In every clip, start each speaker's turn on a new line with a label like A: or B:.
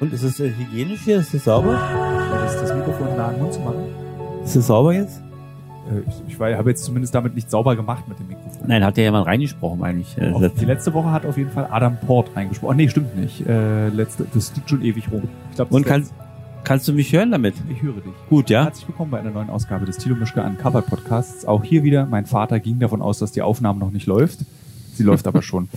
A: Und ist es äh, hygienisch hier? Ist es sauber?
B: Ist das Mikrofon nah an den Mund zu machen?
A: Ist es sauber jetzt?
B: Äh, Ich, ich habe jetzt zumindest damit nicht sauber gemacht mit dem Mikrofon.
A: Nein, hat ja jemand reingesprochen eigentlich.
B: Auf- Die letzte Woche hat auf jeden Fall Adam Port reingesprochen. Oh, nee, stimmt nicht. Äh, letzte, das liegt schon ewig rum. Ich glaub,
A: Und kann,
B: letzte-
A: kannst du mich hören damit?
B: ich höre dich.
A: Gut, ja?
B: Herzlich willkommen bei einer neuen Ausgabe des Tilo Mischke Uncovered Podcasts. Auch hier wieder, mein Vater ging davon aus, dass die Aufnahme noch nicht läuft. Sie läuft aber schon.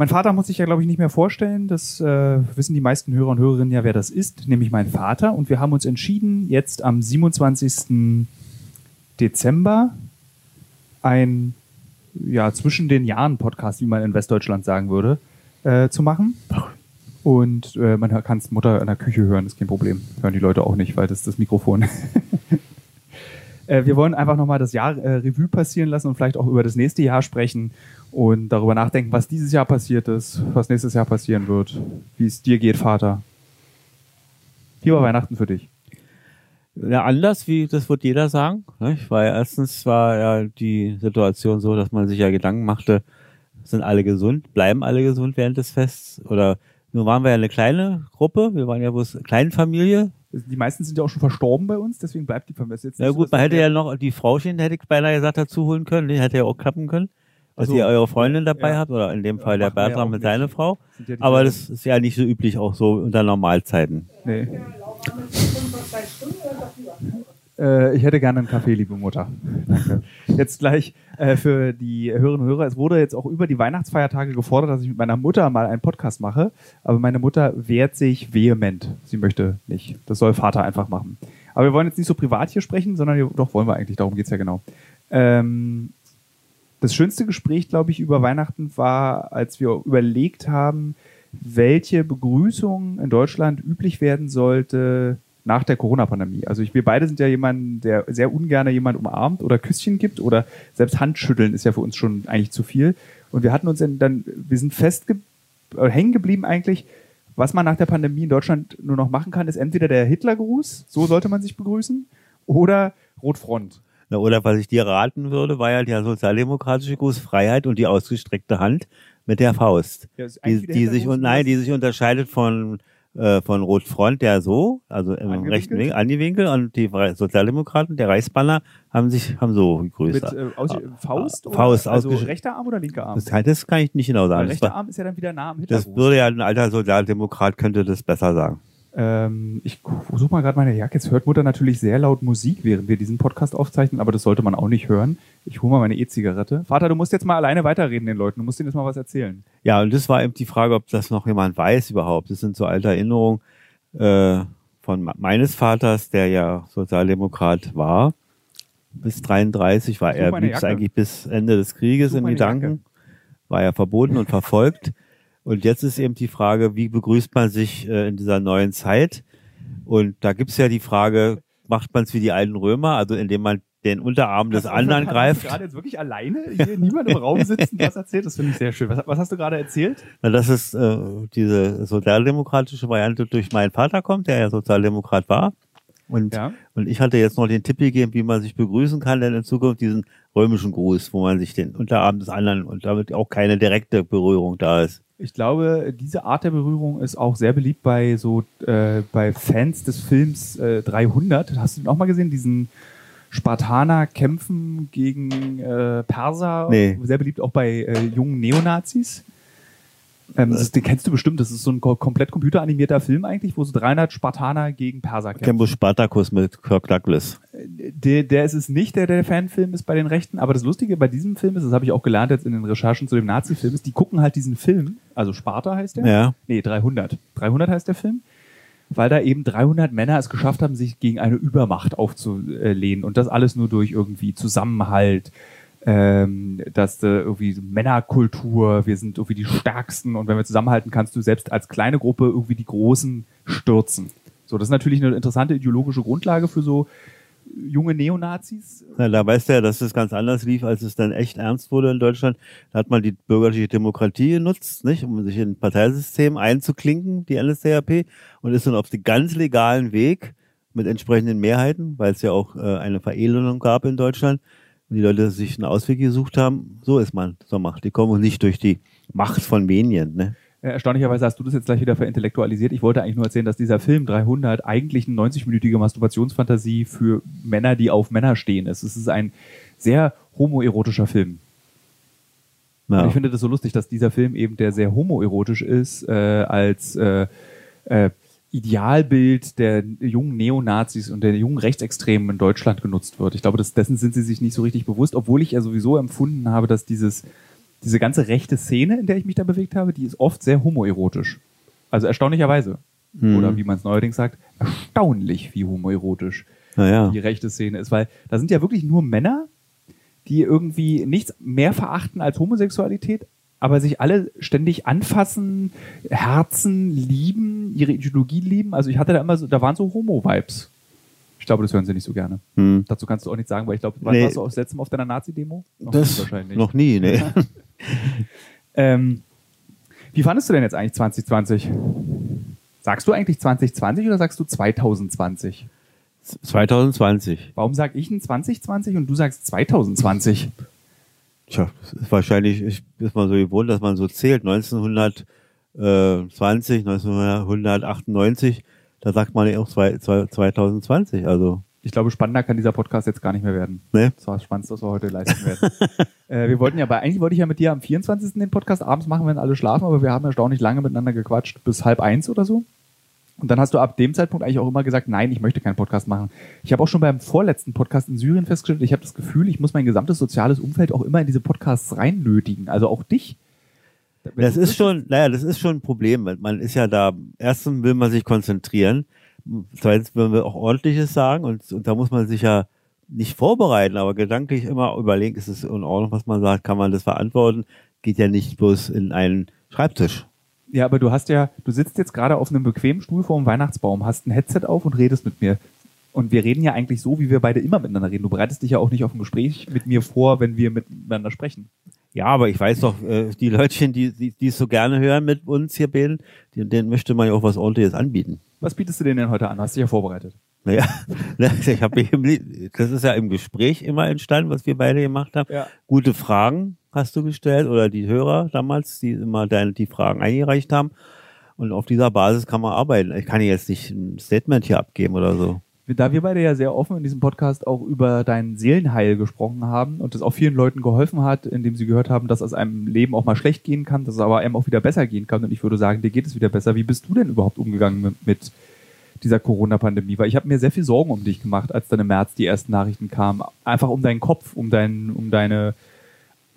B: Mein Vater muss sich ja, glaube ich, nicht mehr vorstellen. Das äh, wissen die meisten Hörer und Hörerinnen ja, wer das ist, nämlich mein Vater. Und wir haben uns entschieden, jetzt am 27. Dezember ein ja, zwischen den Jahren Podcast, wie man in Westdeutschland sagen würde, äh, zu machen. Und äh, man kann es Mutter in der Küche hören, ist kein Problem. Hören die Leute auch nicht, weil das ist das Mikrofon. äh, wir wollen einfach nochmal das Jahr äh, Revue passieren lassen und vielleicht auch über das nächste Jahr sprechen und darüber nachdenken, was dieses Jahr passiert ist, was nächstes Jahr passieren wird, wie es dir geht, Vater. Wie war Weihnachten für dich?
A: Ja, anders, wie das wird jeder sagen. Nicht? Weil erstens war ja die Situation so, dass man sich ja Gedanken machte, sind alle gesund, bleiben alle gesund während des Fests? Oder nun waren wir ja eine kleine Gruppe, wir waren ja bloß eine kleine Familie.
B: Die meisten sind ja auch schon verstorben bei uns, deswegen bleibt die Familie jetzt
A: Na
B: nicht so,
A: gut,
B: dass
A: man hätte ja noch die Frauchen, hätte ich beinahe gesagt, dazu holen können. Die hätte ja auch klappen können. Dass
B: so.
A: ihr eure Freundin dabei
B: Ja.
A: habt, oder in dem Fall der Bertram mit seiner Frau.
B: Ja
A: Aber das ist ja nicht so üblich, auch so unter Normalzeiten.
B: Nee. Äh, ich hätte gerne einen Kaffee, liebe Mutter. Danke. Jetzt gleich äh, für die Hörerinnen und Hörer. Es wurde jetzt auch über die Weihnachtsfeiertage gefordert, dass ich mit meiner Mutter mal einen Podcast mache. Aber meine Mutter wehrt sich vehement. Sie möchte nicht. Das soll Vater einfach machen. Aber wir wollen jetzt nicht so privat hier sprechen, sondern wir, doch wollen wir eigentlich. Darum geht's ja genau. Ähm, das schönste Gespräch, glaube ich, über Weihnachten war, als wir überlegt haben, welche Begrüßung in Deutschland üblich werden sollte nach der Corona-Pandemie. Also ich, wir beide sind ja jemand, der sehr ungern jemand umarmt oder Küsschen gibt oder selbst Handschütteln ist ja für uns schon eigentlich zu viel. Und wir hatten uns dann, wir sind fest äh, hängen geblieben eigentlich, was man nach der Pandemie in Deutschland nur noch machen kann, ist entweder der Hitlergruß, so sollte man sich begrüßen, oder Rotfront.
A: Na, oder was ich dir raten würde, war ja der sozialdemokratische Gruß Freiheit und die ausgestreckte Hand mit der Faust.
B: Ja,
A: Die, die sich und nein, die sich unterscheidet von äh, von Rotfront, der so, also im
B: Angewinkelt?
A: rechten Winkel, angewinkelt und die Sozialdemokraten, der Reichsbanner, haben sich haben so gegrüßt.
B: Mit äh, aus, Faust? Oder?
A: Faust,
B: also rechter Arm oder linker Arm?
A: das, das kann ich nicht genau sagen. Das,
B: rechter Arm ist ja dann wieder nah am
A: das
B: Hitlergruß.
A: würde ja ein alter Sozialdemokrat könnte das besser sagen.
B: Ähm, ich suche mal gerade meine Jacke. Jetzt hört Mutter natürlich sehr laut Musik, während wir diesen Podcast aufzeichnen, aber das sollte man auch nicht hören. Ich hole mal meine E-Zigarette. Vater, du musst jetzt mal alleine weiterreden den Leuten. Du musst denen jetzt mal was erzählen.
A: Ja, und das war eben die Frage, ob das noch jemand weiß überhaupt. Das sind so alte Erinnerungen äh, von me- meines Vaters, der ja Sozialdemokrat war. Bis 33 war er blieb eigentlich bis Ende des Krieges in Gedanken.
B: Jacke.
A: War ja verboten und verfolgt. Und jetzt ist eben die Frage, wie begrüßt man sich äh, in dieser neuen Zeit? Und da gibt's ja die Frage, macht man es wie die alten Römer, also indem man den Unterarm des anderen
B: Hast
A: greift?
B: du gerade jetzt wirklich alleine hier niemand im Raum sitzen, was erzählt? Das finde ich sehr schön. Was, was hast du gerade erzählt?
A: Na, dass es äh, diese sozialdemokratische Variante durch meinen Vater kommt, der ja Sozialdemokrat war. Und,
B: Ja.
A: und ich hatte jetzt noch den Tipp gegeben, wie man sich begrüßen kann, denn in Zukunft diesen römischen Gruß, wo man sich den Unterarm des anderen und damit auch keine direkte Berührung da ist.
B: Ich glaube, diese Art der Berührung ist auch sehr beliebt bei so äh, bei Fans des Films äh, 300. Hast du den auch mal gesehen? Diesen Spartaner kämpfen gegen äh, Perser.
A: Nee.
B: Sehr beliebt auch bei äh, jungen Neonazis. Ähm, das ist, den kennst du bestimmt. Das ist so ein ko komplett computeranimierter Film eigentlich, wo so 300 Spartaner gegen Perser kämpfen.
A: Campus Spartacus mit Kirk Douglas.
B: Der, der ist es nicht, der der Fanfilm ist bei den Rechten. Aber das Lustige bei diesem Film ist, das habe ich auch gelernt jetzt in den Recherchen zu dem Nazi-Film, ist, die gucken halt diesen Film, also Sparta heißt der.
A: Ja.
B: Nee, 300. 300 heißt der Film. Weil da eben 300 Männer es geschafft haben, sich gegen eine Übermacht aufzulehnen. Und das alles nur durch irgendwie Zusammenhalt, ähm, dass äh, irgendwie Männerkultur, wir sind irgendwie die Stärksten und wenn wir zusammenhalten, kannst du selbst als kleine Gruppe irgendwie die Großen stürzen. So, das ist natürlich eine interessante ideologische Grundlage für so junge Neonazis.
A: Na, da weißt du ja, dass es ganz anders lief, als es dann echt ernst wurde in Deutschland. Da hat man die bürgerliche Demokratie genutzt, nicht, um sich in ein Parteisystem einzuklinken, die NSDAP, und ist dann auf den ganz legalen Weg mit entsprechenden Mehrheiten, weil es ja auch äh, eine Verelendung gab in Deutschland die Leute sich einen Ausweg gesucht haben. So ist man zur Macht. Die kommen nicht durch die Macht von Medien. Ne?
B: Erstaunlicherweise hast du das jetzt gleich wieder verintellektualisiert. Ich wollte eigentlich nur erzählen, dass dieser Film 300 eigentlich eine 90-minütige Masturbationsfantasie für Männer, die auf Männer stehen ist. Es ist ein sehr homoerotischer Film.
A: Ja.
B: Und ich finde das so lustig, dass dieser Film eben, der sehr homoerotisch ist, äh, als äh, äh, Idealbild der jungen Neonazis und der jungen Rechtsextremen in Deutschland genutzt wird. Ich glaube, das, dessen sind sie sich nicht so richtig bewusst, obwohl ich ja sowieso empfunden habe, dass dieses, diese ganze rechte Szene, in der ich mich da bewegt habe, die ist oft sehr homoerotisch. Also erstaunlicherweise.
A: Mhm.
B: Oder wie man es neuerdings sagt, erstaunlich wie homoerotisch
A: Naja.
B: die rechte Szene ist, weil da sind ja wirklich nur Männer, die irgendwie nichts mehr verachten als Homosexualität, aber sich alle ständig anfassen, herzen, lieben, ihre Ideologie lieben. Also ich hatte da immer so, da waren so Homo-Vibes. Ich glaube, das hören sie nicht so gerne.
A: Hm.
B: Dazu kannst du auch nichts sagen, weil ich glaube, wann
A: Nee.
B: warst du das letzte Mal auf deiner Nazi-Demo?
A: Das
B: wahrscheinlich.
A: noch nie, ne.
B: Ähm, wie fandest du denn jetzt eigentlich 2020? Sagst du eigentlich 2020 oder sagst du 2020?
A: 2020.
B: Warum sag ich ein 2020 und du sagst 2020?
A: Tja, ist wahrscheinlich, ich ist man so gewohnt, dass man so zählt. 1920, 1998, da sagt man ja auch zwei- zwei- 2020. Also,
B: Ich glaube, spannender kann dieser Podcast jetzt gar nicht mehr werden.
A: ne?
B: Das war das Spannendste, was wir heute leisten werden. äh, wir wollten ja bei, eigentlich wollte ich ja mit dir am 24. den Podcast abends machen, wenn alle schlafen, aber wir haben erstaunlich lange miteinander gequatscht, bis halb eins oder so. Und dann hast du ab dem Zeitpunkt eigentlich auch immer gesagt, nein, ich möchte keinen Podcast machen. Ich habe auch schon beim vorletzten Podcast in Syrien festgestellt, ich habe das Gefühl, ich muss mein gesamtes soziales Umfeld auch immer in diese Podcasts reinnötigen. Also auch dich.
A: Das ist schon, naja, das ist schon ein Problem. weil Man ist ja da, erstens will man sich konzentrieren, zweitens will man auch ordentliches sagen und, und da muss man sich ja nicht vorbereiten, aber gedanklich immer überlegen, ist es in Ordnung, was man sagt, kann man das verantworten, geht ja nicht bloß in einen Schreibtisch.
B: Ja, aber du hast ja, du sitzt jetzt gerade auf einem bequemen Stuhl vor dem Weihnachtsbaum, hast ein Headset auf und redest mit mir. Und wir reden ja eigentlich so, wie wir beide immer miteinander reden. Du bereitest dich ja auch nicht auf ein Gespräch mit mir vor, wenn wir miteinander sprechen.
A: Ja, aber ich weiß doch, äh, die Leutchen, die, die, die es so gerne hören mit uns hier die, denen möchte man ja auch was ordentliches anbieten.
B: Was bietest du denen denn heute an? Hast dich ja vorbereitet.
A: Naja, ich habe das ist ja im Gespräch immer entstanden, was wir beide gemacht haben.
B: Ja.
A: Gute Fragen hast du gestellt oder die Hörer damals, die immer deine, die Fragen eingereicht haben. Und auf dieser Basis kann man arbeiten. Ich kann jetzt nicht ein Statement hier abgeben oder so.
B: Da wir beide ja sehr offen in diesem Podcast auch über dein Seelenheil gesprochen haben und das auch vielen Leuten geholfen hat, indem sie gehört haben, dass es einem Leben auch mal schlecht gehen kann, dass es aber einem auch wieder besser gehen kann. Und ich würde sagen, dir geht es wieder besser. Wie bist du denn überhaupt umgegangen mit, mit dieser Corona-Pandemie? Weil ich habe mir sehr viel Sorgen um dich gemacht, als dann im März die ersten Nachrichten kamen. Einfach um deinen Kopf, um, dein, um deine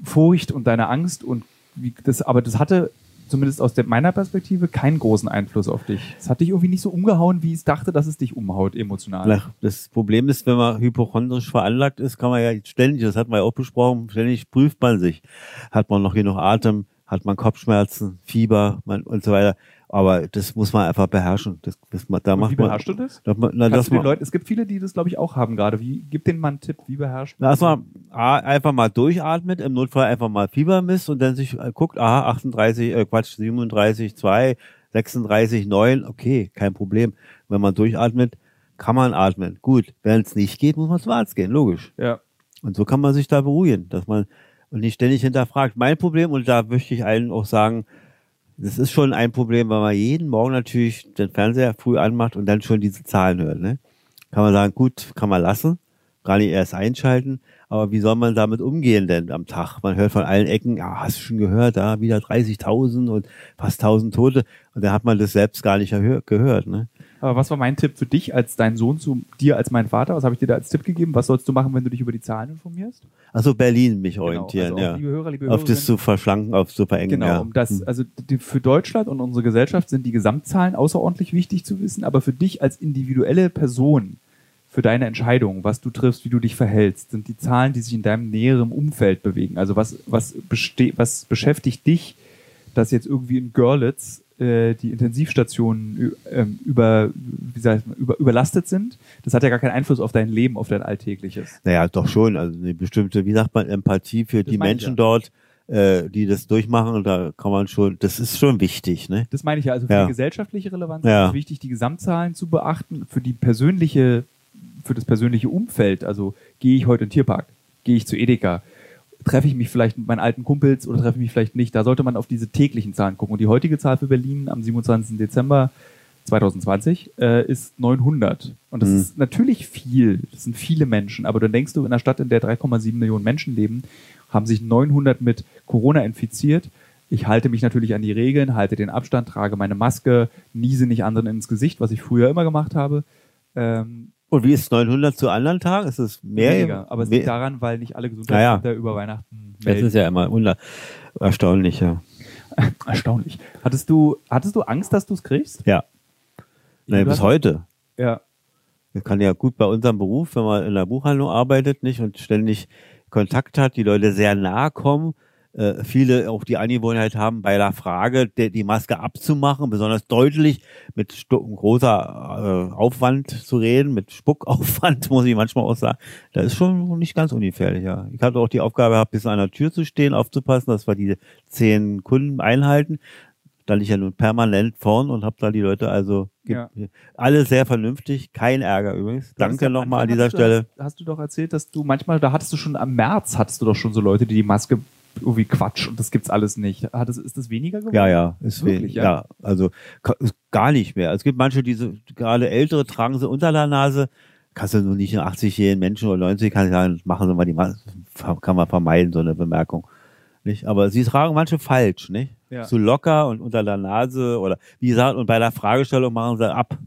B: Furcht und deine Angst. Und wie das, aber das hatte zumindest aus meiner Perspektive keinen großen Einfluss auf dich. Es hat dich irgendwie nicht so umgehauen, wie ich dachte, dass es dich umhaut emotional.
A: Na, Das Problem ist, wenn man hypochondrisch veranlagt ist, kann man ja ständig, das hat man ja auch besprochen, ständig prüft man sich. Hat man noch genug Atem, hat man Kopfschmerzen, Fieber man, und so weiter. Aber das muss man einfach beherrschen. Das, das, da
B: Und
A: macht
B: wie
A: man,
B: beherrschst du das?
A: da, na, das man,
B: Leuten, es gibt viele, die das, glaube ich, auch haben gerade. Wie, gib denen mal einen Tipp, wie beherrscht
A: Na, erstmal A, einfach mal durchatmet, im Notfall einfach mal Fieber misst und dann sich äh, guckt, aha, 38, äh, Quatsch, 37, 2, 36, 9, okay, kein Problem. Wenn man durchatmet, kann man atmen. Gut, wenn es nicht geht, muss man zum Arzt gehen, logisch.
B: Ja.
A: Und so kann man sich da beruhigen, dass man und nicht ständig hinterfragt. Mein Problem, und da möchte ich allen auch sagen, das ist schon ein Problem, weil man jeden Morgen natürlich den Fernseher früh anmacht und dann schon diese Zahlen hört. Ne? Kann man sagen, gut, kann man lassen, gar nicht erst einschalten, aber wie soll man damit umgehen denn am Tag? Man hört von allen Ecken, ja, hast du schon gehört, da wieder 30.000 und fast 1.000 Tote und dann hat man das selbst gar nicht gehört. Ne?
B: Aber was war mein Tipp für dich als dein Sohn zu dir als mein Vater? Was habe ich dir da als Tipp gegeben? Was sollst du machen, wenn du dich über die Zahlen informierst?
A: Also Berlin mich orientieren,
B: also auch
A: ja.
B: liebe Hörer, liebe
A: Auf das zu verschlanken, auf zu verengen,
B: Genau,
A: ja.
B: um das, also die, für Deutschland und unsere Gesellschaft sind die Gesamtzahlen außerordentlich wichtig zu wissen, aber für dich als individuelle Person, für deine Entscheidung, was du triffst, wie du dich verhältst, sind die Zahlen, die sich in deinem näheren Umfeld bewegen. Also was, was, was beschäftigt dich, dass jetzt irgendwie in Görlitz äh, die Intensivstationen ähm, über, wie sagt man, über, überlastet sind? Das hat ja gar keinen Einfluss auf dein Leben, auf dein Alltägliches.
A: Naja, doch schon. Also eine bestimmte, wie sagt man, Empathie für
B: Das
A: die Menschen
B: ja.
A: dort, äh, die das durchmachen. Und da kann man schon, das ist schon wichtig, ne?
B: Das meine ich ja. Also für
A: Ja.
B: die gesellschaftliche Relevanz
A: Ja.
B: ist es wichtig, die Gesamtzahlen zu beachten. Für die persönliche, für das persönliche Umfeld, also gehe ich heute in den Tierpark, gehe ich zu Edeka, treffe ich mich vielleicht mit meinen alten Kumpels oder treffe ich mich vielleicht nicht. Da sollte man auf diese täglichen Zahlen gucken. Und die heutige Zahl für Berlin am 27. Dezember 2020 äh, ist 900. Und das
A: Mhm.
B: ist natürlich viel. Das sind viele Menschen. Aber dann denkst du, in einer Stadt, in der 3,7 Millionen Menschen leben, haben sich 900 mit Corona infiziert. Ich halte mich natürlich an die Regeln, halte den Abstand, trage meine Maske, niese nicht anderen ins Gesicht, was ich früher immer gemacht habe. Ähm,
A: Und wie ist 900 zu anderen Tagen? Ist es mehr?
B: weniger. Aber es liegt daran, weil nicht alle Gesundheitsämter über Weihnachten
A: Das
B: melden.
A: ist ja immer wunder erstaunlich, ja.
B: Erstaunlich. Hattest du, hattest du Angst, dass du es kriegst?
A: Ja. Nee,
B: Du
A: bis heute.
B: Ja.
A: Das kann ja gut bei unserem Beruf, wenn man in der Buchhandlung arbeitet, nicht und ständig Kontakt hat, die Leute sehr nahe kommen. Äh, viele auch die Angewohnheit haben, bei der Frage der, die Maske abzumachen, besonders deutlich mit großer äh, Aufwand zu reden, mit Spuckaufwand, muss ich manchmal auch sagen. Das ist schon nicht ganz ungefährlich, ja. Ich hatte auch die Aufgabe gehabt, bis an der Tür zu stehen, aufzupassen, dass wir die zehn Kunden einhalten. Stand ich ja nun permanent vorn und habe da die Leute also
B: Ja.
A: alle sehr vernünftig, kein Ärger übrigens.
B: Du
A: Danke nochmal an dieser
B: du-
A: Stelle.
B: Hast, hast du doch erzählt, dass du manchmal, da hattest du schon am März, hattest du doch schon so Leute, die die Maske irgendwie Quatsch und das gibt's alles nicht. Hat es, ist das weniger geworden?
A: Ja, ja, ist
B: Wirklich, ja?
A: ja. also gar nicht mehr. Es gibt manche, die so, gerade ältere tragen sie unter der Nase. Kannst du nur nicht einen 80-jährigen Menschen oder 90 kann ich sagen, machen sie mal die kann man vermeiden, so eine Bemerkung. Nicht? Aber sie tragen manche falsch, nicht?
B: Ja.
A: Zu locker und unter der Nase oder wie gesagt, und bei der Fragestellung machen sie ab.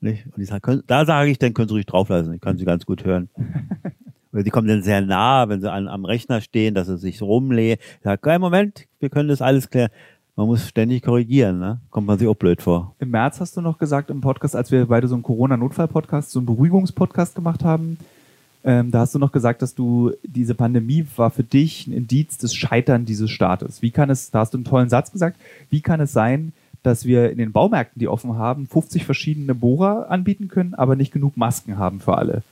A: Nicht? Und ich sag, können, da sage ich, dann können sie ruhig drauflassen. Ich kann sie ganz gut hören. Die kommen dann sehr nah, wenn sie an, am Rechner stehen, dass sie sich rumlehnen. Sage, kein Moment, wir können das alles klären. Man muss ständig korrigieren, ne? Kommt man sich auch blöd vor.
B: Im März hast du noch gesagt im Podcast, als wir beide so einen Corona-Notfall-Podcast, so einen Beruhigungspodcast gemacht haben, ähm, da hast du noch gesagt, dass du diese Pandemie war für dich ein Indiz des Scheitern dieses Staates. Wie kann es, da hast du einen tollen Satz gesagt, wie kann es sein, dass wir in den Baumärkten, die offen haben, 50 verschiedene Bohrer anbieten können, aber nicht genug Masken haben für alle?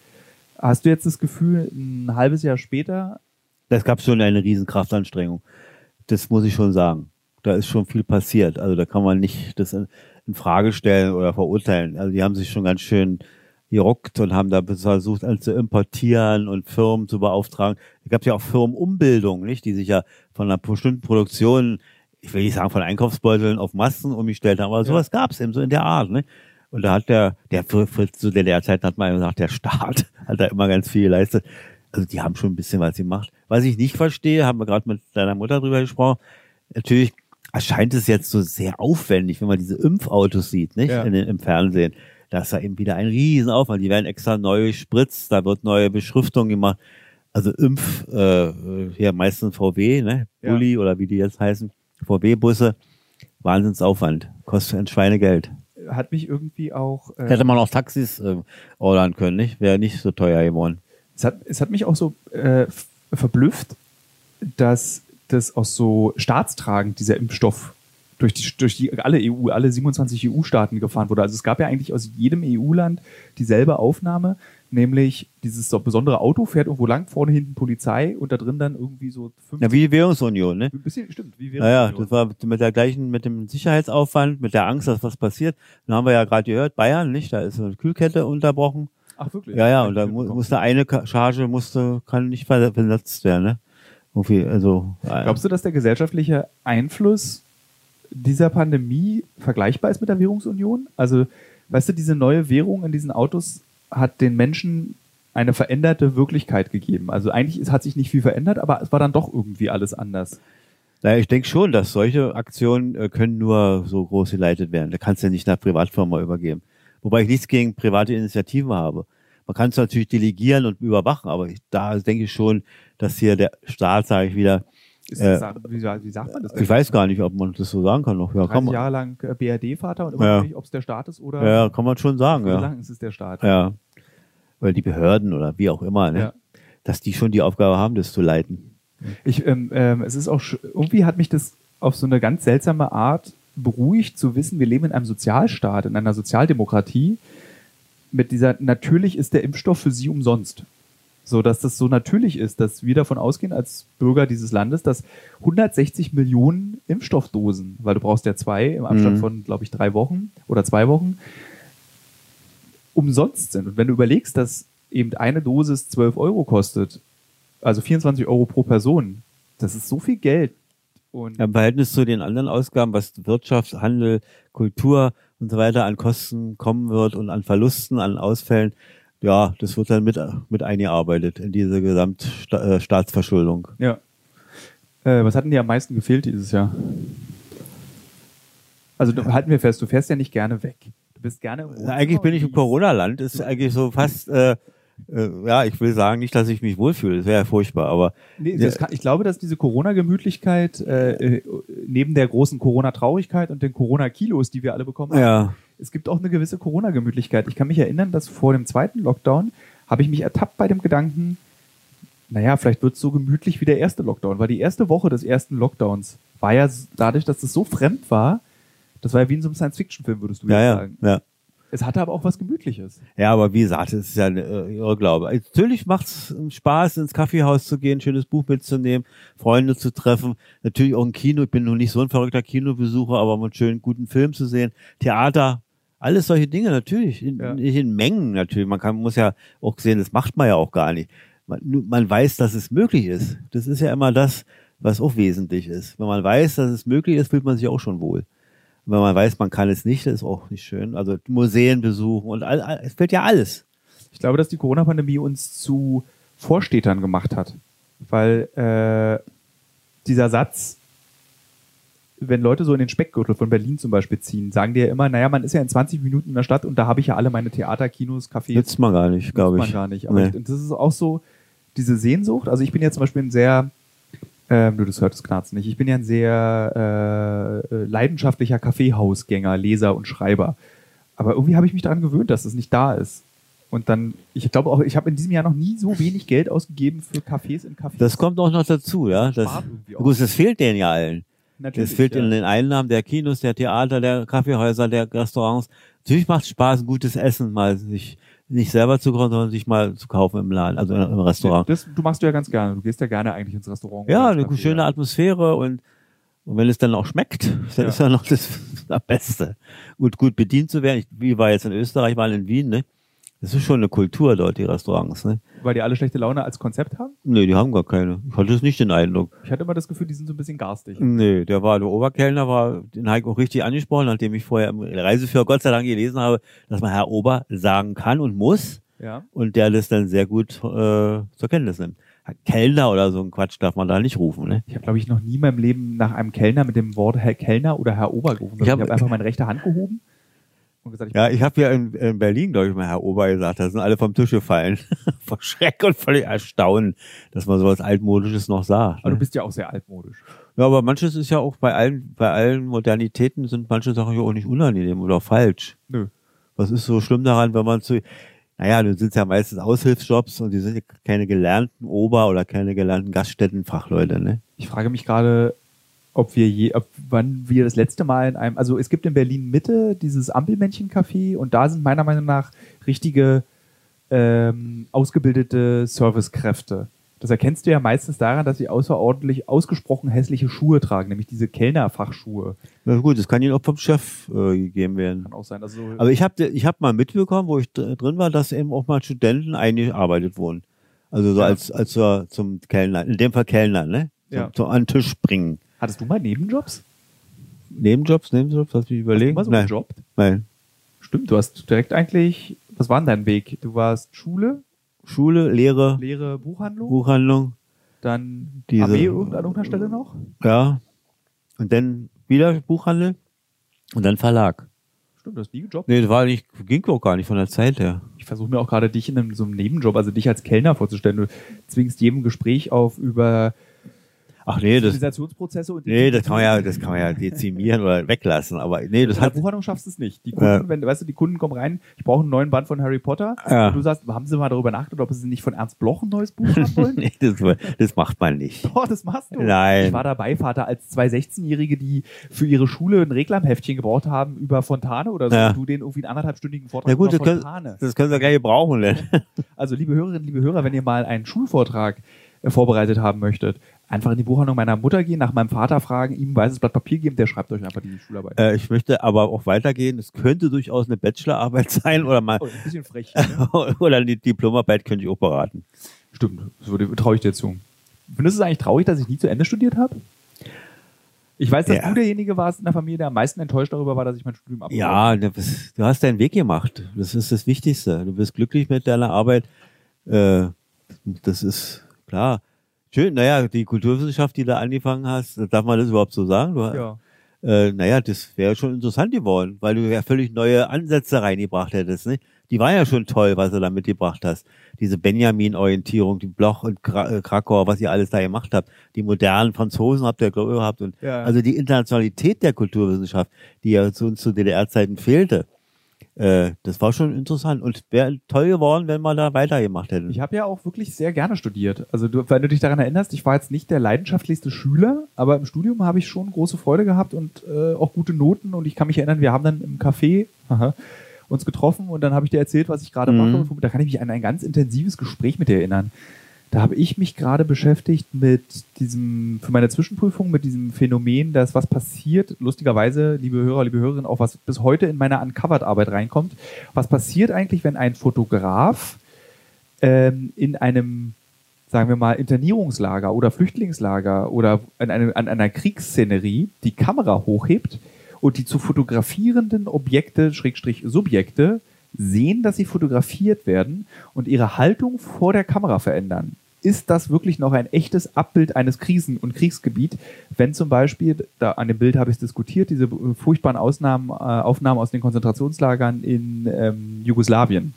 B: Hast du jetzt das Gefühl, ein halbes Jahr später,
A: Das gab schon eine riesen Kraftanstrengung. Das muss ich schon sagen. Da ist schon viel passiert. Also da kann man nicht das in, in Frage stellen oder verurteilen. Also die haben sich schon ganz schön geruckt und haben da versucht, alles zu importieren und Firmen zu beauftragen. Es gab ja auch Firmenumbildung, nicht, die sich ja von einer bestimmten Produktion, ich will nicht sagen von Einkaufsbeuteln auf Masken umgestellt haben, aber sowas gab es eben so in der Art. Ne? Und da hat der, der für, für zu der Lehrzeit hat man gesagt, der Staat hat da immer ganz viel geleistet. Also die haben schon ein bisschen was gemacht. Was ich nicht verstehe, haben wir gerade mit deiner Mutter drüber gesprochen. Natürlich erscheint es jetzt so sehr aufwendig, wenn man diese Impfautos sieht, nicht?
B: Ja.
A: In Im Fernsehen. Da ist da eben wieder ein Riesenaufwand. Die werden extra neu gespritzt, da wird neue Beschriftung gemacht. Also Impf, äh, hier meistens VW, ne?
B: Ja.
A: Bulli oder wie die jetzt heißen, VW-Busse. Wahnsinnsaufwand. Kostet ein Schweinegeld.
B: Hat mich irgendwie auch. äh,
A: Hätte man auch Taxis äh, ordern können, nicht? Wäre nicht so teuer geworden.
B: Es hat, es hat mich auch so äh, verblüfft, dass das aus so staatstragend dieser Impfstoff durch die, durch die alle EU, alle 27 EU-Staaten gefahren wurde. Also es gab ja eigentlich aus jedem EU-Land dieselbe Aufnahme, nämlich dieses so besondere Auto fährt irgendwo lang, vorne hinten Polizei und da drin dann irgendwie so 50,
A: Ja, wie die Währungsunion, ne?
B: ein bisschen, stimmt, wie wäre
A: Naja, das war mit der gleichen, mit dem Sicherheitsaufwand, mit der Angst, dass was passiert. Dann haben wir ja gerade gehört, Bayern, nicht? Da ist eine Kühlkette unterbrochen.
B: Ach wirklich?
A: Ja, ja, und da mu musste eine Charge musste, kann nicht ver- verletzt werden, ne? Irgendwie, also.
B: Glaubst du, dass der gesellschaftliche Einfluss dieser Pandemie vergleichbar ist mit der Währungsunion? Also, weißt du, diese neue Währung in diesen Autos hat den Menschen eine veränderte Wirklichkeit gegeben. Also eigentlich hat sich nicht viel verändert, aber es war dann doch irgendwie alles anders.
A: Naja, ich denke schon, dass solche Aktionen äh, können nur so groß geleitet werden. Da kannst du ja nicht einer Privatfirma übergeben. Wobei ich nichts gegen private Initiativen habe. Man kann es natürlich delegieren und überwachen, aber ich, da denke ich schon, dass hier der Staat, sage ich wieder,
B: Ist
A: Äh,
B: wie, wie sagt man das?
A: ich weiß gar nicht, ob man das so sagen kann noch. Ja,
B: 30
A: kann man,
B: Jahre lang äh, BRD-Vater und immer
A: Ja.
B: nicht, ob es der Staat ist oder
A: ja, kann man schon sagen, ja.
B: es ist der Staat.
A: Ja. Weil die Behörden oder wie auch immer, ne?
B: Ja.
A: dass die schon die Aufgabe haben, das zu leiten.
B: Ich, ähm, ähm, es ist auch, irgendwie hat mich das auf so eine ganz seltsame Art beruhigt zu wissen, wir leben in einem Sozialstaat, in einer Sozialdemokratie. Mit dieser, natürlich ist der Impfstoff für Sie umsonst. So, dass das so natürlich ist, dass wir davon ausgehen als Bürger dieses Landes, dass 160 Millionen Impfstoffdosen, weil du brauchst ja zwei im Abstand
A: Mhm.
B: von, glaube ich, drei Wochen oder zwei Wochen, umsonst sind. Und wenn du überlegst, dass eben eine Dosis 12 Euro kostet, also 24 Euro pro Person, Das ist so viel Geld. Und
A: Im Verhältnis zu den anderen Ausgaben, was Wirtschaft, Handel, Kultur und so weiter an Kosten kommen wird und an Verlusten, an Ausfällen, ja, das wird dann mit, mit eingearbeitet in diese Gesamtstaatsverschuldung.
B: ja. Äh, was hat denn dir am meisten gefehlt dieses Jahr? Also halten wir fest, du fährst ja nicht gerne weg. Du bist gerne im Wohnzimmer
A: Eigentlich bin ich im. Corona-Land, ist eigentlich so fast, äh, äh, ja, ich will sagen, nicht, dass ich mich wohlfühle, das wäre ja furchtbar, aber
B: Nee, kann, ich glaube, dass diese Corona-Gemütlichkeit äh, äh, neben der großen Corona-Traurigkeit und den Corona-Kilos, die wir alle bekommen haben,
A: ja,
B: es gibt auch eine gewisse Corona-Gemütlichkeit. Ich kann mich erinnern, dass vor dem zweiten Lockdown habe ich mich ertappt bei dem Gedanken, naja, vielleicht wird es so gemütlich wie der erste Lockdown, weil die erste Woche des ersten Lockdowns war ja dadurch, dass es so fremd war, das war ja wie in so einem Science-Fiction-Film, würdest du
A: ja, ja,
B: sagen.
A: ja.
B: Es hatte aber auch was Gemütliches.
A: Ja, aber wie gesagt, es ist ja ein äh, Irrglaube. Natürlich macht's Spaß, ins Kaffeehaus zu gehen, ein schönes Buch mitzunehmen, Freunde zu treffen. Natürlich auch ein Kino. Ich bin noch nicht so ein verrückter Kinobesucher, aber mal einen schönen guten Film zu sehen. Theater, alles solche Dinge natürlich. In,
B: Ja.
A: Nicht in Mengen natürlich. Man kann, muss ja auch sehen, das macht man ja auch gar nicht. Man, man weiß, dass es möglich ist. Das ist ja immer das, was auch wesentlich ist. Wenn man weiß, dass es möglich ist, fühlt man sich auch schon wohl. Und wenn man weiß, man kann es nicht, das ist auch nicht schön. Also Museen besuchen und all, all, es fällt ja alles.
B: Ich glaube, dass die Corona-Pandemie uns zu Vorstädtern gemacht hat. Weil äh, dieser Satz, wenn Leute so in den Speckgürtel von Berlin zum Beispiel ziehen, sagen die ja immer, naja, man ist ja in 20 Minuten in der Stadt und da habe ich ja alle meine Theater, Kinos, Cafés.
A: Nützt man gar nicht, glaube
B: man
A: ich.
B: gar nicht. Aber
A: Nee.
B: ich, und das ist auch so diese Sehnsucht. Also ich bin ja zum Beispiel ein sehr, ähm, du, das hört das Knarz nicht. Ich bin ja ein sehr äh, äh, leidenschaftlicher Kaffeehausgänger, Leser und Schreiber. Aber irgendwie habe ich mich daran gewöhnt, dass es nicht da ist. Und dann, ich glaube auch, ich habe in diesem Jahr noch nie so wenig Geld ausgegeben für Cafés in Cafés.
A: Das kommt auch noch dazu, ja. Das, gut, das fehlt denen ja allen.
B: Natürlich,
A: Das fehlt
B: ja.
A: in den Einnahmen der Kinos, der Theater, der Kaffeehäuser, der Restaurants. Natürlich macht es Spaß, ein gutes Essen mal sich nicht selber zu kochen, sondern sich mal zu kaufen im Laden, also im Restaurant.
B: Das, du machst du ja ganz gerne. Du gehst ja gerne eigentlich ins Restaurant.
A: Ja, eine
B: Café,
A: schöne
B: ja.
A: Atmosphäre und, und wenn es dann auch schmeckt, dann
B: Ja.
A: ist ja noch das, das Beste. Gut, gut bedient zu werden. Ich, wie war jetzt in Österreich, mal in Wien, ne? Das ist schon eine Kultur dort, die Restaurants, ne?
B: Weil die alle schlechte Laune als Konzept haben.
A: Nee, die haben gar keine. Ich hatte es nicht den Eindruck.
B: Ich hatte immer das Gefühl, die sind so ein bisschen garstig.
A: Nee, der war, der Oberkellner war, den habe ich auch richtig angesprochen, nachdem ich vorher im Reiseführer Gott sei Dank gelesen habe, dass man Herr Ober sagen kann und muss
B: Ja.
A: und der das dann sehr gut äh, zur Kenntnis nimmt. Herr Kellner oder so ein Quatsch darf man da nicht rufen, ne?
B: Ich habe, glaube ich, noch nie in meinem Leben nach einem Kellner mit dem Wort Herr Kellner oder Herr Ober gerufen.
A: Ich
B: Ich
A: hab-
B: habe einfach meine rechte Hand gehoben und gesagt, ich
A: Ja, ich habe ja in, in Berlin, glaube ich, mal Herr Ober gesagt, da sind alle vom Tisch gefallen. Vor Schreck und völlig Erstaunen, dass man sowas Altmodisches noch sagt.
B: aber du
A: Ne?
B: bist ja auch sehr altmodisch.
A: Ja, aber manches ist ja auch bei allen, bei allen Modernitäten sind manche Sachen ja auch nicht unangenehm oder falsch.
B: Nö.
A: Was ist so schlimm daran, wenn man zu, naja, nun sind es ja meistens Aushilfsjobs und die sind ja keine gelernten Ober- oder keine gelernten Gaststättenfachleute, ne?
B: Ich frage mich gerade, ob wir je, ob, wann wir das letzte Mal in einem, also es gibt in Berlin Mitte dieses Ampelmännchen-Café und da sind meiner Meinung nach richtige ähm, ausgebildete Servicekräfte. Das erkennst du ja meistens daran, dass sie außerordentlich ausgesprochen hässliche Schuhe tragen, nämlich diese Kellnerfachschuhe.
A: Na gut, das kann ihnen auch vom Chef äh, gegeben werden.
B: Kann auch sein. Also
A: Aber ich habe ich hab mal mitbekommen, wo ich dr- drin war, dass eben auch mal Studenten eingearbeitet wurden. Also so
B: Ja.
A: als, als zum Kellner, in dem Fall Kellner, ne? Zum,
B: Ja.
A: zum an den Tisch bringen.
B: Hattest du mal Nebenjobs?
A: Nebenjobs, Nebenjobs, hast du
B: Hast
A: überlegt?
B: du mal so
A: Nein, nein.
B: Stimmt, du hast direkt eigentlich, was war denn dein Weg? Du warst Schule,
A: Schule, Lehre,
B: Lehre, Buchhandlung,
A: Buchhandlung,
B: dann
A: Diese-
B: Armee an irgendeiner Stelle noch?
A: ja. Und dann wieder Buchhandel und dann Verlag.
B: Stimmt, du hast nie gejobbt.
A: Nee, das war nicht, ging auch gar nicht von der Zeit her.
B: Ich versuche mir auch gerade dich in einem, so einem Nebenjob, also dich als Kellner vorzustellen. Du zwingst jedem Gespräch auf über
A: Ach nee, das,
B: Zivilisationsprozesse und
A: nee, das kann man ja, das kann man ja dezimieren oder weglassen. Aber nee, das
B: hat Buchhandlung schaffst du es nicht. Die Kunden,
A: Ja.
B: wenn, weißt du, die Kunden kommen rein, ich brauche einen neuen Band von Harry Potter.
A: Ja.
B: Und du sagst, haben sie mal darüber nachgedacht, ob sie nicht von Ernst Bloch ein neues Buch haben wollen?
A: nee, das, das macht man nicht.
B: Doch, das machst du.
A: Nein.
B: Ich war dabei, Vater, als zwei 16-Jährige, die für ihre Schule ein Reklamheftchen gebraucht haben über Fontane oder so,
A: Ja.
B: und du denen irgendwie einen anderthalbstündigen Vortrag
A: Ja gut,
B: über
A: das können,
B: Fontane.
A: das können Sie gleich brauchen. Ne?
B: Also, liebe Hörerinnen, liebe Hörer, wenn ihr mal einen Schulvortrag äh, vorbereitet haben möchtet, einfach in die Buchhandlung meiner Mutter gehen, nach meinem Vater fragen, ihm ein weißes Blatt Papier geben, der schreibt euch einfach die Schularbeit.
A: Äh, ich möchte aber auch weitergehen. Es könnte durchaus eine Bachelorarbeit sein oder mal
B: Oh, ein bisschen frech. Ne?
A: oder die Diplomarbeit könnte ich auch beraten.
B: Stimmt, das würde- traue ich dir zu. Findest du es eigentlich traurig, dass ich nie zu Ende studiert habe? Ich weiß, dass
A: Ja.
B: du derjenige warst in der Familie, der am meisten enttäuscht darüber war, dass ich mein Studium abgebrochen
A: Ja, du, bist, du hast deinen Weg gemacht. Das ist das Wichtigste. Du bist glücklich mit deiner Arbeit. Äh, das ist klar. Schön, naja, die Kulturwissenschaft, die du angefangen hast, darf man das überhaupt so sagen? Du,
B: Ja.
A: äh, naja, das wäre schon interessant geworden, weil du ja völlig neue Ansätze reingebracht hättest. Nicht? Die war ja schon toll, was du da mitgebracht hast. Diese Benjamin-Orientierung, die Bloch und Kra äh, Krakauer, was ihr alles da gemacht habt. Die modernen Franzosen habt ihr, glaube ich, gehabt. Und
B: Ja.
A: Also die Internationalität der Kulturwissenschaft, die ja zu uns zu DDR-Zeiten fehlte, äh, das war schon interessant. Und wäre toll geworden, wenn wir da weitergemacht hätten.
B: Ich habe ja auch wirklich sehr gerne studiert. Also du, wenn du dich daran erinnerst, ich war jetzt nicht der leidenschaftlichste Schüler, aber im Studium habe ich schon große Freude gehabt und äh, auch gute Noten. Und ich kann mich erinnern, wir haben dann im Café haha, uns getroffen und dann habe ich dir erzählt, was ich gerade
A: Mhm.
B: mache. Und da kann ich mich an ein ganz intensives Gespräch mit dir erinnern. Da habe ich mich gerade beschäftigt mit diesem, für meine Zwischenprüfung, mit diesem Phänomen, dass was passiert, lustigerweise, liebe Hörer, liebe Hörerinnen, auch was bis heute in meiner Uncovered-Arbeit reinkommt. Was passiert eigentlich, wenn ein Fotograf ähm, in einem, sagen wir mal, Internierungslager oder Flüchtlingslager oder an, einem, an einer Kriegsszenerie die Kamera hochhebt und die zu fotografierenden Objekte, Schrägstrich Subjekte, sehen, dass sie fotografiert werden und ihre Haltung vor der Kamera verändern. Ist das wirklich noch ein echtes Abbild eines Krisen- und Kriegsgebiet, wenn zum Beispiel, da an dem Bild habe ich es diskutiert, diese äh, furchtbaren Ausnahmen, äh, Aufnahmen aus den Konzentrationslagern in ähm, Jugoslawien.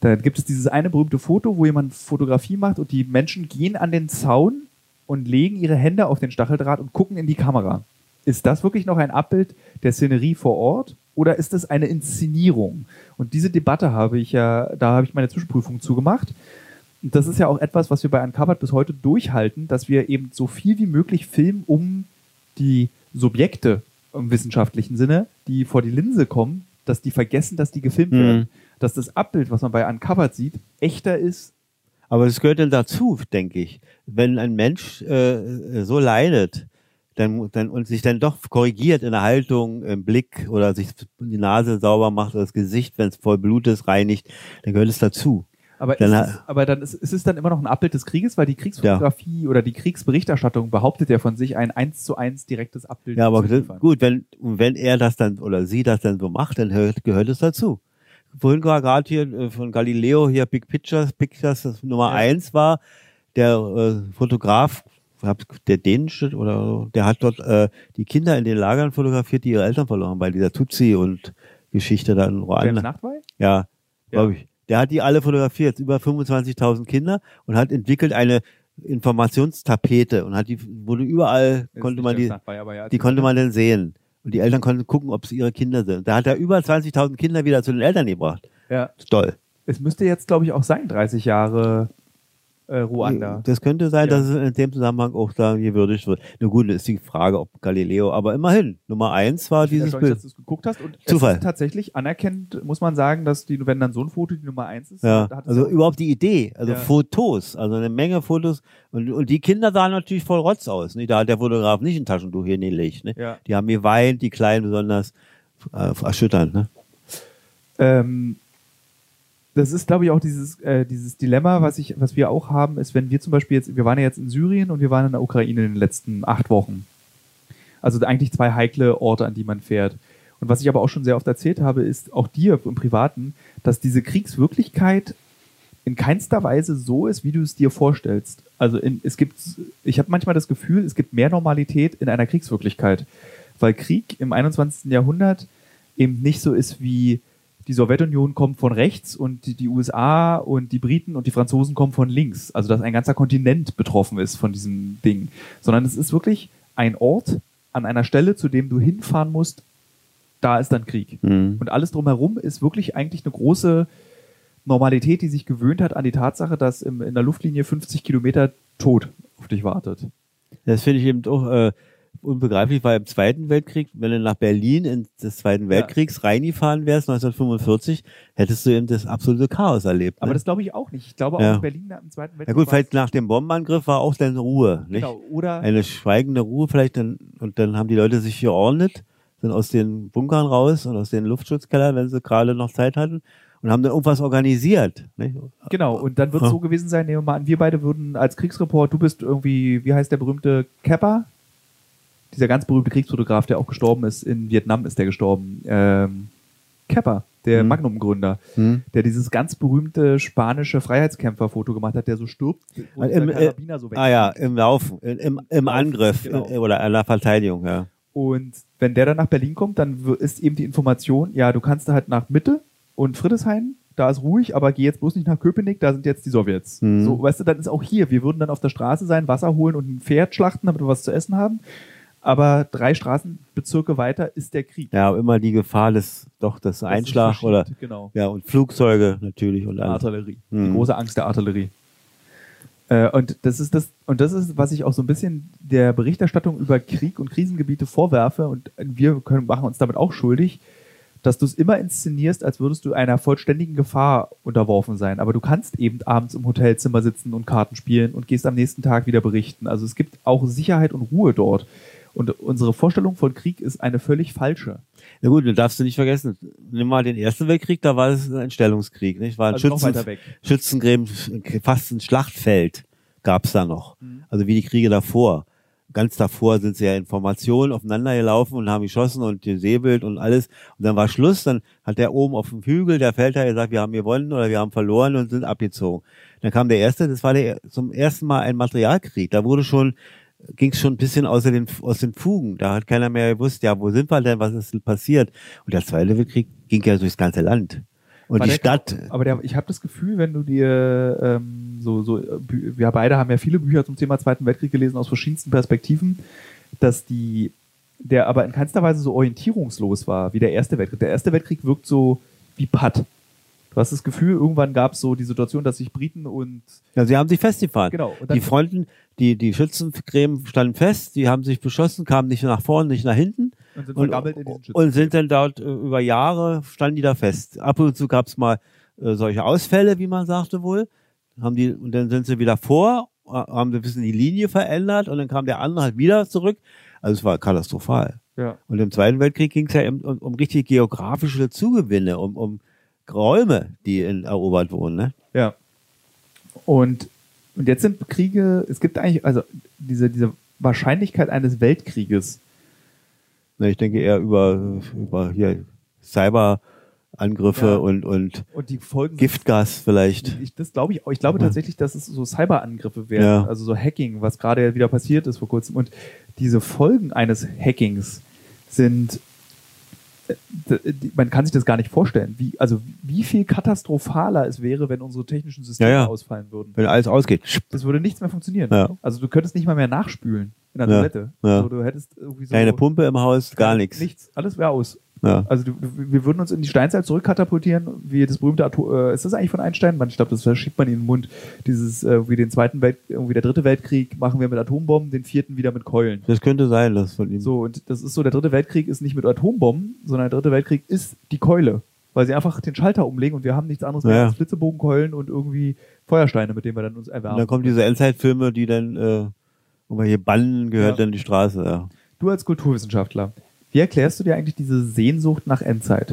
B: Da gibt es dieses eine berühmte Foto, wo jemand Fotografie macht und die Menschen gehen an den Zaun und legen ihre Hände auf den Stacheldraht und gucken in die Kamera. Ist das wirklich noch ein Abbild der Szenerie vor Ort oder ist es eine Inszenierung? Und diese Debatte habe ich ja, da habe ich meine Zwischenprüfung zugemacht. Und das ist ja auch etwas, was wir bei Uncovered bis heute durchhalten, dass wir eben so viel wie möglich filmen, um die Subjekte im wissenschaftlichen Sinne, die vor die Linse kommen, dass die vergessen, dass die gefilmt
A: Mhm.
B: werden. Dass das Abbild, was man bei Uncovered sieht, echter ist.
A: Aber es gehört dann dazu, denke ich. Wenn ein Mensch äh, so leidet, dann, dann und sich dann doch korrigiert in der Haltung, im Blick oder sich die Nase sauber macht oder das Gesicht, wenn es voll Blut ist, reinigt, dann gehört es dazu.
B: Aber,
A: Dann
B: ist es, aber dann ist, ist es dann immer noch ein Abbild des Krieges, weil die Kriegsfotografie oder die Kriegsberichterstattung behauptet ja von sich ein eins zu eins direktes Abbild.
A: Ja, aber gut, wenn, wenn er das dann oder sie das dann so macht, dann hört, gehört es dazu. Vorhin war gerade hier äh, von Galileo hier Big Pictures, Pictures, Nummer
B: Ja.
A: eins war, der äh, Fotograf, der dänische oder so, der hat dort äh, die Kinder in den Lagern fotografiert, die ihre Eltern verloren haben, bei dieser Tutsi und Geschichte da in Ruanda. Ja,
B: Ja.
A: glaube ich. Der hat die alle fotografiert, über 25.000 Kinder und hat entwickelt eine Informationstapete und hat die, wurde überall,
B: Ist
A: konnte man die,
B: Nachtwey, aber ja,
A: die konnte man dann sehen. Und die Eltern konnten gucken, ob es ihre Kinder sind. Da hat er über 20.000 Kinder wieder zu den Eltern gebracht.
B: Ja.
A: Ist toll.
B: Es müsste jetzt, glaube ich, auch sein, 30 Jahre Ruanda.
A: Das könnte sein,
B: Ja.
A: dass es in dem Zusammenhang auch da gewürdigt wird. Nur gut, ist die Frage, ob Galileo, aber immerhin, Nummer eins war dieses
B: dass
A: Bild.
B: du es geguckt hast. Und
A: Zufall.
B: Es ist tatsächlich anerkennt, muss man sagen, dass die, wenn dann so ein Foto die Nummer eins ist,
A: Ja, also überhaupt die Idee, also
B: Ja.
A: Fotos, also eine Menge Fotos. Und, und die Kinder sahen natürlich voll Rotz aus. Nicht? Da hat der Fotograf nicht ein Taschentuch hier hingelegt. Ne?
B: Ja.
A: Die haben geweint, die Kleinen besonders äh, erschütternd. Ne?
B: Ähm, das ist, glaube ich, auch dieses, äh, dieses Dilemma, was, ich, was wir auch haben, ist, wenn wir zum Beispiel jetzt, wir waren ja jetzt in Syrien und wir waren in der Ukraine in den letzten acht Wochen. Also eigentlich zwei heikle Orte, an die man fährt. Und was ich aber auch schon sehr oft erzählt habe, ist auch dir im Privaten, dass diese Kriegswirklichkeit in keinster Weise so ist, wie du es dir vorstellst. Also in, es gibt, ich habe manchmal das Gefühl, es gibt mehr Normalität in einer Kriegswirklichkeit, weil Krieg im 21. Jahrhundert eben nicht so ist wie die Sowjetunion kommt von rechts und die, die USA und die Briten und die Franzosen kommen von links. Also dass ein ganzer Kontinent betroffen ist von diesem Ding. Sondern es ist wirklich ein Ort an einer Stelle, zu dem du hinfahren musst, da ist dann Krieg.
A: Mhm.
B: Und alles drumherum ist wirklich eigentlich eine große Normalität, die sich gewöhnt hat an die Tatsache, dass im, in der Luftlinie 50 Kilometer Tod auf dich wartet.
A: Das finde ich eben auch äh, unbegreiflich, weil im Zweiten Weltkrieg, wenn du nach Berlin in des Zweiten
B: Ja.
A: Weltkriegs reingefahren wärst, 1945, hättest du eben das absolute Chaos erlebt.
B: Aber
A: ne?
B: das glaube ich auch nicht. Ich glaube
A: Ja.
B: auch in Berlin im Zweiten
A: ja
B: Weltkrieg.
A: gut,
B: war
A: vielleicht nach dem Bombenangriff war auch dann Ruhe, nicht?
B: genau, oder
A: Eine schweigende Ruhe vielleicht dann, und dann haben die Leute sich geordnet, sind aus den Bunkern raus und aus den Luftschutzkellern, wenn sie gerade noch Zeit hatten und haben dann irgendwas organisiert. Nicht?
B: Genau, und dann wird es
A: Ja.
B: so gewesen sein, nehmen wir mal an, wir beide würden als Kriegsreport, du bist irgendwie, wie heißt der berühmte Kepper? Dieser ganz berühmte Kriegsfotograf, der auch gestorben ist, in Vietnam ist der gestorben. Ähm, Kepper, der
A: Mhm.
B: Magnum-Gründer,
A: Hm?
B: der dieses ganz berühmte spanische Freiheitskämpfer-Foto gemacht hat, der so stirbt, wo
A: Im-
B: dieser
A: äh,
B: Karabiner so
A: Ah ja, im Laufen, im, im,
B: Laufen,
A: Angriff
B: genau.
A: äh, oder in der Verteidigung, ja.
B: Und wenn der dann nach Berlin kommt, dann ist eben die Information, ja, du kannst da halt nach Mitte und Friedrichshain, da ist ruhig, aber geh jetzt bloß nicht nach Köpenick, da sind jetzt die Sowjets.
A: Mhm.
B: So, weißt du, dann ist auch hier, wir würden dann auf der Straße sein, Wasser holen und ein Pferd schlachten, damit wir was zu essen haben. Aber drei Straßenbezirke weiter ist der Krieg.
A: Ja, immer die Gefahr des, doch,
B: Das
A: Einschlag
B: ist
A: oder,
B: Genau.
A: ja, und Flugzeuge natürlich und alles.
B: Artillerie. Die
A: Mhm.
B: große Angst der Artillerie. Äh, und das ist das, und das ist, was ich auch so ein bisschen der Berichterstattung über Krieg und Krisengebiete vorwerfe, und wir können, machen uns damit auch schuldig, dass du es immer inszenierst, als würdest du einer vollständigen Gefahr unterworfen sein. Aber du kannst eben abends im Hotelzimmer sitzen und Karten spielen und gehst am nächsten Tag wieder berichten. Also es gibt auch Sicherheit und Ruhe dort. Und unsere Vorstellung von Krieg ist eine völlig falsche.
A: Na gut, du darfst du nicht vergessen, nimm mal den Ersten Weltkrieg, da war es ein Entstellungskrieg, nicht? War ein
B: Also
A: Schützen. Schützengräben, fast ein Schlachtfeld gab's da noch.
B: Mhm.
A: Also wie die Kriege davor. Ganz davor sind sie ja Informationen aufeinander gelaufen und haben geschossen und gesäbelt und alles. Und dann war Schluss, dann hat der oben auf dem Hügel, der Feldherr gesagt, wir haben gewonnen oder wir haben verloren und sind abgezogen. Dann kam der erste, das war der zum ersten Mal ein Materialkrieg. Da wurde schon, ging es schon ein bisschen außer den, aus den Fugen. Da hat keiner mehr gewusst, ja, wo sind wir denn, was ist passiert? Und der Zweite Weltkrieg ging ja durchs ganze Land. Und
B: War
A: die
B: der-
A: Stadt,
B: Aber der, ich habe das Gefühl, wenn du dir ähm, so, so, äh, wir beide haben ja viele Bücher zum Thema Zweiten Weltkrieg gelesen aus verschiedensten Perspektiven, dass die, der aber in keinster Weise so orientierungslos war wie der Erste Weltkrieg. Der Erste Weltkrieg wirkt so wie Patt. Du hast das Gefühl, irgendwann gab es so die Situation, dass sich Briten und
A: ja, sie haben sich festgefahren.
B: genau und
A: Die Fronten, die, die Schützengräben standen fest, die haben sich beschossen, kamen nicht nach vorne, nicht nach hinten
B: und sind
A: und,
B: Schützen.
A: und sind dann dort äh, über Jahre, standen die da fest. Ab und zu gab es mal äh, solche Ausfälle, wie man sagte wohl. Haben die, und dann sind sie wieder vor, äh, haben ein bisschen die Linie verändert und dann kam der andere halt wieder zurück. Also es war katastrophal.
B: ja.
A: Und im Zweiten Weltkrieg ging es ja um, um, um richtig geografische Zugewinne, um, um Räume, die in, erobert wurden. Ne?
B: Ja. Und, und jetzt sind Kriege, es gibt eigentlich, also diese, diese Wahrscheinlichkeit eines Weltkrieges,
A: Ne, Ich denke eher über, über hier Cyberangriffe
B: Ja.
A: und, und
B: und die Folgen
A: Giftgas vielleicht.
B: Ich, das glaube ich auch. Ich glaube tatsächlich, dass es so Cyberangriffe werden,
A: Ja.
B: also so Hacking, was gerade wieder passiert ist vor kurzem. Und diese Folgen eines Hackings sind, man kann sich das gar nicht vorstellen, wie, also wie viel katastrophaler es wäre, wenn unsere technischen Systeme
A: Ja, ja.
B: ausfallen würden.
A: Wenn alles ausgeht.
B: Das würde nichts mehr funktionieren.
A: Ja.
B: Also du könntest nicht mal mehr nachspülen in der. Toilette.
A: Ja.
B: So, du hättest irgendwie so
A: Keine Pumpe im Haus, gar nichts.
B: Nichts. Alles wäre aus.
A: Ja.
B: Also du, wir würden uns in die Steinzeit zurückkatapultieren, wie das berühmte Atom, äh, ist das eigentlich von Einstein? Man, ich glaube, das schiebt man in den Mund. Dieses, äh, wie den zweiten Welt, irgendwie der dritte Weltkrieg machen wir mit Atombomben, den vierten wieder mit Keulen.
A: Das könnte sein, dass von ihm.
B: So, und das ist so, der dritte Weltkrieg ist nicht mit Atombomben, sondern der dritte Weltkrieg ist die Keule. Weil sie einfach den Schalter umlegen und wir haben nichts anderes mehr
A: Ja.
B: als Flitzebogenkeulen und irgendwie Feuersteine, mit denen wir dann uns
A: Und
B: erwärmen.
A: dann kommen diese Endzeitfilme, die dann, äh, irgendwelche Banden gehört
B: Ja.
A: dann die Straße, ja.
B: Du als Kulturwissenschaftler, wie erklärst du dir eigentlich diese Sehnsucht nach Endzeit?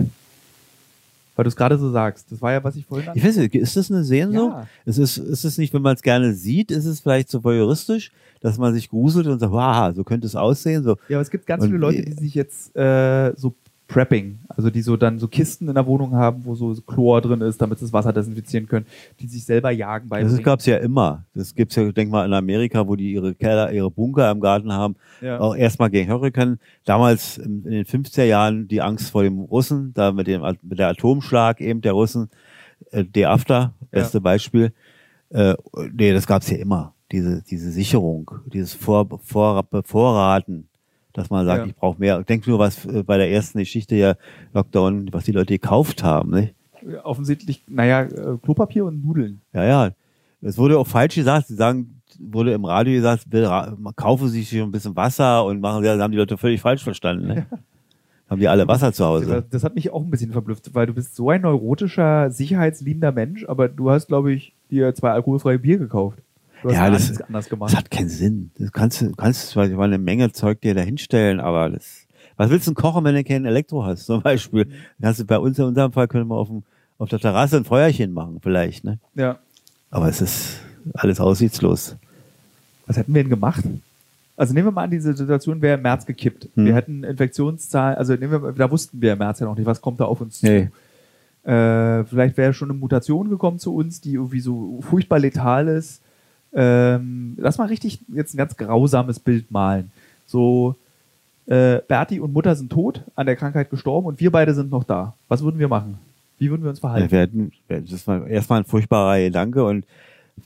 B: Weil du es gerade so sagst. Das war ja, was ich vorhin
A: Ich weiß nicht, ist das eine Sehnsucht?
B: Ja.
A: Es ist, ist es nicht, wenn man es gerne sieht, ist es vielleicht so voyeuristisch, dass man sich gruselt und sagt, wow, so könnte es aussehen, so.
B: Ja, aber es gibt ganz
A: Und
B: viele Leute, die sich jetzt äh, so Prepping, also die so dann so Kisten in der Wohnung haben, wo so Chlor drin ist, damit sie das Wasser desinfizieren können, die sich selber jagen bei
A: Das gab's ja immer. Das gibt's ja, denk mal, in Amerika, wo die ihre Keller, ihre Bunker im Garten haben.
B: ja.
A: Auch erstmal gegen Hurrikan. Damals in den 50er Jahren die Angst vor dem Russen, da mit dem mit der Atomschlag eben der Russen, äh, der After, beste Beispiel. Äh, nee, das gab's ja immer. Diese, diese Sicherung, dieses Vor, Vor, Bevorraten, dass man sagt,
B: Ja.
A: ich brauche mehr. Denk nur, was äh, bei der ersten Geschichte ja Lockdown, was die Leute gekauft haben, nicht?
B: Offensichtlich, naja, äh, Klopapier und Nudeln.
A: Ja, ja. Es wurde auch falsch gesagt. Sie sagen, wurde im Radio gesagt, kaufen Sie sich ein bisschen Wasser und machen Sie, das haben die Leute völlig falsch verstanden. Ne? Haben die alle Wasser zu Hause?
B: Das hat mich auch ein bisschen verblüfft, weil du bist so ein neurotischer, sicherheitsliebender Mensch, aber du hast, glaube ich, dir zwei alkoholfreie Bier gekauft. Du hast
A: Ja, das-
B: anders gemacht.
A: Das hat keinen Sinn. Das kannst du, kannst zwar eine Menge Zeug dir da hinstellen, aber das, was willst du denn kochen, wenn du kein Elektro hast? Zum Beispiel, kannst du bei uns, in unserem Fall können wir auf dem, auf der Terrasse ein Feuerchen machen, vielleicht, ne?
B: Ja.
A: Aber es ist alles aussichtslos.
B: Was hätten wir denn gemacht? Also nehmen wir mal an, diese Situation wäre im März gekippt.
A: Hm.
B: Wir hätten Infektionszahlen, also nehmen wir, da wussten wir im März ja noch nicht, was kommt da auf uns
A: Nee.
B: zu. Äh, vielleicht wäre schon eine Mutation gekommen zu uns, die irgendwie so furchtbar letal ist. Ähm, lass mal richtig jetzt ein ganz grausames Bild malen. So, äh, Berti und Mutter sind tot, an der Krankheit gestorben und wir beide sind noch da. Was würden wir machen? Wie würden wir uns
A: Ja,
B: verhalten?
A: wir hätten, das war erstmal ein furchtbarer Gedanke und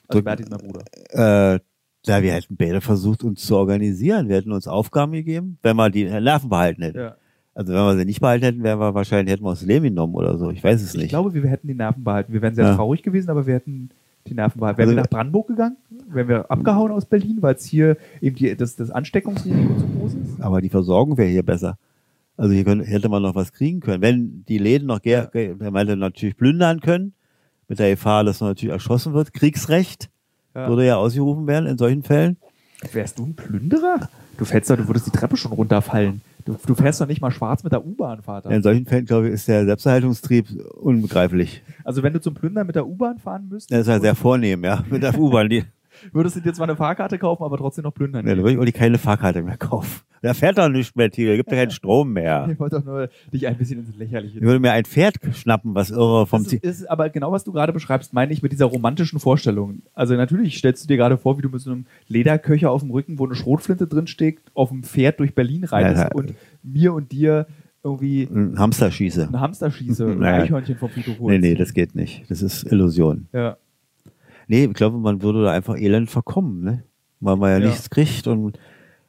B: Also Berti ist mein Bruder.
A: äh, ja, wir hätten beide versucht, uns zu organisieren. Wir hätten uns Aufgaben gegeben, wenn wir die Nerven behalten hätten.
B: Ja.
A: Also wenn wir sie nicht behalten hätten, wären wir wahrscheinlich, hätten wir uns das Leben genommen oder so. Ich weiß es
B: Ich
A: nicht.
B: glaube, wir hätten die Nerven behalten. Wir wären sehr
A: Ja.
B: traurig gewesen, aber wir hätten die Nerven behalten. Wären
A: Also-
B: wir nach Brandenburg gegangen? Wären wir abgehauen aus Berlin, weil es hier eben die, das, das Ansteckungsrisiko zu groß ist?
A: Aber die Versorgung wäre hier besser. Also hier könnte, hätte man noch was kriegen können. Wenn die Läden noch, ger- ge- er meinte natürlich plündern können, mit der Gefahr, dass man natürlich erschossen wird. Kriegsrecht
B: Ja.
A: würde ja ausgerufen werden in solchen Fällen.
B: Wärst du ein Plünderer? Du fällst doch, du würdest die Treppe schon runterfallen. Du, du fährst doch nicht mal schwarz mit der U-Bahn, Vater.
A: In solchen Fällen, glaube ich, ist der Selbsterhaltungstrieb unbegreiflich.
B: Also wenn du zum Plündern mit der U-Bahn fahren müsstest,
A: Das ist ja sehr vornehm, ja, mit der U-Bahn.
B: Würdest du dir zwar eine Fahrkarte kaufen, aber trotzdem noch plündern.
A: ja, da würde ich auch die keine Fahrkarte mehr kaufen. Da fährt doch nicht mehr, Tiger. gibt ja keinen Strom mehr.
B: Ich wollte doch nur dich ein bisschen ins Lächerliche
A: Ich würde mir ein Pferd schnappen, was irre vom Ziel.
B: ist, aber genau, was du gerade beschreibst, meine ich mit dieser romantischen Vorstellung. Also natürlich stellst du dir gerade vor, wie du mit so einem Lederköcher auf dem Rücken, wo eine Schrotflinte drin steckt, auf dem Pferd durch Berlin reitest
A: Ja, ja.
B: und mir und dir irgendwie
A: Ein Hamster schieße.
B: ein Hamster schieße, ein
A: Naja.
B: Eichhörnchen vom Friedhof
A: Nee,
B: holst.
A: nee, das geht nicht. Das ist Illusion.
B: Ja.
A: Nee, ich glaube, man würde da einfach elend verkommen, ne? Weil man ja,
B: Ja.
A: nichts kriegt und,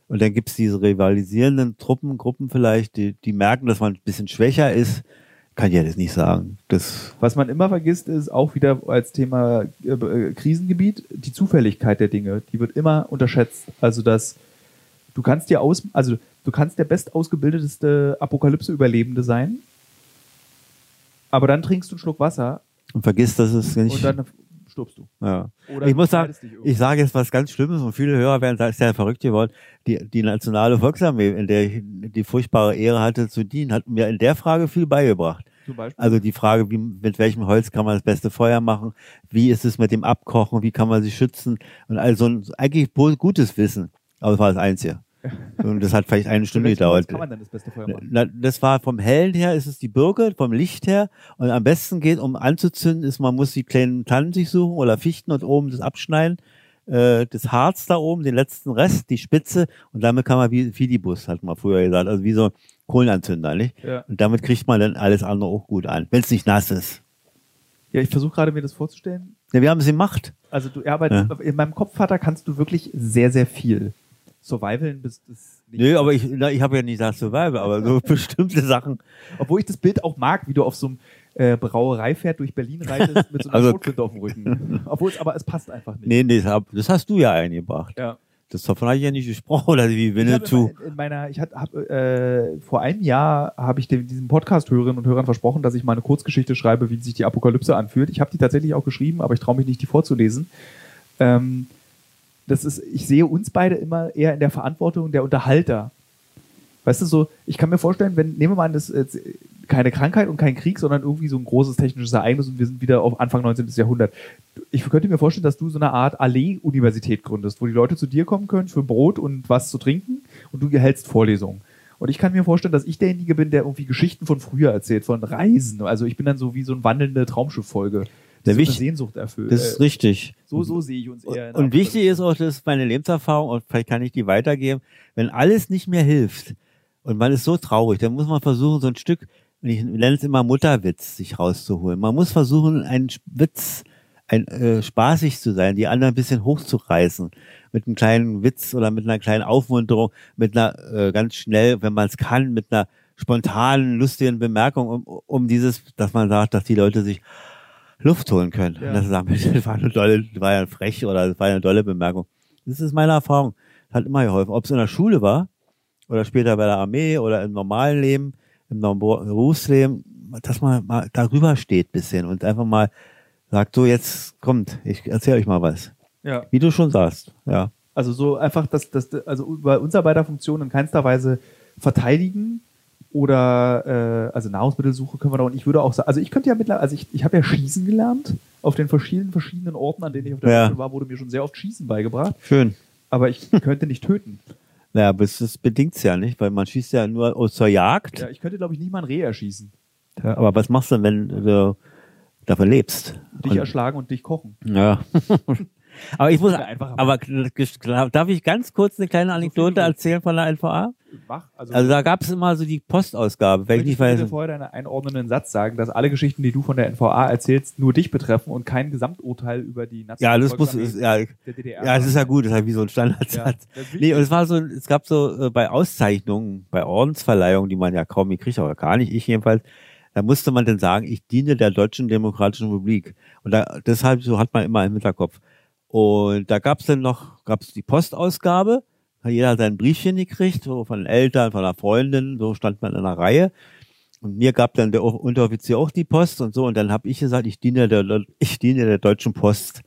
A: und dann gibt's diese rivalisierenden Truppen, Gruppen vielleicht, die, die merken, dass man ein bisschen schwächer ist. Kann ich ja das nicht sagen. Das,
B: Was man immer vergisst, ist auch wieder als Thema äh, äh, Krisengebiet die Zufälligkeit der Dinge. Die wird immer unterschätzt. Also dass du kannst dir aus, also du kannst der bestausgebildeteste Apokalypse-Überlebende sein, aber dann trinkst du einen Schluck Wasser
A: und vergisst, dass es nicht.
B: und dann stirbst du.
A: ja.
B: Oder
A: ich muss sagen, ich sage jetzt was ganz Schlimmes und viele Hörer werden sagen, ist ja verrückt geworden. Die, die nationale Volksarmee, in der ich die furchtbare Ehre hatte zu dienen, hat mir in der Frage viel beigebracht.
B: Zum Beispiel.
A: Also die Frage, wie, mit welchem Holz kann man das beste Feuer machen? Wie ist es mit dem Abkochen? Wie kann man sich schützen? Und also ein, eigentlich gutes Wissen. Aber das war das Einzige. Und das hat vielleicht eine Stunde gedauert.
B: kann man dann das beste Feuer machen?
A: Na, das war vom Hellen her, ist es die Birke, vom Licht her. Und am besten geht, um anzuzünden, ist, man muss die kleinen Tannen sich suchen oder Fichten und oben das abschneiden. Äh, das Harz da oben, den letzten Rest, die Spitze. Und damit kann man wie Fidibus, hat man früher gesagt. Also wie so ein Kohlenanzünder, nicht?
B: Ja.
A: Und damit kriegt man dann alles andere auch gut an, wenn es nicht nass ist.
B: Ja, ich versuche gerade mir das vorzustellen.
A: Ja, wir haben es gemacht.
B: Also du, ja, aber
A: Ja.
B: in meinem Kopf, Vater, kannst du wirklich sehr, sehr viel. Survivalen bist das nicht.
A: Nö, aber ich, na, ich habe ja nicht gesagt Survival, aber so bestimmte Sachen.
B: Obwohl ich das Bild auch mag, wie du auf so einem äh, Brauereipferd durch Berlin reitest mit so einer
A: Also-
B: Schrotflinte auf dem Rücken. Obwohl es, aber es passt einfach nicht.
A: Nee, nee, das, hab, das hast du ja eingebracht.
B: Ja.
A: Das davon habe ich ja nicht gesprochen, oder wie
B: Ich
A: Winnetou.
B: habe in, in meiner, ich hab, hab, äh, vor einem Jahr habe ich dem, diesem Podcast-Hörerinnen und Hörern versprochen, dass ich mal eine Kurzgeschichte schreibe, wie sich die Apokalypse anfühlt. Ich habe die tatsächlich auch geschrieben, aber ich traue mich nicht, die vorzulesen. Ähm, das ist, ich sehe uns beide immer eher in der Verantwortung der Unterhalter. Weißt du, so, ich kann mir vorstellen, wenn, nehmen wir mal an, das ist keine Krankheit und kein Krieg, sondern irgendwie so ein großes technisches Ereignis und wir sind wieder auf Anfang 19. Jahrhundert. Ich könnte mir vorstellen, dass du so eine Art Allee-Universität gründest, wo die Leute zu dir kommen können für Brot und was zu trinken und du hältst Vorlesungen. Und ich kann mir vorstellen, dass ich derjenige bin, der irgendwie Geschichten von früher erzählt, von Reisen. Also ich bin dann so wie so eine wandelnde Traumschifffolge,
A: Der
B: so eine
A: Wich-
B: Sehnsucht erfüllt.
A: Das ist
B: Äh,
A: richtig.
B: so, so sehe ich uns eher.
A: Und wichtig ist auch, das ist meine Lebenserfahrung, und vielleicht kann ich die weitergeben, wenn alles nicht mehr hilft und man ist so traurig, dann muss man versuchen, so ein Stück, ich nenne es immer Mutterwitz, sich rauszuholen. Man muss versuchen, einen Witz, ein, äh, spaßig zu sein, die anderen ein bisschen hochzureißen. Mit einem kleinen Witz oder mit einer kleinen Aufmunterung, mit einer äh, ganz schnell, wenn man es kann, mit einer spontanen, lustigen Bemerkung, um, um dieses, dass man sagt, dass die Leute sich Luft holen können.
B: Ja.
A: Und sie sagen, das war eine tolle, das war ja frech oder das war ja eine tolle Bemerkung. Das ist meine Erfahrung. Hat immer geholfen. Ob es in der Schule war oder später bei der Armee oder im normalen Leben, im normalen Berufsleben, dass man mal darüber steht bisschen und einfach mal sagt, so jetzt kommt, ich erzähle euch mal was.
B: Ja.
A: Wie du schon sagst, ja.
B: Also so einfach, dass, dass also bei unserer beider Funktionen in keinster Weise verteidigen, oder äh, also Nahrungsmittelsuche können wir da und ich würde auch sagen, also ich könnte ja mittlerweile, also ich, ich habe ja Schießen gelernt auf den verschiedenen verschiedenen Orten, an denen ich auf der
A: Ja.
B: Schule war, wurde mir schon sehr oft Schießen beigebracht,
A: Schön.
B: aber ich könnte nicht töten.
A: Naja, aber es das bedingt's ja nicht, weil man schießt ja nur aus zur Jagd.
B: Ja, ich könnte glaube ich nicht mal ein Reh erschießen,
A: Ja, aber was machst du, denn, wenn du davon lebst?
B: dich
A: Und-
B: erschlagen und dich kochen.
A: Ja. aber ich muss,
B: einfacher.
A: aber darf ich ganz kurz eine kleine Anekdote erzählen von der NVA?
B: Mach, also,
A: Also da gab es immer so die Postausgabe, wenn ich nicht weiß.
B: vorher deinen einordnenden Satz sagen, dass alle Geschichten, die du von der NVA erzählst, nur dich betreffen und kein Gesamturteil über die
A: Ja, das muss,
B: Volksarmee
A: ja,
B: der DDR.
A: ja, das ist ja gut, das ist ja wie so ein Standardsatz.
B: Ja, ist
A: Nee, und es war so, es gab so äh, bei Auszeichnungen, bei Ordensverleihungen, die man ja kaum gekriegt hat, oder gar nicht, ich jedenfalls, da musste man dann sagen, ich diene der Deutschen Demokratischen Republik. Und da, deshalb, so hat man immer im Hinterkopf. Und da gab's dann noch, gab's die Postausgabe, hat jeder sein Briefchen gekriegt, so von den Eltern, von der Freundin, so stand man in einer Reihe. Und mir gab dann der Unteroffizier auch die Post und so. Und dann habe ich gesagt, ich diene der, ich diene der Deutschen Post.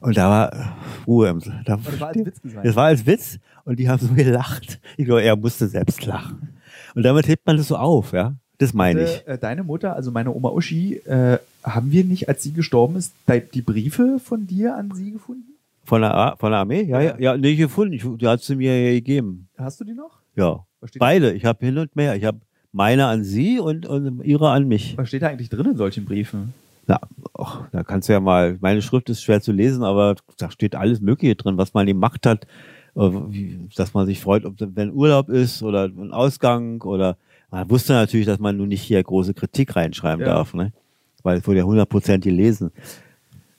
A: Und da war Ruhe im da
B: das war als Witz gesagt.
A: das war als Witz und die haben so gelacht. Ich glaube, er musste selbst lachen. Und damit hebt man das so auf, ja. Das meine ich.
B: Äh, Deine Mutter, also meine Oma Uschi, äh, haben wir nicht, als sie gestorben ist, die Briefe von dir an sie gefunden?
A: Von der, von der Armee? Ja, ja, ja, nee, gefunden. Ich, die hat sie mir ja gegeben.
B: Hast du die noch?
A: Ja. Beide. Ich habe hin und mehr. Ich habe meine an sie und, und ihre an mich.
B: was steht da eigentlich drin in solchen Briefen?
A: Na, ach, da kannst du ja mal, meine Schrift ist schwer zu lesen, aber da steht alles Mögliche drin, was man gemacht hat, äh, dass man sich freut, ob wenn Urlaub ist oder ein Ausgang oder man wusste natürlich, dass man nun nicht hier große Kritik reinschreiben
B: Ja.
A: darf, ne? Weil es wurde ja 100% gelesen.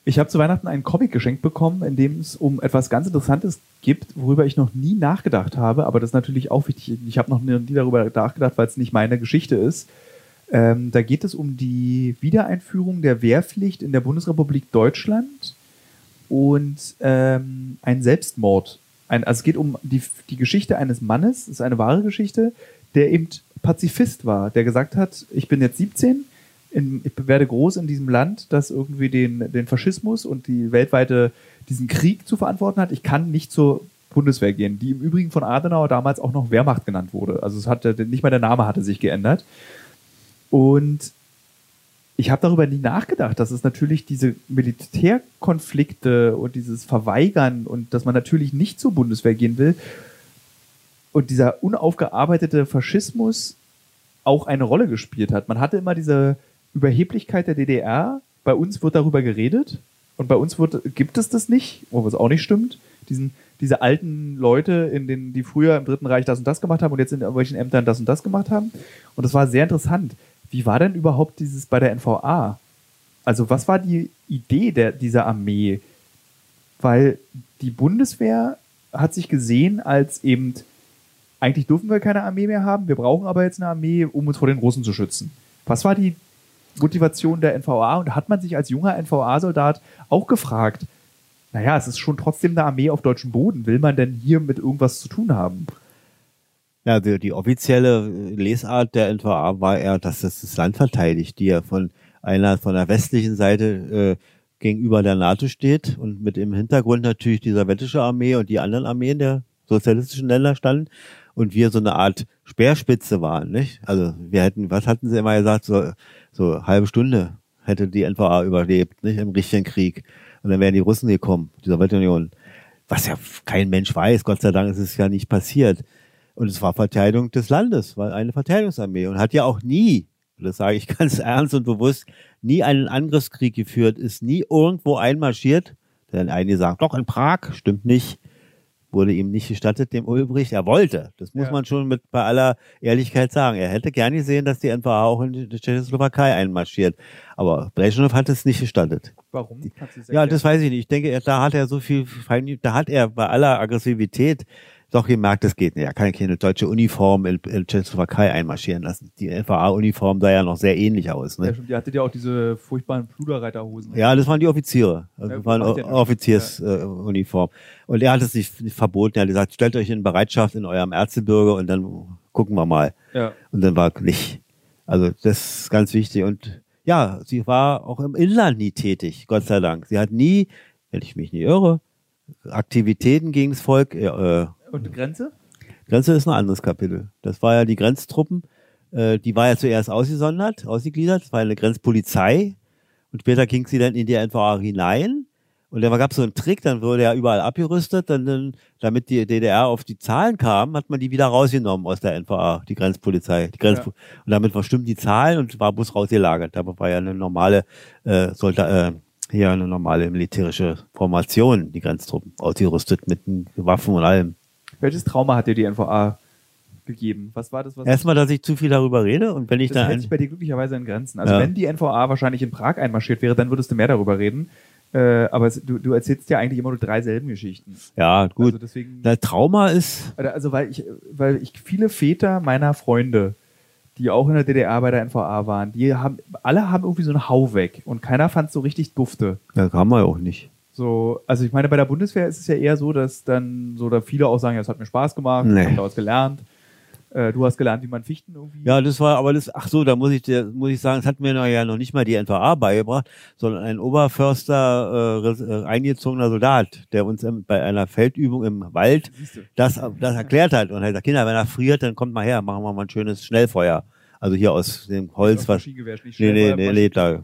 B: Ich habe zu Weihnachten einen Comic geschenkt bekommen, in dem es um etwas ganz Interessantes gibt, worüber ich noch nie nachgedacht habe, aber das ist natürlich auch wichtig. Ich habe noch nie darüber nachgedacht, weil es nicht meine Geschichte ist. Ähm, da geht es um die Wiedereinführung der Wehrpflicht in der Bundesrepublik Deutschland und ähm, ein Selbstmord. Ein, also es geht um die, die Geschichte eines Mannes, das ist eine wahre Geschichte, der eben Pazifist war, der gesagt hat, ich bin jetzt 17, in, ich werde groß in diesem Land, das irgendwie den, den Faschismus und die weltweite, diesen Krieg zu verantworten hat. Ich kann nicht zur Bundeswehr gehen, die im Übrigen von Adenauer damals auch noch Wehrmacht genannt wurde. Also es hatte, nicht mal der Name hatte sich geändert. Und ich habe darüber nie nachgedacht, dass es natürlich diese Militärkonflikte und dieses Verweigern und dass man natürlich nicht zur Bundeswehr gehen will und dieser unaufgearbeitete Faschismus auch eine Rolle gespielt hat. Man hatte immer diese Überheblichkeit der DDR. Bei uns wird darüber geredet und bei uns wird, gibt es das nicht, was auch nicht stimmt. Diesen, diese alten Leute, in den, die früher im Dritten Reich das und das gemacht haben und jetzt in irgendwelchen Ämtern das und das gemacht haben. Und das war sehr interessant. Wie war denn überhaupt dieses bei der NVA? Also was war die Idee der, dieser Armee? Weil die Bundeswehr hat sich gesehen als eben, eigentlich dürfen wir keine Armee mehr haben, wir brauchen aber jetzt eine Armee, um uns vor den Russen zu schützen. Was war die Motivation der NVA? Und hat man sich als junger NVA-Soldat auch gefragt, naja, es ist schon trotzdem eine Armee auf deutschem Boden, will man denn hier mit irgendwas zu tun haben?
A: Ja, die, die offizielle Lesart der NVA war eher, dass das das Land verteidigt, die ja von einer von der westlichen Seite äh, gegenüber der NATO steht und mit im Hintergrund natürlich die sowjetische Armee und die anderen Armeen der sozialistischen Länder standen und wir so eine Art Speerspitze waren, nicht? Also wir hätten, was hatten sie immer gesagt, so, so halbe Stunde hätte die NVA überlebt, nicht? Im richtigen Krieg. Und dann wären die Russen gekommen, die Sowjetunion. Was ja kein Mensch weiß, Gott sei Dank ist es ja nicht passiert. Und es war Verteidigung des Landes, war eine Verteidigungsarmee und hat ja auch nie, das sage ich ganz ernst und bewusst, nie einen Angriffskrieg geführt, ist nie irgendwo einmarschiert. Denn einige sagen, doch in Prag, stimmt nicht, wurde ihm nicht gestattet, dem Ulbricht. Er wollte, das muss
B: Ja.
A: man schon mit bei aller Ehrlichkeit sagen. Er hätte gerne gesehen, dass die NVA auch in die Tschechoslowakei einmarschiert. Aber Brezhnev hat es nicht gestattet.
B: Warum?
A: Ja, das weiß ich nicht. Ich denke, da hat er so viel, da hat er bei aller Aggressivität doch gemerkt, das geht nicht. Er kann keine deutsche Uniform in, in Tschechoslowakei einmarschieren lassen. Die NVA-Uniform sah ja noch sehr ähnlich aus.
B: Ja,
A: Ne?
B: stimmt, ihr hattet ja auch diese furchtbaren Pluderreiterhosen.
A: Ja, das waren die Offiziere. Also
B: Ja,
A: das waren
B: macht ja.
A: Offiziersuniform. Äh, und er hat es nicht, nicht verboten. Er hat gesagt, stellt euch in Bereitschaft in eurem Erzgebirge und dann gucken wir mal.
B: ja.
A: Und dann war nicht. Also das ist ganz wichtig. Und ja, sie war auch im Inland nie tätig, Gott sei Dank. Sie hat nie, wenn ich mich nicht irre, Aktivitäten gegen das Volk. Äh,
B: Und die Grenze?
A: Grenze ist ein anderes Kapitel. Das war ja die Grenztruppen. äh, die war ja zuerst ausgesondert, ausgegliedert, das war eine Grenzpolizei und später ging sie dann in die NVA hinein. Und da gab es so einen Trick, dann wurde er überall abgerüstet, dann, dann, damit die DDR auf die Zahlen kam, hat man die wieder rausgenommen aus der NVA, die Grenzpolizei. Die Grenz
B: Ja.
A: Und damit verstimmt die Zahlen und war bloß rausgelagert. Da war ja eine normale, äh, sollte, äh, hier eine normale militärische Formation, die Grenztruppen, ausgerüstet mit Waffen und allem.
B: Welches Trauma hat dir die NVA gegeben? Was war das? Was
A: Erstmal, dass ich zu viel darüber rede und wenn ich
B: das
A: dann
B: hält sich bei dir glücklicherweise in Grenzen. Also
A: Ja.
B: wenn die NVA wahrscheinlich in Prag einmarschiert wäre, dann würdest du mehr darüber reden. Äh, aber es, du, du erzählst ja eigentlich immer nur drei selben Geschichten.
A: ja gut,
B: Also deswegen.
A: der Trauma ist,
B: Also weil ich, weil ich viele Väter meiner Freunde, die auch in der DDR bei der NVA waren, die haben, alle haben irgendwie so einen Hau weg und keiner fand so richtig dufte.
A: da kann man ja auch nicht.
B: So, also ich meine, bei der Bundeswehr ist es ja eher so, dass dann so da viele auch sagen, ja, es hat mir Spaß gemacht,
A: Nee.
B: ich habe daraus gelernt. Äh, du hast gelernt, wie man Fichten irgendwie.
A: Ja, das war, aber das, ach so, da muss ich dir, muss ich sagen, das hat mir noch ja noch nicht mal die NVA beigebracht, sondern ein Oberförster, äh, äh, eingezogener Soldat, der uns im, bei einer Feldübung im Wald das, das erklärt hat und er hat gesagt, Kinder, wenn er friert, dann kommt mal her, machen wir mal ein schönes Schnellfeuer. Also hier aus dem Holz, was, nee, nee, nee, nee, da,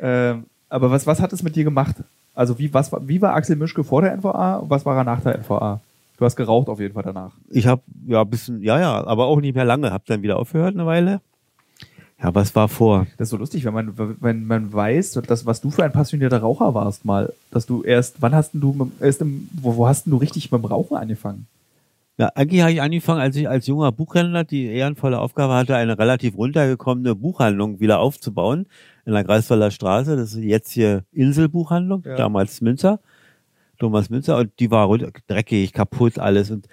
B: Ähm, aber was, was hat es mit dir gemacht? Also wie, was, war- wie war Axel Mischke vor der NVA und was war er nach der NVA? Du hast geraucht auf jeden Fall danach.
A: ich habe ja ein bisschen, ja, ja, aber auch nicht mehr lange, hab dann wieder aufgehört eine Weile. Ja, was war vor?
B: Das ist so lustig, wenn man, wenn man weiß, dass, was du für ein passionierter Raucher warst mal, dass du erst, wann hast denn du, erst im, wo, wo hast denn du richtig mit dem Rauchen angefangen?
A: Ja, eigentlich habe ich angefangen, als ich als junger Buchhändler die ehrenvolle Aufgabe hatte, eine relativ runtergekommene Buchhandlung wieder aufzubauen in der Greifswalder Straße. Das ist jetzt hier Inselbuchhandlung,
B: Ja.
A: damals Münzer, Thomas Münzer, und die war dreckig, kaputt alles. Und,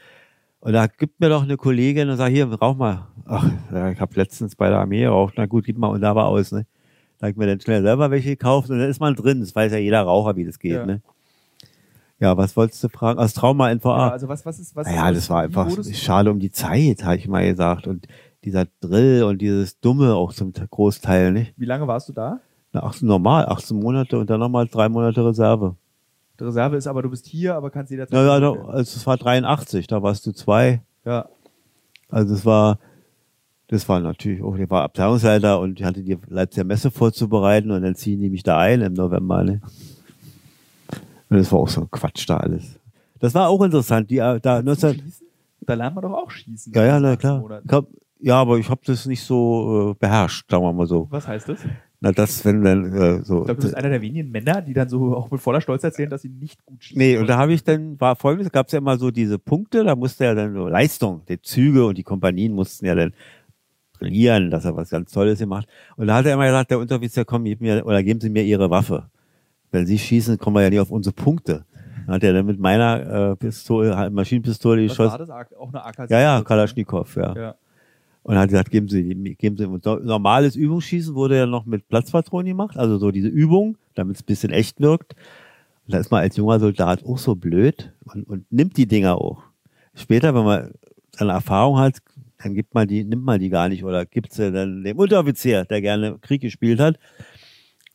A: und da gibt mir doch eine Kollegin und sagt, hier, rauch mal. Ach, ich habe letztens bei der Armee geraucht, na gut, gib mal und da war aus, ne? Da ich mir dann schnell selber welche gekauft und dann ist man drin. Das weiß ja jeder Raucher, wie das geht,
B: Ja.
A: ne? Ja, was wolltest du fragen? Aus Trauma NVA.
B: Ja, also was, was ist, was
A: Naja, das war einfach schade um die Zeit, habe ich mal gesagt. Und dieser Drill und dieses Dumme auch zum Großteil, nicht?
B: Wie lange warst du da?
A: Na, 18 normal, 18 Monate und dann nochmal drei Monate Reserve.
B: Die Reserve ist aber, du bist hier, aber kannst jederzeit.
A: Naja, da,
B: zurückkehren.
A: also es war 83, da warst du zwei.
B: ja.
A: Also es war, das war natürlich auch, der war Abteilungsleiter und ich hatte die Leipziger Messe vorzubereiten und dann ziehen die mich da ein im November, ne? Und das war auch so ein Quatsch da alles. Das war auch interessant, die, äh, da, 19,
B: Schießen? Da lernt man doch auch schießen.
A: Ja, ja, na
B: 18
A: klar.
B: Monaten.
A: Ja, aber ich habe das nicht so äh, beherrscht, sagen wir mal so.
B: Was heißt das?
A: Na, das, wenn dann äh, so.
B: Ich glaube, du bist einer der wenigen Männer, die dann so auch mit voller Stolz erzählen, dass sie nicht gut schießen.
A: nee, und da habe ich dann, war folgendes, gab es ja immer so diese Punkte, da musste ja dann so Leistung, die Züge und die Kompanien mussten ja dann brillieren, dass er was ganz Tolles gemacht. Und da hat er immer gesagt, der Unteroffizier, komm, gib mir, oder geben Sie mir Ihre Waffe. Wenn Sie schießen, kommen wir ja nicht auf unsere Punkte. Dann hat er dann mit meiner äh, Pistole, Maschinenpistole
B: Was war
A: geschossen.
B: das? Auch eine AK?
A: Ja, ja, Kalaschnikow, ja.
B: Ja.
A: Und hat gesagt, geben Sie, geben Sie. Normales Übungsschießen wurde ja noch mit Platzpatronen gemacht, also so diese Übung, damit es ein bisschen echt wirkt. Und da ist man als junger Soldat auch so blöd und, und nimmt die Dinger auch. Später, wenn man eine Erfahrung hat, dann gibt man die, nimmt man die gar nicht oder gibt sie dann dem Unteroffizier, der gerne Krieg gespielt hat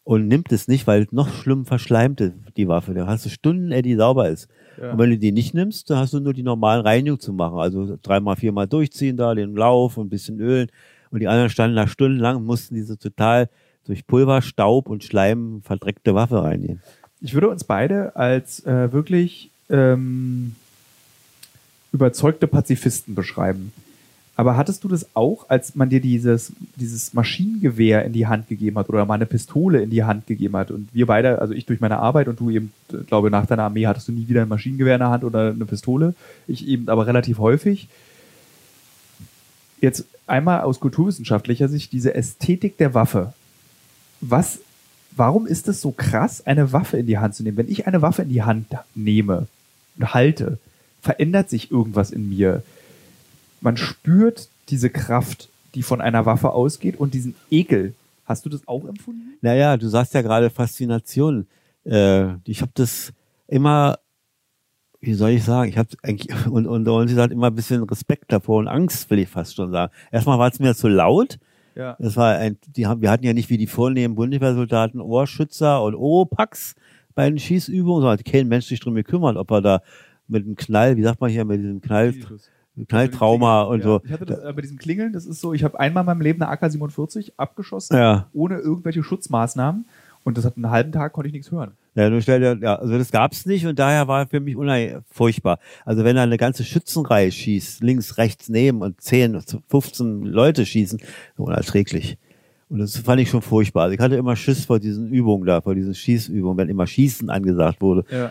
A: und nimmt es nicht, weil noch schlimm verschleimt ist, die Waffe. Da hast du Stunden, die sauber ist.
B: Ja.
A: Und wenn du die nicht nimmst, dann hast du nur die normalen Reinigungen zu machen. Also dreimal, viermal durchziehen da, den Lauf und ein bisschen ölen. Und die anderen standen da stundenlang und mussten diese total durch Pulver, Staub und Schleim verdreckte Waffe reinigen.
B: Ich würde uns beide als äh, wirklich ähm, überzeugte Pazifisten beschreiben. Aber hattest du das auch, als man dir dieses, dieses Maschinengewehr in die Hand gegeben hat oder mal eine Pistole in die Hand gegeben hat und wir beide, also ich durch meine Arbeit und du eben, äh, glaube nach deiner Armee hattest du nie wieder ein Maschinengewehr in der Hand oder eine Pistole, ich eben aber relativ häufig. Jetzt einmal aus kulturwissenschaftlicher Sicht diese Ästhetik der Waffe. Was, warum ist es so krass, eine Waffe in die Hand zu nehmen? Wenn ich eine Waffe in die Hand nehme und halte, verändert sich irgendwas in mir. Man spürt diese Kraft, die von einer Waffe ausgeht und diesen Ekel. Hast du das auch empfunden?
A: Naja, du sagst ja gerade Faszination. Äh, ich habe das immer, wie soll ich sagen, ich habe eigentlich, und, und, und sie sagt immer ein bisschen Respekt davor und Angst, will ich fast schon sagen. Erstmal war es mir zu laut.
B: Ja.
A: Das war ein, die haben, wir hatten ja nicht wie die vornehmen Bundeswehrsoldaten Ohrschützer und Oropax bei den Schießübungen, sondern hat kein Mensch sich drum gekümmert, ob er da mit einem Knall, wie sagt man hier, mit diesem Knall, Knalltrauma und
B: ja.
A: so.
B: Ich hatte das äh, bei diesem Klingeln, das ist so, ich habe einmal in meinem Leben eine AK-47 abgeschossen,
A: Ja.
B: ohne irgendwelche Schutzmaßnahmen. Und das hat einen halben Tag, konnte ich nichts hören.
A: Ja, nur stell dir, ja, also das gab's nicht und daher war für mich unheimlich furchtbar. Also wenn da eine ganze Schützenreihe schießt, links, rechts, neben und 10, 15 Leute schießen, unerträglich. Und das fand ich schon furchtbar. Also ich hatte immer Schiss vor diesen Übungen da, vor diesen Schießübungen, wenn immer Schießen angesagt wurde.
B: Ja.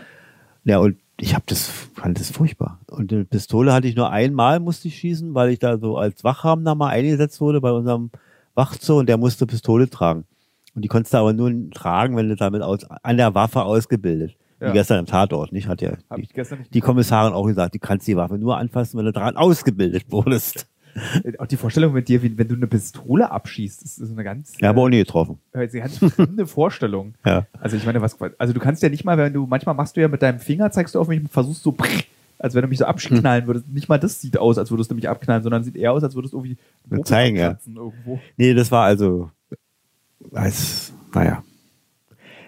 A: Ja, und ich habe das, fand das furchtbar. Und eine Pistole hatte ich nur einmal, musste ich schießen, weil ich da so als Wachhabender mal eingesetzt wurde bei unserem Wachzoo und der musste Pistole tragen. Und die konntest du aber nur tragen, wenn du damit aus, an der Waffe ausgebildet.
B: Ja.
A: Wie gestern im Tatort, nicht? Hat ja die, die Kommissarin auch gesagt, du kannst die Waffe nur anfassen, wenn du daran ausgebildet wurdest.
B: Äh, Auch die Vorstellung mit dir, wie, wenn du eine Pistole abschießt, ist eine ganz,
A: Ja, aber
B: äh,
A: auch nie getroffen.
B: äh, eine ganz fremde Vorstellung.
A: Ja.
B: Also ich meine, was, also du kannst ja nicht mal, wenn du, manchmal machst du ja mit deinem Finger, zeigst du auf mich und versuchst so, als wenn du mich so abknallen würdest. Nicht mal das sieht aus, als würdest du mich abknallen, sondern sieht eher aus, als würdest du irgendwie Popel
A: zeigen, ja.
B: irgendwo.
A: Nee, das war also, als, naja.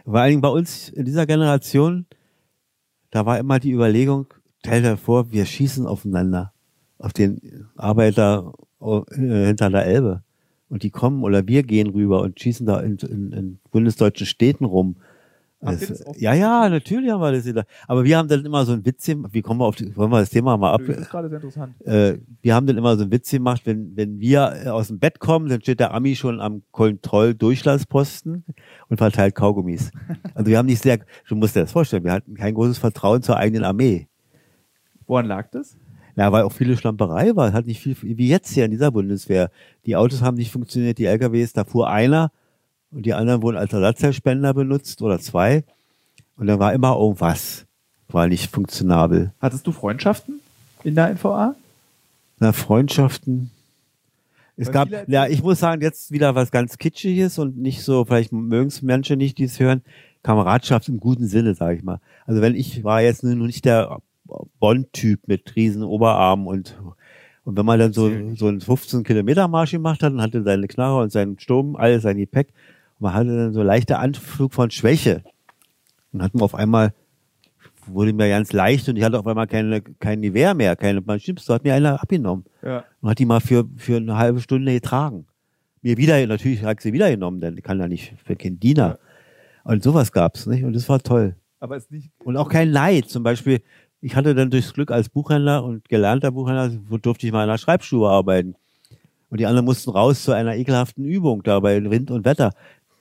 A: Vor allen Dingen bei uns in dieser Generation, da war immer die Überlegung, stell dir vor, wir schießen aufeinander, auf den Arbeiter äh, hinter der Elbe. Und die kommen oder wir gehen rüber und schießen da in, in, in bundesdeutschen Städten rum. Das- ja, ja, natürlich haben wir das wieder. Aber wir haben dann immer so ein Witz, gemacht. wie kommen wir auf die, wollen wir das Thema mal ab?
B: Das ist gerade sehr interessant.
A: äh, wir haben dann immer so einen Witz gemacht, wenn, wenn wir äh, aus dem Bett kommen, dann steht der Ami schon am Kontrolldurchlassposten und verteilt Kaugummis. Also wir haben nicht sehr, du musst dir das vorstellen, wir hatten kein großes Vertrauen zur eigenen Armee.
B: Woran lag das?
A: Ja, weil auch viele Schlamperei war, hat nicht viel, wie jetzt hier in dieser Bundeswehr. Die Autos haben nicht funktioniert, die LKWs, da fuhr einer und die anderen wurden als Ersatzteilspender benutzt oder zwei. Und dann war immer irgendwas, war nicht funktionabel.
B: Hattest du Freundschaften in der NVA?
A: Na, Freundschaften. Es
B: Weil
A: gab, ja, ich muss sagen, jetzt wieder was ganz Kitschiges und nicht so, vielleicht mögen es Menschen nicht, die es hören, Kameradschaft im guten Sinne, sage ich mal. Also wenn ich war jetzt nur nicht der Bond-Typ mit riesen Oberarmen und und wenn man dann so, so einen 15 Kilometer Marsch gemacht hat und hatte seine Knarre und seinen Sturm, alles sein Gepäck, und man hatte dann so leichte Anflug von Schwäche. Und hat man auf einmal, wurde mir ganz leicht und ich hatte auf einmal keine, kein Gewehr mehr, keine Maschinenpistole, hat mir einer abgenommen
B: Ja.
A: und hat die mal für, für eine halbe Stunde getragen. Mir wieder, natürlich hat sie wieder genommen, denn die kann ja nicht für kein Diener. Und sowas gab's, nicht? Und das war toll.
B: Aber es nicht.
A: Und auch kein Leid. Zum Beispiel, ich hatte dann durchs Glück als Buchhändler und gelernter Buchhändler, wo durfte ich mal in einer Schreibstube arbeiten. Und die anderen mussten raus zu einer ekelhaften Übung da bei Wind und Wetter.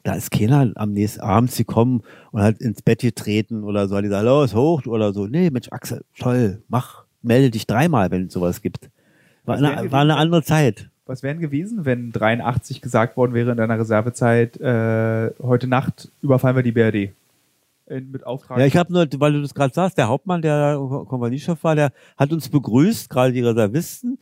A: Da ist keiner am nächsten abends gekommen und hat ins Bett getreten oder so. Hat gesagt, los, hoch oder so. Nee, Mensch, Axel, toll, mach, melde dich dreimal, wenn es sowas gibt. War eine, war eine andere Zeit.
B: Was wären gewesen, wenn 83 gesagt worden wäre in deiner Reservezeit, äh, heute Nacht überfallen wir die BRD? In, mit Auftrag.
A: Ja, ich habe nur, weil du das gerade sagst, der Hauptmann, der Kompaniechef war, der hat uns begrüßt, gerade die Reservisten.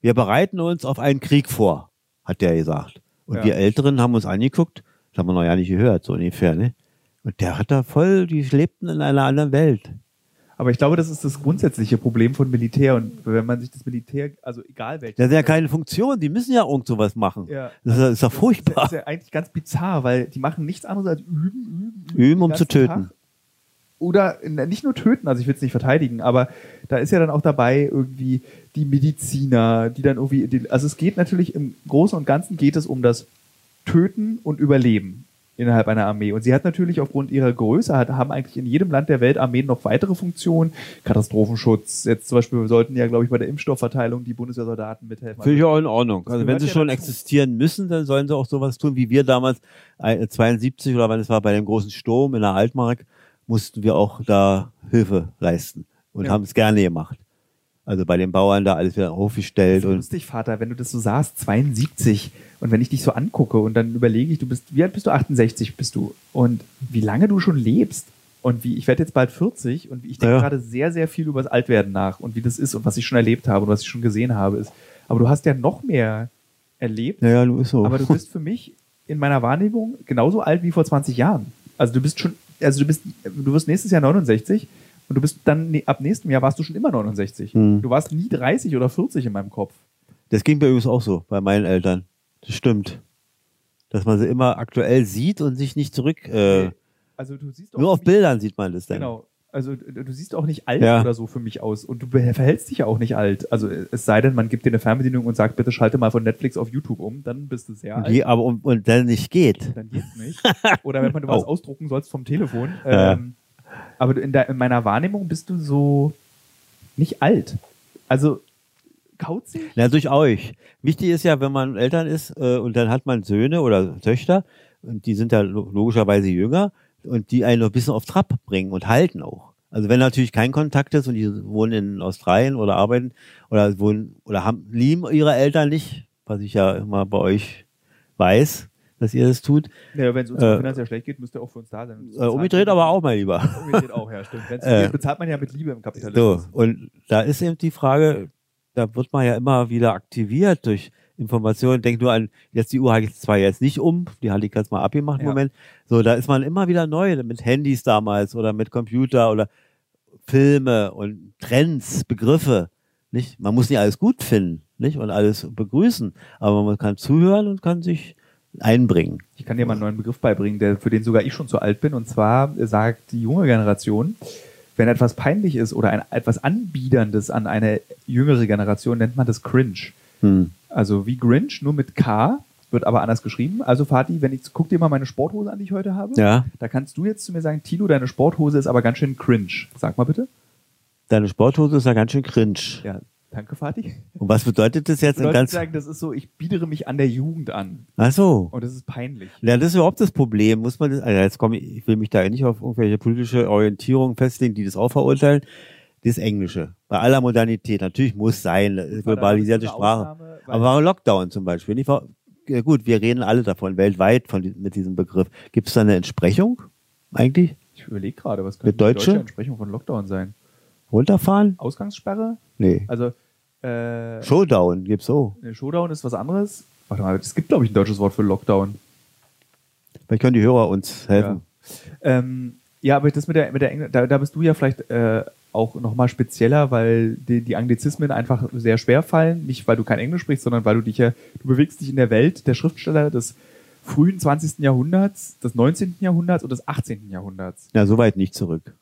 A: Wir bereiten uns auf einen Krieg vor, hat der gesagt. Und
B: Ja.
A: wir Älteren haben uns angeguckt, das haben wir noch ja nicht gehört, so ungefähr, ne? Und der hat da voll, die lebten in einer anderen Welt.
B: Aber ich glaube, das ist das grundsätzliche Problem von Militär. Und wenn man sich das Militär, also egal welches.
A: Das ist ja keine Funktion, die müssen ja irgend sowas machen.
B: Ja.
A: Das ist, ist
B: Das
A: furchtbar.
B: ist ja eigentlich ganz bizarr, weil die machen nichts anderes als üben, üben,
A: Üben, um
B: den
A: zu töten.
B: Tag. Oder nicht nur töten, also ich will es nicht verteidigen, aber da ist ja dann auch dabei irgendwie die Mediziner, die dann irgendwie, die, also es geht natürlich im Großen und Ganzen geht es um das Töten und Überleben innerhalb einer Armee. Und sie hat natürlich aufgrund ihrer Größe, hat, haben eigentlich in jedem Land der Welt Armeen noch weitere Funktionen. Katastrophenschutz. Jetzt zum Beispiel sollten ja, glaube ich, bei der Impfstoffverteilung die Bundeswehrsoldaten mithelfen.
A: Finde ich auch in Ordnung. Also wenn sie
B: ja
A: schon existieren müssen, dann sollen sie auch sowas tun, wie wir damals, äh, 72 oder wann es war, bei dem großen Sturm in der Altmark, mussten wir auch da Hilfe leisten und
B: Ja.
A: haben es gerne gemacht. Also bei den Bauern da alles wieder aufgestellt
B: Das ist
A: und
B: lustig, Vater, wenn du das so sagst, 72. Und wenn ich dich so angucke und dann überlege ich, du bist, wie alt bist du? 68 bist du. Und wie lange du schon lebst. Und wie, ich werde jetzt bald 40 und ich denke
A: Ja.
B: gerade sehr, sehr viel über das Altwerden nach und wie das ist und was ich schon erlebt habe und was ich schon gesehen habe ist. Aber du hast ja noch mehr erlebt.
A: naja, du ist so.
B: Aber du bist für mich in meiner Wahrnehmung genauso alt wie vor 20 Jahren. Also du bist schon, also du bist, du wirst nächstes Jahr 69 und du bist dann, ne- ab nächstem Jahr warst du schon immer 69.
A: Hm.
B: Du warst nie 30 oder 40 in meinem Kopf.
A: Das ging bei übrigens auch so, bei meinen Eltern. Das stimmt. Dass man sie immer aktuell sieht und sich nicht zurück, äh,
B: Also du siehst
A: nur auf Bildern sieht man das dann.
B: Genau. Also du du siehst auch nicht alt
A: Ja.
B: oder so für mich aus und du verhältst dich ja auch nicht alt. Also es sei denn, man gibt dir eine Fernbedienung und sagt, bitte schalte mal von Netflix auf YouTube um, dann bist du sehr alt.
A: Die aber und, und dann nicht geht.
B: Dann geht's nicht. Oder wenn man was
A: Oh.
B: ausdrucken sollst vom Telefon.
A: Ja.
B: Aber in, der, in meiner Wahrnehmung bist du so nicht alt. Also kauzig?
A: Na, durch euch. Wichtig ist ja, wenn man Eltern ist äh, und dann hat man Söhne oder Töchter und die sind ja lo- logischerweise jünger und die einen noch ein bisschen auf Trab bringen und halten auch. Also wenn natürlich kein Kontakt ist und die wohnen in Australien oder arbeiten oder wohnen oder haben lieben ihre Eltern nicht, was ich ja immer bei euch weiß, dass ihr das tut.
B: Ja, wenn es uns
A: Äh,
B: finanziell schlecht geht, müsst ihr auch für uns da sein.
A: Äh, umgedreht aber auch, mein Lieber.
B: Umgedreht auch, ja, stimmt. Wenn's
A: Äh,
B: geht, bezahlt man ja mit Liebe im
A: So,
B: Kapitalismus.
A: und da ist eben die Frage, da wird man ja immer wieder aktiviert durch Informationen. Denk nur an, jetzt die Uhr hatte ich zwar jetzt nicht um, die hatte ich jetzt mal abgemacht im
B: Ja.
A: Moment. So, da ist man immer wieder neu mit Handys damals oder mit Computer oder Filme und Trends, Begriffe. Nicht? Man muss nicht alles gut finden, nicht? Und alles begrüßen. Aber man kann zuhören und kann sich einbringen.
B: Ich kann dir mal einen neuen Begriff beibringen, der, für den sogar ich schon zu alt bin. Und zwar sagt die junge Generation, wenn etwas peinlich ist oder ein, etwas Anbiederndes an eine jüngere Generation, nennt man das Cringe.
A: Hm.
B: Also wie Grinch, nur mit K, wird aber anders geschrieben. Also Fatih, wenn ich guck dir mal meine Sporthose an, die ich heute habe.
A: Ja,
B: Da kannst du jetzt zu mir sagen, Tilo, deine Sporthose ist aber ganz schön cringe. Sag mal bitte.
A: deine Sporthose ist ja ganz schön cringe.
B: Ja, danke Fatih.
A: Und was bedeutet das jetzt? in
B: Leute
A: ganz
B: sagen, das ist so, ich biedere mich an der Jugend an.
A: Ach so.
B: Und das ist peinlich.
A: Ja, das ist überhaupt das Problem. Muss man das, also jetzt komme ich, ich will mich da nicht auf irgendwelche politische Orientierung festlegen, die das auch verurteilen. Das Englische. Bei aller Modernität. Natürlich muss sein, globalisierte Sprache.
B: Ausnahme,
A: Aber Lockdown zum Beispiel. Ich war, ja gut, wir reden alle davon, weltweit von, mit diesem Begriff. Gibt es da eine Entsprechung eigentlich?
B: Ich überlege gerade, was könnte die
A: deutsche
B: Entsprechung von Lockdown sein?
A: Runterfahren?
B: Ausgangssperre?
A: Nee.
B: Also, äh,
A: Showdown gibt's
B: ne, Showdown ist was anderes. Warte mal, es gibt, glaube ich, ein deutsches Wort für Lockdown.
A: Vielleicht können die Hörer uns helfen.
B: Ja, ähm, ja aber das mit der, mit der Engl da, da bist du ja vielleicht äh, auch nochmal spezieller, weil die, die Anglizismen einfach sehr schwer fallen. Nicht, weil du kein Englisch sprichst, sondern weil du dich ja, du bewegst dich in der Welt der Schriftsteller des frühen 20. Jahrhunderts, des 19. Jahrhunderts und des 18. Jahrhunderts.
A: Ja, so weit nicht zurück.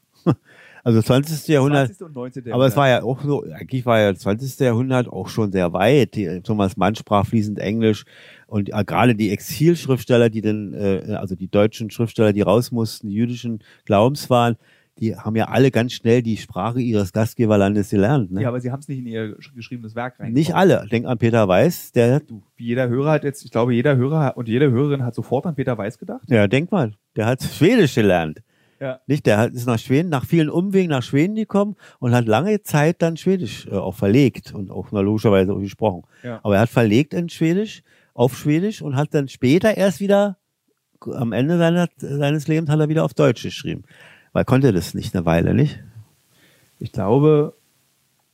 A: Also 20. Jahrhundert.
B: 20. und 19.
A: Aber es
B: Jahrhundert.
A: war ja auch so, eigentlich war ja das 20. Jahrhundert auch schon sehr weit. Thomas Mann sprach fließend Englisch und äh, gerade die Exilschriftsteller, die dann, äh, also die deutschen Schriftsteller, die raus mussten, die jüdischen Glaubens waren, die haben ja alle ganz schnell die Sprache ihres Gastgeberlandes gelernt. Ne?
B: Ja, aber sie haben es nicht in ihr gesch- geschriebenes Werk rein.
A: Nicht alle. Denk an Peter Weiß, der,
B: Du, wie jeder Hörer hat jetzt, ich glaube, jeder Hörer und jede Hörerin hat sofort an Peter Weiß gedacht.
A: ja, denk mal, der hat Schwedisch gelernt.
B: Ja.
A: Nicht, der hat, ist nach Schweden, nach vielen Umwegen nach Schweden gekommen und hat lange Zeit dann Schwedisch äh, auch verlegt und auch na, logischerweise auch gesprochen.
B: Ja.
A: Aber er hat verlegt in Schwedisch, auf Schwedisch und hat dann später erst wieder, am Ende seiner, seines Lebens hat er wieder auf Deutsch geschrieben. Weil er konnte das nicht eine Weile, nicht?
B: Ich glaube,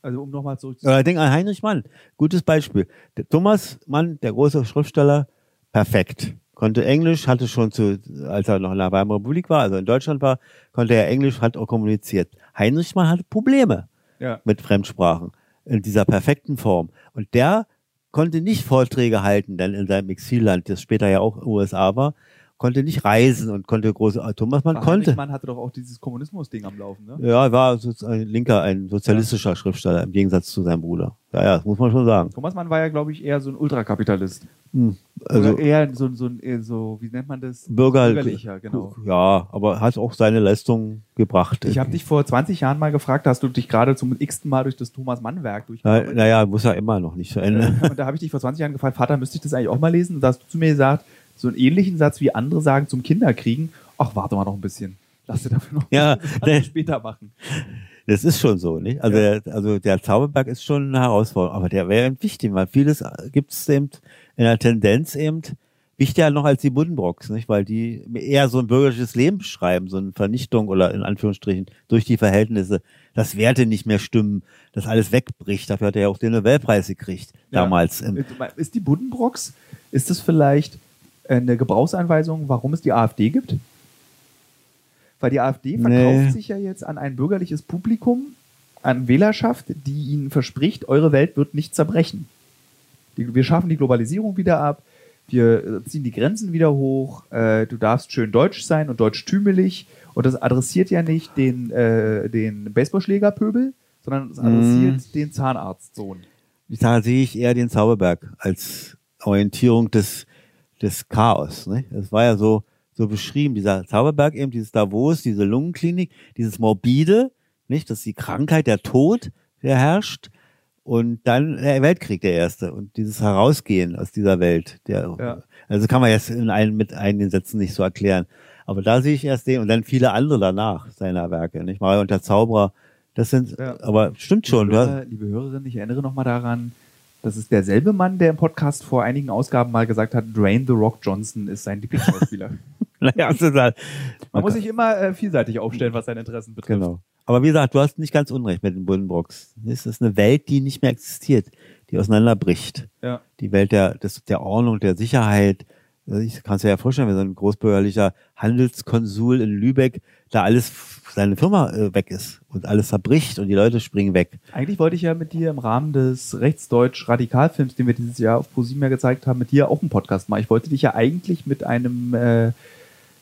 B: also um nochmal zurück zu
A: Oder denk an Heinrich Mann. Gutes Beispiel. Der Thomas Mann, der große Schriftsteller, perfekt. Konnte Englisch, hatte schon zu, als er noch in der Weimarer Republik war, also in Deutschland war, konnte er Englisch, hat auch kommuniziert. Heinrich Mann hatte Probleme
B: ja.
A: mit Fremdsprachen in dieser perfekten Form. Und der konnte nicht Vorträge halten, denn in seinem Exilland, das später ja auch USA war, konnte nicht reisen und konnte große, Thomas Mann konnte.
B: Mann hatte doch auch dieses Kommunismus-Ding am Laufen, ne?
A: Ja, er war ein linker, ein sozialistischer Schriftsteller im Gegensatz zu seinem Bruder. Ja, ja, das muss man schon sagen.
B: Thomas Mann war ja, glaube ich, eher so ein Ultrakapitalist.
A: Also
B: Oder eher so, so, so, wie nennt man das?
A: Bürger,
B: Bürgerlicher, genau.
A: Ja, aber hat auch seine Leistung gebracht.
B: Ich habe dich vor 20 Jahren mal gefragt, hast du dich gerade zum x-ten Mal durch das Thomas Mann-Werk
A: Na, naja, muss er immer noch nicht zu Ende.
B: Und da habe ich dich vor 20 Jahren gefragt, Vater, müsste ich das eigentlich auch mal lesen? Und da hast du zu mir gesagt, so einen ähnlichen Satz wie andere sagen zum Kinderkriegen, ach, warte mal noch ein bisschen. Lass dir dafür noch
A: Ja, ne.
B: später machen.
A: Das ist schon so, nicht? Also,
B: Ja.
A: der, also der Zauberberg ist schon eine Herausforderung, aber der wäre wichtig, weil vieles gibt es eben in der Tendenz eben wichtiger noch als die Buddenbrocks, nicht? Weil die eher so ein bürgerliches Leben beschreiben, so eine Vernichtung oder in Anführungsstrichen durch die Verhältnisse, dass Werte nicht mehr stimmen, dass alles wegbricht. Dafür hat er ja auch den Nobelpreis gekriegt
B: Ja.
A: damals.
B: Ist die Buddenbrocks, ist das vielleicht eine Gebrauchsanweisung, warum es die AfD gibt? Weil die AfD verkauft
A: Nee.
B: sich ja jetzt an ein bürgerliches Publikum, an Wählerschaft, die ihnen verspricht, eure Welt wird nicht zerbrechen. Die, wir schaffen die Globalisierung wieder ab. wir ziehen die Grenzen wieder hoch, äh, du darfst schön deutsch sein und deutschtümelig. Und das adressiert ja nicht den, äh, den Baseballschlägerpöbel, sondern es adressiert
A: Mhm.
B: den Zahnarztsohn.
A: Da sehe ich eher den Zauberberg als Orientierung des, des Chaos. Ne? Es war ja so, so beschrieben, dieser Zauberberg eben, dieses Davos, diese Lungenklinik, dieses Morbide, nicht? Das ist die Krankheit, der Tod, der herrscht. Und dann der Weltkrieg, der erste. Und dieses Herausgehen aus dieser Welt. Der,
B: Ja.
A: Also kann man jetzt in einen, mit einigen Sätzen nicht so erklären. Aber da sehe ich erst den und dann viele andere danach seiner Werke. Nicht? Mario und der Zauberer. Das sind,
B: Ja.
A: aber stimmt schon.
B: Liebe, Hörer, liebe Hörerinnen, ich erinnere nochmal daran, das ist derselbe Mann, der im Podcast vor einigen Ausgaben mal gesagt hat, Dwayne The Rock Johnson ist sein Lieblingsschauspieler.
A: naja, total.
B: Man muss sich immer äh, vielseitig aufstellen, was seine Interessen betrifft.
A: Genau. Aber wie gesagt, du hast nicht ganz unrecht mit den Buddenbrooks. Es ist eine Welt, die nicht mehr existiert, die auseinanderbricht.
B: Ja.
A: Die Welt der, des, der Ordnung, der Sicherheit. Also Ich kann es dir ja vorstellen, wenn so ein großbürgerlicher Handelskonsul in Lübeck da alles, seine Firma äh, weg ist und alles zerbricht und die Leute springen weg.
B: Eigentlich wollte ich ja mit dir im Rahmen des Rechtsdeutsch-Radikalfilms, den wir dieses Jahr auf ProSieben ja gezeigt haben, mit dir auch einen Podcast machen. Ich wollte dich ja eigentlich mit einem äh,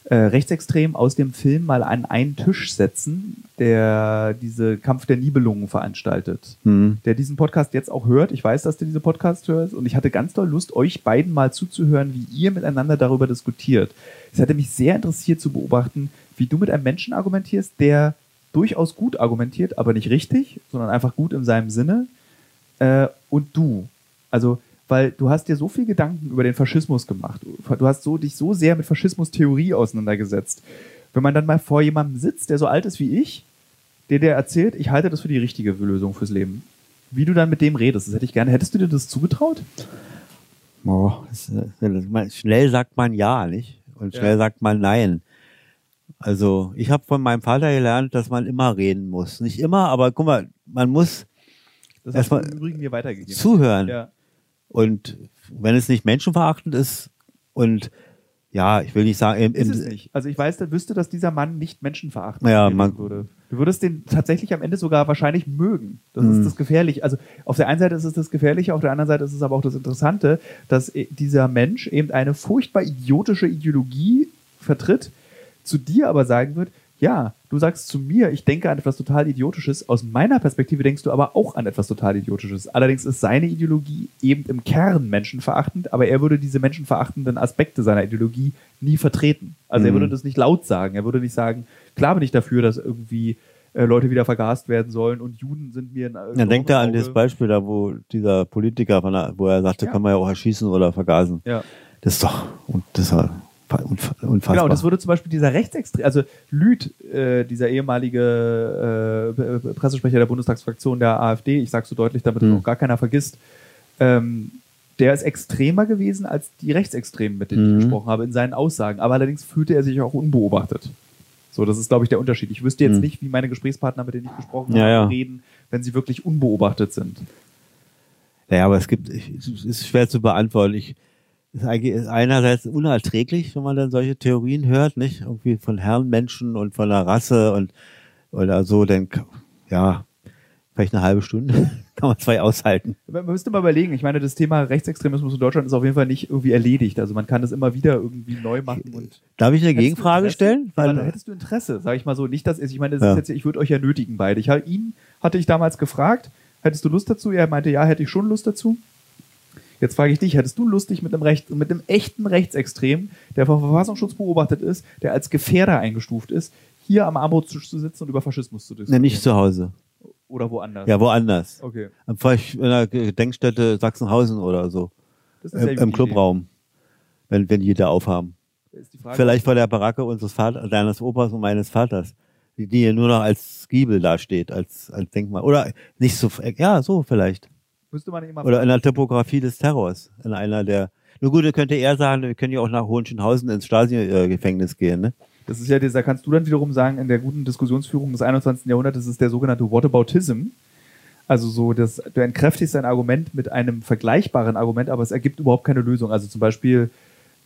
B: äh, Rechtsextrem aus dem Film mal an einen Tisch setzen, der diese Kampf der Nibelungen veranstaltet.
A: Hm.
B: der diesen Podcast jetzt auch hört. Ich weiß, dass du diese Podcast hörst und ich hatte ganz doll Lust, euch beiden mal zuzuhören, wie ihr miteinander darüber diskutiert. Es hatte mich sehr interessiert zu beobachten, wie du mit einem Menschen argumentierst, der durchaus gut argumentiert, aber nicht richtig, sondern einfach gut in seinem Sinne. Äh, und du. Also, weil du hast dir so viel Gedanken über den Faschismus gemacht. Du hast so, dich so sehr mit Faschismus-Theorie auseinandergesetzt. Wenn man dann mal vor jemandem sitzt, der so alt ist wie ich, der dir erzählt, ich halte das für die richtige Lösung fürs Leben. Wie du dann mit dem redest, das hätte ich gerne. Hättest du dir das zugetraut?
A: Oh, das, schnell sagt man ja, nicht? Und
B: Ja.
A: schnell sagt man nein. Also ich habe von meinem Vater gelernt, dass man immer reden muss. Nicht immer, aber guck mal, man muss
B: Das
A: Erstmal
B: du im Übrigen mir weitergegeben.
A: zuhören.
B: Ja.
A: Und wenn es nicht menschenverachtend ist und ja, ich will nicht sagen, im, im,
B: nicht. Also ich weiß, da wüsste, dass dieser Mann nicht menschenverachtend
A: Ja, man-
B: würde. Du würdest den tatsächlich am Ende sogar wahrscheinlich mögen. Das
A: Mhm.
B: ist das Gefährliche. Also auf der einen Seite ist es das Gefährliche, auf der anderen Seite ist es aber auch das Interessante, dass e- dieser Mensch eben eine furchtbar idiotische Ideologie vertritt, zu dir aber sagen wird, ja, du sagst zu mir, ich denke an etwas total Idiotisches. Aus meiner Perspektive denkst du aber auch an etwas total Idiotisches. Allerdings ist seine Ideologie eben im Kern menschenverachtend, aber er würde diese menschenverachtenden Aspekte seiner Ideologie nie vertreten. Also er
A: Mhm.
B: würde das nicht laut sagen. Er würde nicht sagen, klar bin ich dafür, dass irgendwie äh, Leute wieder vergast werden sollen und Juden sind mir ein äh,
A: dann denkt er an das Beispiel da, wo dieser Politiker, von der, wo er sagte,
B: Ja.
A: kann man ja auch erschießen oder vergasen.
B: Ja.
A: Das ist doch, und ja unf- unfassbar.
B: Genau, das würde zum Beispiel dieser Rechtsextrem, also Lüth, äh, dieser ehemalige äh, Pressesprecher der Bundestagsfraktion der AfD, ich sage so deutlich, damit
A: Hm.
B: das auch gar keiner vergisst, ähm, der ist extremer gewesen als die Rechtsextremen, mit denen
A: Mhm.
B: ich gesprochen habe, in seinen Aussagen. Aber allerdings fühlte er sich auch unbeobachtet. So, das ist, glaube ich, der Unterschied. Ich wüsste jetzt
A: Mhm.
B: nicht, wie meine Gesprächspartner, mit denen ich gesprochen
A: Ja,
B: habe,
A: ja.
B: reden, wenn sie wirklich unbeobachtet sind.
A: Ja, aber es gibt, es ist schwer zu beantworten. Ich, ist eigentlich ist einerseits unerträglich, wenn man dann solche Theorien hört, nicht? Irgendwie von Herrenmenschen und von der Rasse und, oder so, dann, ja, vielleicht eine halbe Stunde kann man zwei aushalten.
B: Man müsste mal überlegen, ich meine, das Thema Rechtsextremismus in Deutschland ist auf jeden Fall nicht irgendwie erledigt. Also man kann das immer wieder irgendwie neu machen und
A: Darf ich eine Gegenfrage stellen? Weil,
B: hättest du Interesse, sage ich mal so. Nicht, dass ich meine, das
A: Ja.
B: ist jetzt, ich würde euch ja nötigen beide. Ich ihn hatte ich damals gefragt, hättest du Lust dazu? Er meinte, ja, hätte ich schon Lust dazu. Jetzt frage ich dich, hättest du Lust, dich mit einem, Recht, mit einem echten Rechtsextrem, der vom Verfassungsschutz beobachtet ist, der als Gefährder eingestuft ist, hier am Armutstisch zu sitzen und über Faschismus zu diskutieren?
A: nicht zu Hause.
B: Oder woanders?
A: Ja, woanders.
B: Okay.
A: Vielleicht in der Gedenkstätte Sachsenhausen oder so.
B: Eine
A: Im, Clubraum. Wenn, wenn die da aufhaben.
B: Idee. Ist die Frage,
A: Vielleicht vor der Baracke unseres Vaters, deines Opas und meines Vaters. Die, die hier nur noch als Giebel dasteht, als, als Denkmal. Oder nicht so, ja, so vielleicht.
B: Müsste man immer
A: Oder in der Typografie des Terrors. In einer der, nur gut, könnte er sagen, wir können ja auch nach Hohenschönhausen ins Stasi-Gefängnis gehen, ne?
B: Das ist ja, da kannst du dann wiederum sagen, in der guten Diskussionsführung des 21. Jahrhunderts ist es der sogenannte Whataboutism. Also so, dass du entkräftigst ein Argument mit einem vergleichbaren Argument, aber es ergibt überhaupt keine Lösung. Also zum Beispiel,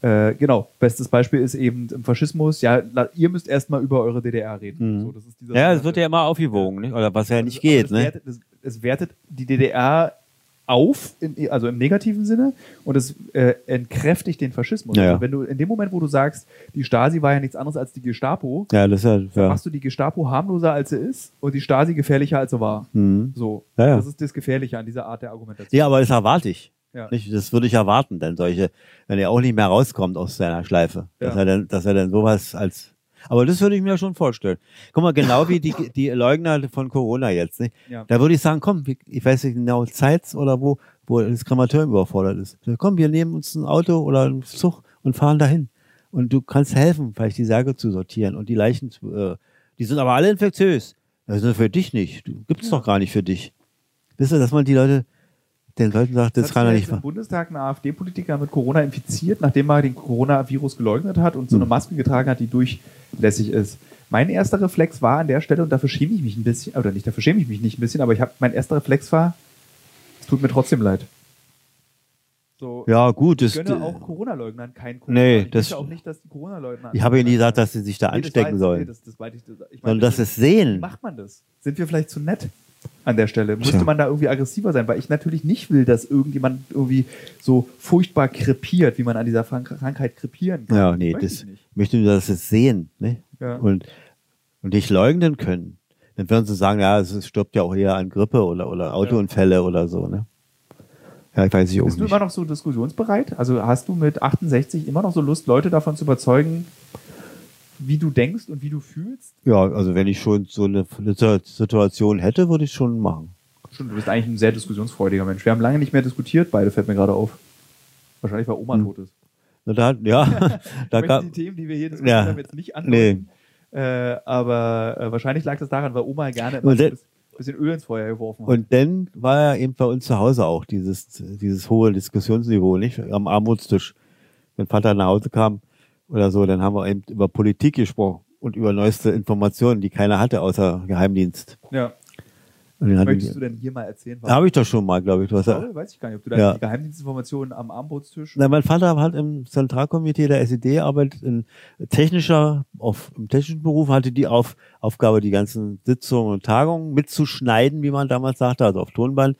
B: äh, genau, bestes Beispiel ist eben im Faschismus, ja, la- ihr müsst erstmal über eure DDR reden.
A: Mhm.
B: So, das ist dieser
A: Ja, es wird ja immer aufgewogen, nicht? Oder was ja nicht
B: aber
A: geht,
B: das
A: ne?
B: Wertet, das, es wertet die DDR auf, in, also im negativen Sinne, und es äh, entkräftigt den Faschismus.
A: Ja.
B: Also wenn du in dem Moment, wo du sagst, die Stasi war ja nichts anderes als die Gestapo,
A: Ja, das ja, ja.
B: machst du die Gestapo harmloser als sie ist und die Stasi gefährlicher als sie war.
A: Mhm.
B: So.
A: Ja.
B: Das ist das Gefährliche an dieser Art der Argumentation.
A: ja, aber das erwarte ich.
B: Ja.
A: Nicht? Das würde ich erwarten, denn solche, wenn er auch nicht mehr rauskommt aus seiner Schleife, dass
B: Ja.
A: er dann, dass er dann sowas als, aber das würde ich mir schon vorstellen. Guck mal, genau wie die, die Leugner von Corona jetzt, nicht?
B: Ja.
A: Da würde ich sagen, komm, ich weiß nicht genau, Zeitz oder wo, wo das Krematorium überfordert ist. Komm, wir nehmen uns ein Auto oder einen Zug und fahren dahin. Und du kannst helfen, vielleicht die Särge zu sortieren und die Leichen, zu- äh, die sind aber alle infektiös. Das ist für dich nicht. Du gibt's doch gar nicht für dich. Wisst ihr, dass man die Leute, den Leuten sagt, das
B: Hat
A: kann er nicht
B: jetzt im
A: machen.
B: Bundestag ein AfD-Politiker mit Corona infiziert, nachdem er den Coronavirus geleugnet hat und so
A: Hm.
B: eine Maske getragen hat, die durchlässig ist. Mein erster Reflex war an der Stelle, und dafür schäme ich mich ein bisschen, oder nicht, dafür schäme ich mich nicht ein bisschen, aber ich habe mein erster Reflex war, es tut mir trotzdem leid. So,
A: Ja, gut,
B: ich
A: das,
B: gönne auch Corona-Leugnern kein Corona.
A: Nee,
B: ich
A: das-
B: möchte auch nicht, dass die Corona-Leugner.
A: ich habe ja nie gesagt, dass sie sich da
B: Nee, das
A: anstecken
B: war jetzt-
A: sollen,
B: Nee, das, das, ich, das, ich
A: sondern
B: meine,
A: dass
B: das
A: es
B: Wie
A: sehen.
B: macht man das? Sind wir vielleicht zu nett an der Stelle? Müsste
A: Tja.
B: man da irgendwie aggressiver sein? Weil ich natürlich nicht will, dass irgendjemand irgendwie so furchtbar krepiert, wie man an dieser Krankheit krepieren kann.
A: Ja, nee, das
B: ich
A: möchte nur, dass sie es sehen, ne?
B: Ja.
A: Und, und nicht leugnen können. Dann würden sie sagen, ja, es stirbt ja auch eher an Grippe oder, oder Autounfälle oder so, ne? Ja, ich weiß ich auch
B: Bist du
A: nicht.
B: immer noch so diskussionsbereit? Also hast du mit 68 immer noch so Lust, Leute davon zu überzeugen, wie du denkst und wie du fühlst?
A: Ja, also wenn ich schon so eine Situation hätte, würde ich schon machen.
B: Schon, du bist eigentlich ein sehr diskussionsfreudiger Mensch. Wir haben lange nicht mehr diskutiert, beide fällt mir gerade auf. Wahrscheinlich, weil Oma
A: Hm.
B: tot ist.
A: Na, Da, ja, da
B: ich
A: gab,
B: die Themen, die wir hier diskutiert
A: Ja.
B: haben, jetzt nicht andeuten. Äh, aber äh, wahrscheinlich lag das daran, weil Oma gerne immer ein bisschen Öl ins Feuer geworfen hat.
A: Und dann war ja eben bei uns zu Hause auch dieses, dieses hohe Diskussionsniveau, nicht? Am Armutstisch. Wenn Vater nach Hause kam oder so, dann haben wir eben über Politik gesprochen und über neueste Informationen, die keiner hatte außer Geheimdienst.
B: ja. Möchtest du
A: wir-
B: denn hier mal erzählen?
A: Habe ich doch schon mal, glaube ich. Du hast ja?
B: Weiß ich gar nicht, ob du da
A: Ja.
B: die Geheimdienstinformationen am Armbrotstisch.
A: na, mein Vater hat im Zentralkomitee der SED arbeitet in technischer, auf, im technischen Beruf, hatte die auf, Aufgabe, die ganzen Sitzungen und Tagungen mitzuschneiden, wie man damals sagte, also auf Tonband.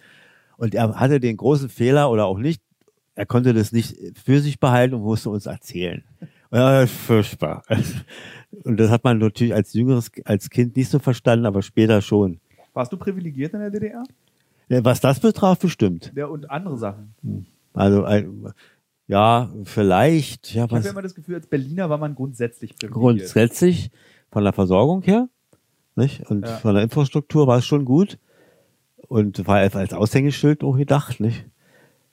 A: Und er hatte den großen Fehler oder auch nicht, er konnte das nicht für sich behalten und musste uns erzählen. Ja, furchtbar. Und das hat man natürlich als jüngeres, als Kind nicht so verstanden, aber später schon.
B: Warst du privilegiert in der DDR?
A: Was das betraf, bestimmt.
B: Ja, und andere Sachen.
A: Also, ein, ja, vielleicht, ja,
B: Ich habe ja immer das Gefühl, als Berliner war man grundsätzlich privilegiert.
A: grundsätzlich von der Versorgung her, nicht? Und
B: Ja.
A: von der Infrastruktur war es schon gut. Und war als als Aushängeschild auch gedacht, nicht?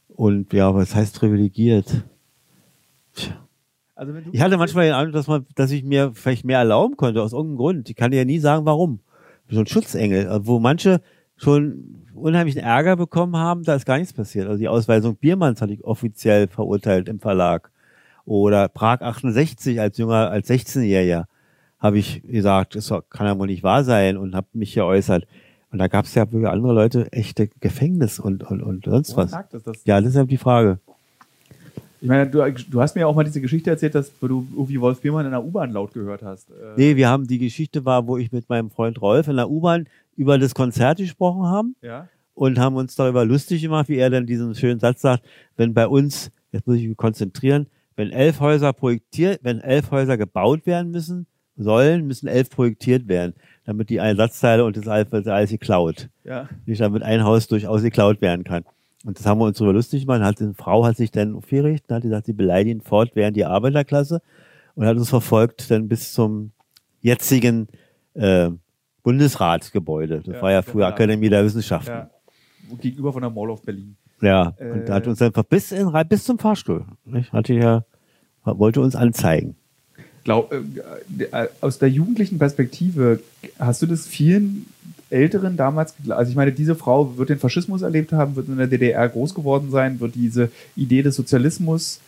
A: Und ja, was heißt privilegiert? Tja.
B: Also wenn du
A: Ich hatte manchmal den Eindruck, dass man, dass ich mir vielleicht mehr erlauben konnte, aus irgendeinem Grund. Ich kann dir ja nie sagen, warum. So ein Schutzengel, also wo manche schon unheimlichen Ärger bekommen haben, da ist gar nichts passiert. Also die Ausweisung Biermanns hatte ich offiziell verurteilt im Verlag. Oder Prag 68 als junger, als 16-Jähriger habe ich gesagt, das kann ja wohl nicht wahr sein und habe mich geäußert. Und da gab es ja für andere Leute echte Gefängnis und, und, und sonst
B: Woran
A: was.
B: das? das
A: Ja, das ist ja die Frage.
B: Ich meine, du, du hast mir ja auch mal diese Geschichte erzählt, dass du irgendwie Wolf Biermann in der U-Bahn laut gehört hast. Äh,
A: Nee, wir haben die Geschichte war, wo ich mit meinem Freund Rolf in der U-Bahn über das Konzert gesprochen haben
B: Ja.
A: und haben uns darüber lustig gemacht, wie er dann diesen schönen Satz sagt, wenn bei uns, jetzt muss ich mich konzentrieren, wenn elf Häuser projektiert, wenn elf Häuser gebaut werden müssen, sollen, müssen elf projektiert werden, damit die Einsatzteile und das alles, geklaut.
B: Ja.
A: Nicht damit ein Haus durchaus geklaut werden kann. Und das haben wir uns darüber lustig gemacht. Hat, eine Frau hat sich dann aufgeregt und hat gesagt, sie beleidigen fortwährend die Arbeiterklasse und hat uns verfolgt dann bis zum jetzigen äh, Bundesratsgebäude. Das
B: Ja,
A: war ja
B: genau.
A: früher Akademie der Wissenschaften.
B: ja. Gegenüber von der Mall of Berlin.
A: Ja,
B: Äh,
A: und hat uns einfach bis, in, bis zum Fahrstuhl, nicht? hatte ja, wollte uns anzeigen.
B: Glaub, äh, aus der jugendlichen Perspektive, hast du das vielen Älteren damals, also ich meine, diese Frau wird den Faschismus erlebt haben, wird in der DDR groß geworden sein, wird diese Idee des Sozialismus,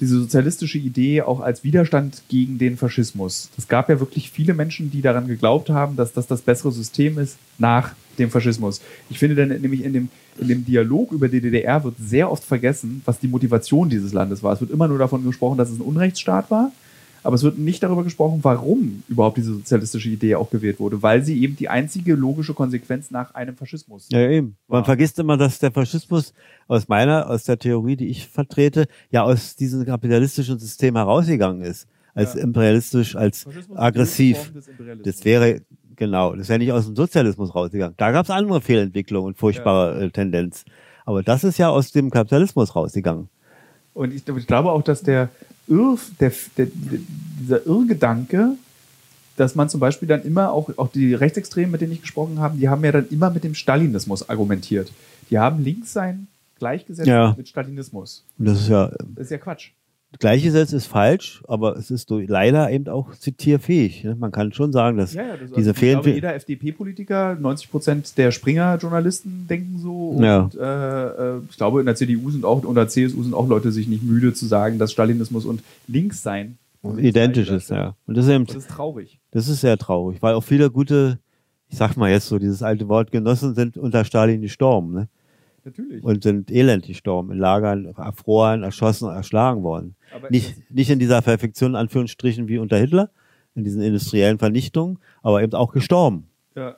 B: diese sozialistische Idee auch als Widerstand gegen den Faschismus. Es gab ja wirklich viele Menschen, die daran geglaubt haben, dass das das bessere System ist nach dem Faschismus. Ich finde dann nämlich in dem, in dem Dialog über die DDR wird sehr oft vergessen, was die Motivation dieses Landes war. Es wird immer nur davon gesprochen, dass es ein Unrechtsstaat war aber es wird nicht darüber gesprochen, warum überhaupt diese sozialistische Idee auch gewählt wurde, weil sie eben die einzige logische Konsequenz nach einem Faschismus.
A: Ja, eben. Man
B: Wow.
A: vergisst immer, dass der Faschismus aus meiner, aus der Theorie, die ich vertrete, ja aus diesem kapitalistischen System herausgegangen ist. Als
B: Ja.
A: imperialistisch, als
B: Faschismus
A: aggressiv. Das wäre, genau, das wäre nicht aus dem Sozialismus rausgegangen. Da gab es andere Fehlentwicklungen und furchtbare äh, Tendenz. Aber das ist ja aus dem Kapitalismus rausgegangen.
B: Und ich, ich glaube auch, dass der, Irr, der, der, dieser Irrgedanke, dass man zum Beispiel dann immer auch, auch die Rechtsextremen, mit denen ich gesprochen habe, die haben ja dann immer mit dem Stalinismus argumentiert. Die haben links sein gleichgesetzt
A: Ja.
B: mit Stalinismus.
A: Das ist ja,
B: Das ist ja Quatsch.
A: Gleichgesetzt ist falsch, aber es ist leider eben auch zitierfähig. ne? Man kann schon sagen, dass
B: Ja, ja, das,
A: diese
B: also,
A: Fehlen,
B: jeder FDP-Politiker, 90 Prozent der Springer-Journalisten denken so. Und
A: Ja.
B: äh, äh, ich glaube, in der CDU sind auch, und der CSU sind auch Leute sich nicht müde zu sagen, dass Stalinismus und links sein
A: identisch ist, ja. Und das ist eben,
B: Das ist traurig.
A: das ist sehr traurig, weil auch viele gute, ich sag mal jetzt so dieses alte Wort, Genossen sind unter Stalin gestorben, ne?
B: Natürlich.
A: Und sind elend gestorben, in Lagern erfroren, erschossen, erschlagen worden.
B: Aber
A: Nicht, nicht in dieser Perfektion, in Anführungsstrichen, wie unter Hitler, in diesen industriellen Vernichtungen, aber eben auch gestorben.
B: Ja.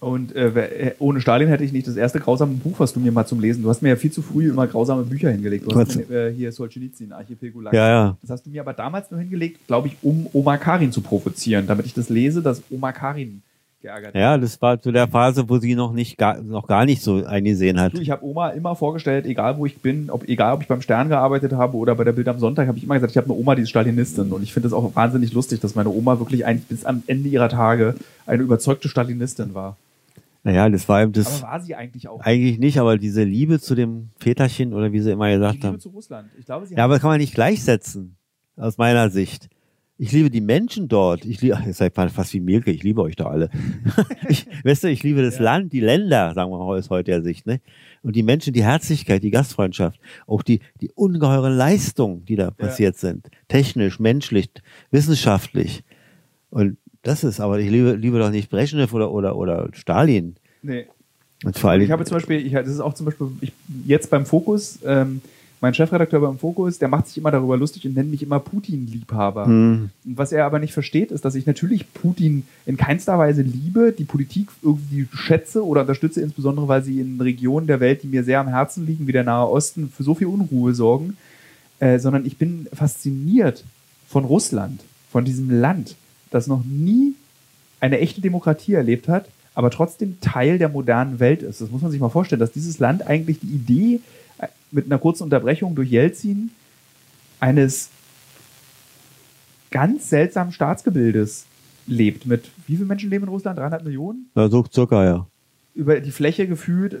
B: Und äh, äh, ohne Stalin hätte ich nicht das erste grausame Buch, was du mir mal zum Lesen. Du hast mir ja viel zu früh immer grausame Bücher hingelegt. Du hast mir, äh, hier Solzhenitsyn, Archipel Gulag.
A: Ja, ja.
B: Das hast du mir aber damals nur hingelegt, glaube ich, um Omar Karin zu provozieren, damit ich das lese, dass Omar Karin geärgert.
A: Ja, das war zu der Phase, wo sie noch nicht gar, noch gar nicht so eingesehen hat.
B: Ich habe Oma immer vorgestellt, egal wo ich bin, ob, egal ob ich beim Stern gearbeitet habe oder bei der Bild am Sonntag, habe ich immer gesagt, ich habe eine Oma, die ist Stalinistin. Und ich finde es auch wahnsinnig lustig, dass meine Oma wirklich eigentlich bis am Ende ihrer Tage eine überzeugte Stalinistin war.
A: Naja, das war eben
B: Aber
A: das,
B: war sie eigentlich auch?
A: eigentlich nicht, aber diese Liebe zu dem Väterchen oder wie sie immer
B: Die
A: gesagt
B: Liebe
A: haben.
B: zu Russland. Ich glaube, sie
A: Ja, aber das kann man nicht gleichsetzen, aus meiner Sicht. Ich liebe die Menschen dort. Ich liebe, ihr seid fast wie Mielke, ich liebe euch doch alle. ich, weißt du, ich liebe das
B: Ja.
A: Land, die Länder, sagen wir mal aus heutiger Sicht, ne? Und die Menschen, die Herzlichkeit, die Gastfreundschaft, auch die, die ungeheuren Leistungen, die da passiert sind. Technisch, menschlich, wissenschaftlich. Und das ist, aber ich liebe, liebe doch nicht Brezhnev oder, oder, oder Stalin.
B: Nee.
A: Und vor allem,
B: Ich habe zum Beispiel, ich, das ist auch zum Beispiel ich, jetzt beim Fokus, ähm, mein Chefredakteur beim Fokus, der macht sich immer darüber lustig und nennt mich immer Putin-Liebhaber.
A: Hm.
B: Und was er aber nicht versteht, ist, dass ich natürlich Putin in keinster Weise liebe, die Politik irgendwie schätze oder unterstütze, insbesondere weil sie in Regionen der Welt, die mir sehr am Herzen liegen, wie der Nahe Osten, für so viel Unruhe sorgen, äh, sondern ich bin fasziniert von Russland, von diesem Land, das noch nie eine echte Demokratie erlebt hat, aber trotzdem Teil der modernen Welt ist. Das muss man sich mal vorstellen, dass dieses Land eigentlich die Idee mit einer kurzen Unterbrechung durch Jelzin eines ganz seltsamen Staatsgebildes lebt. Mit wie viele Menschen leben in Russland? 300 Millionen?
A: Ja, so circa, ja.
B: Über die Fläche gefühlt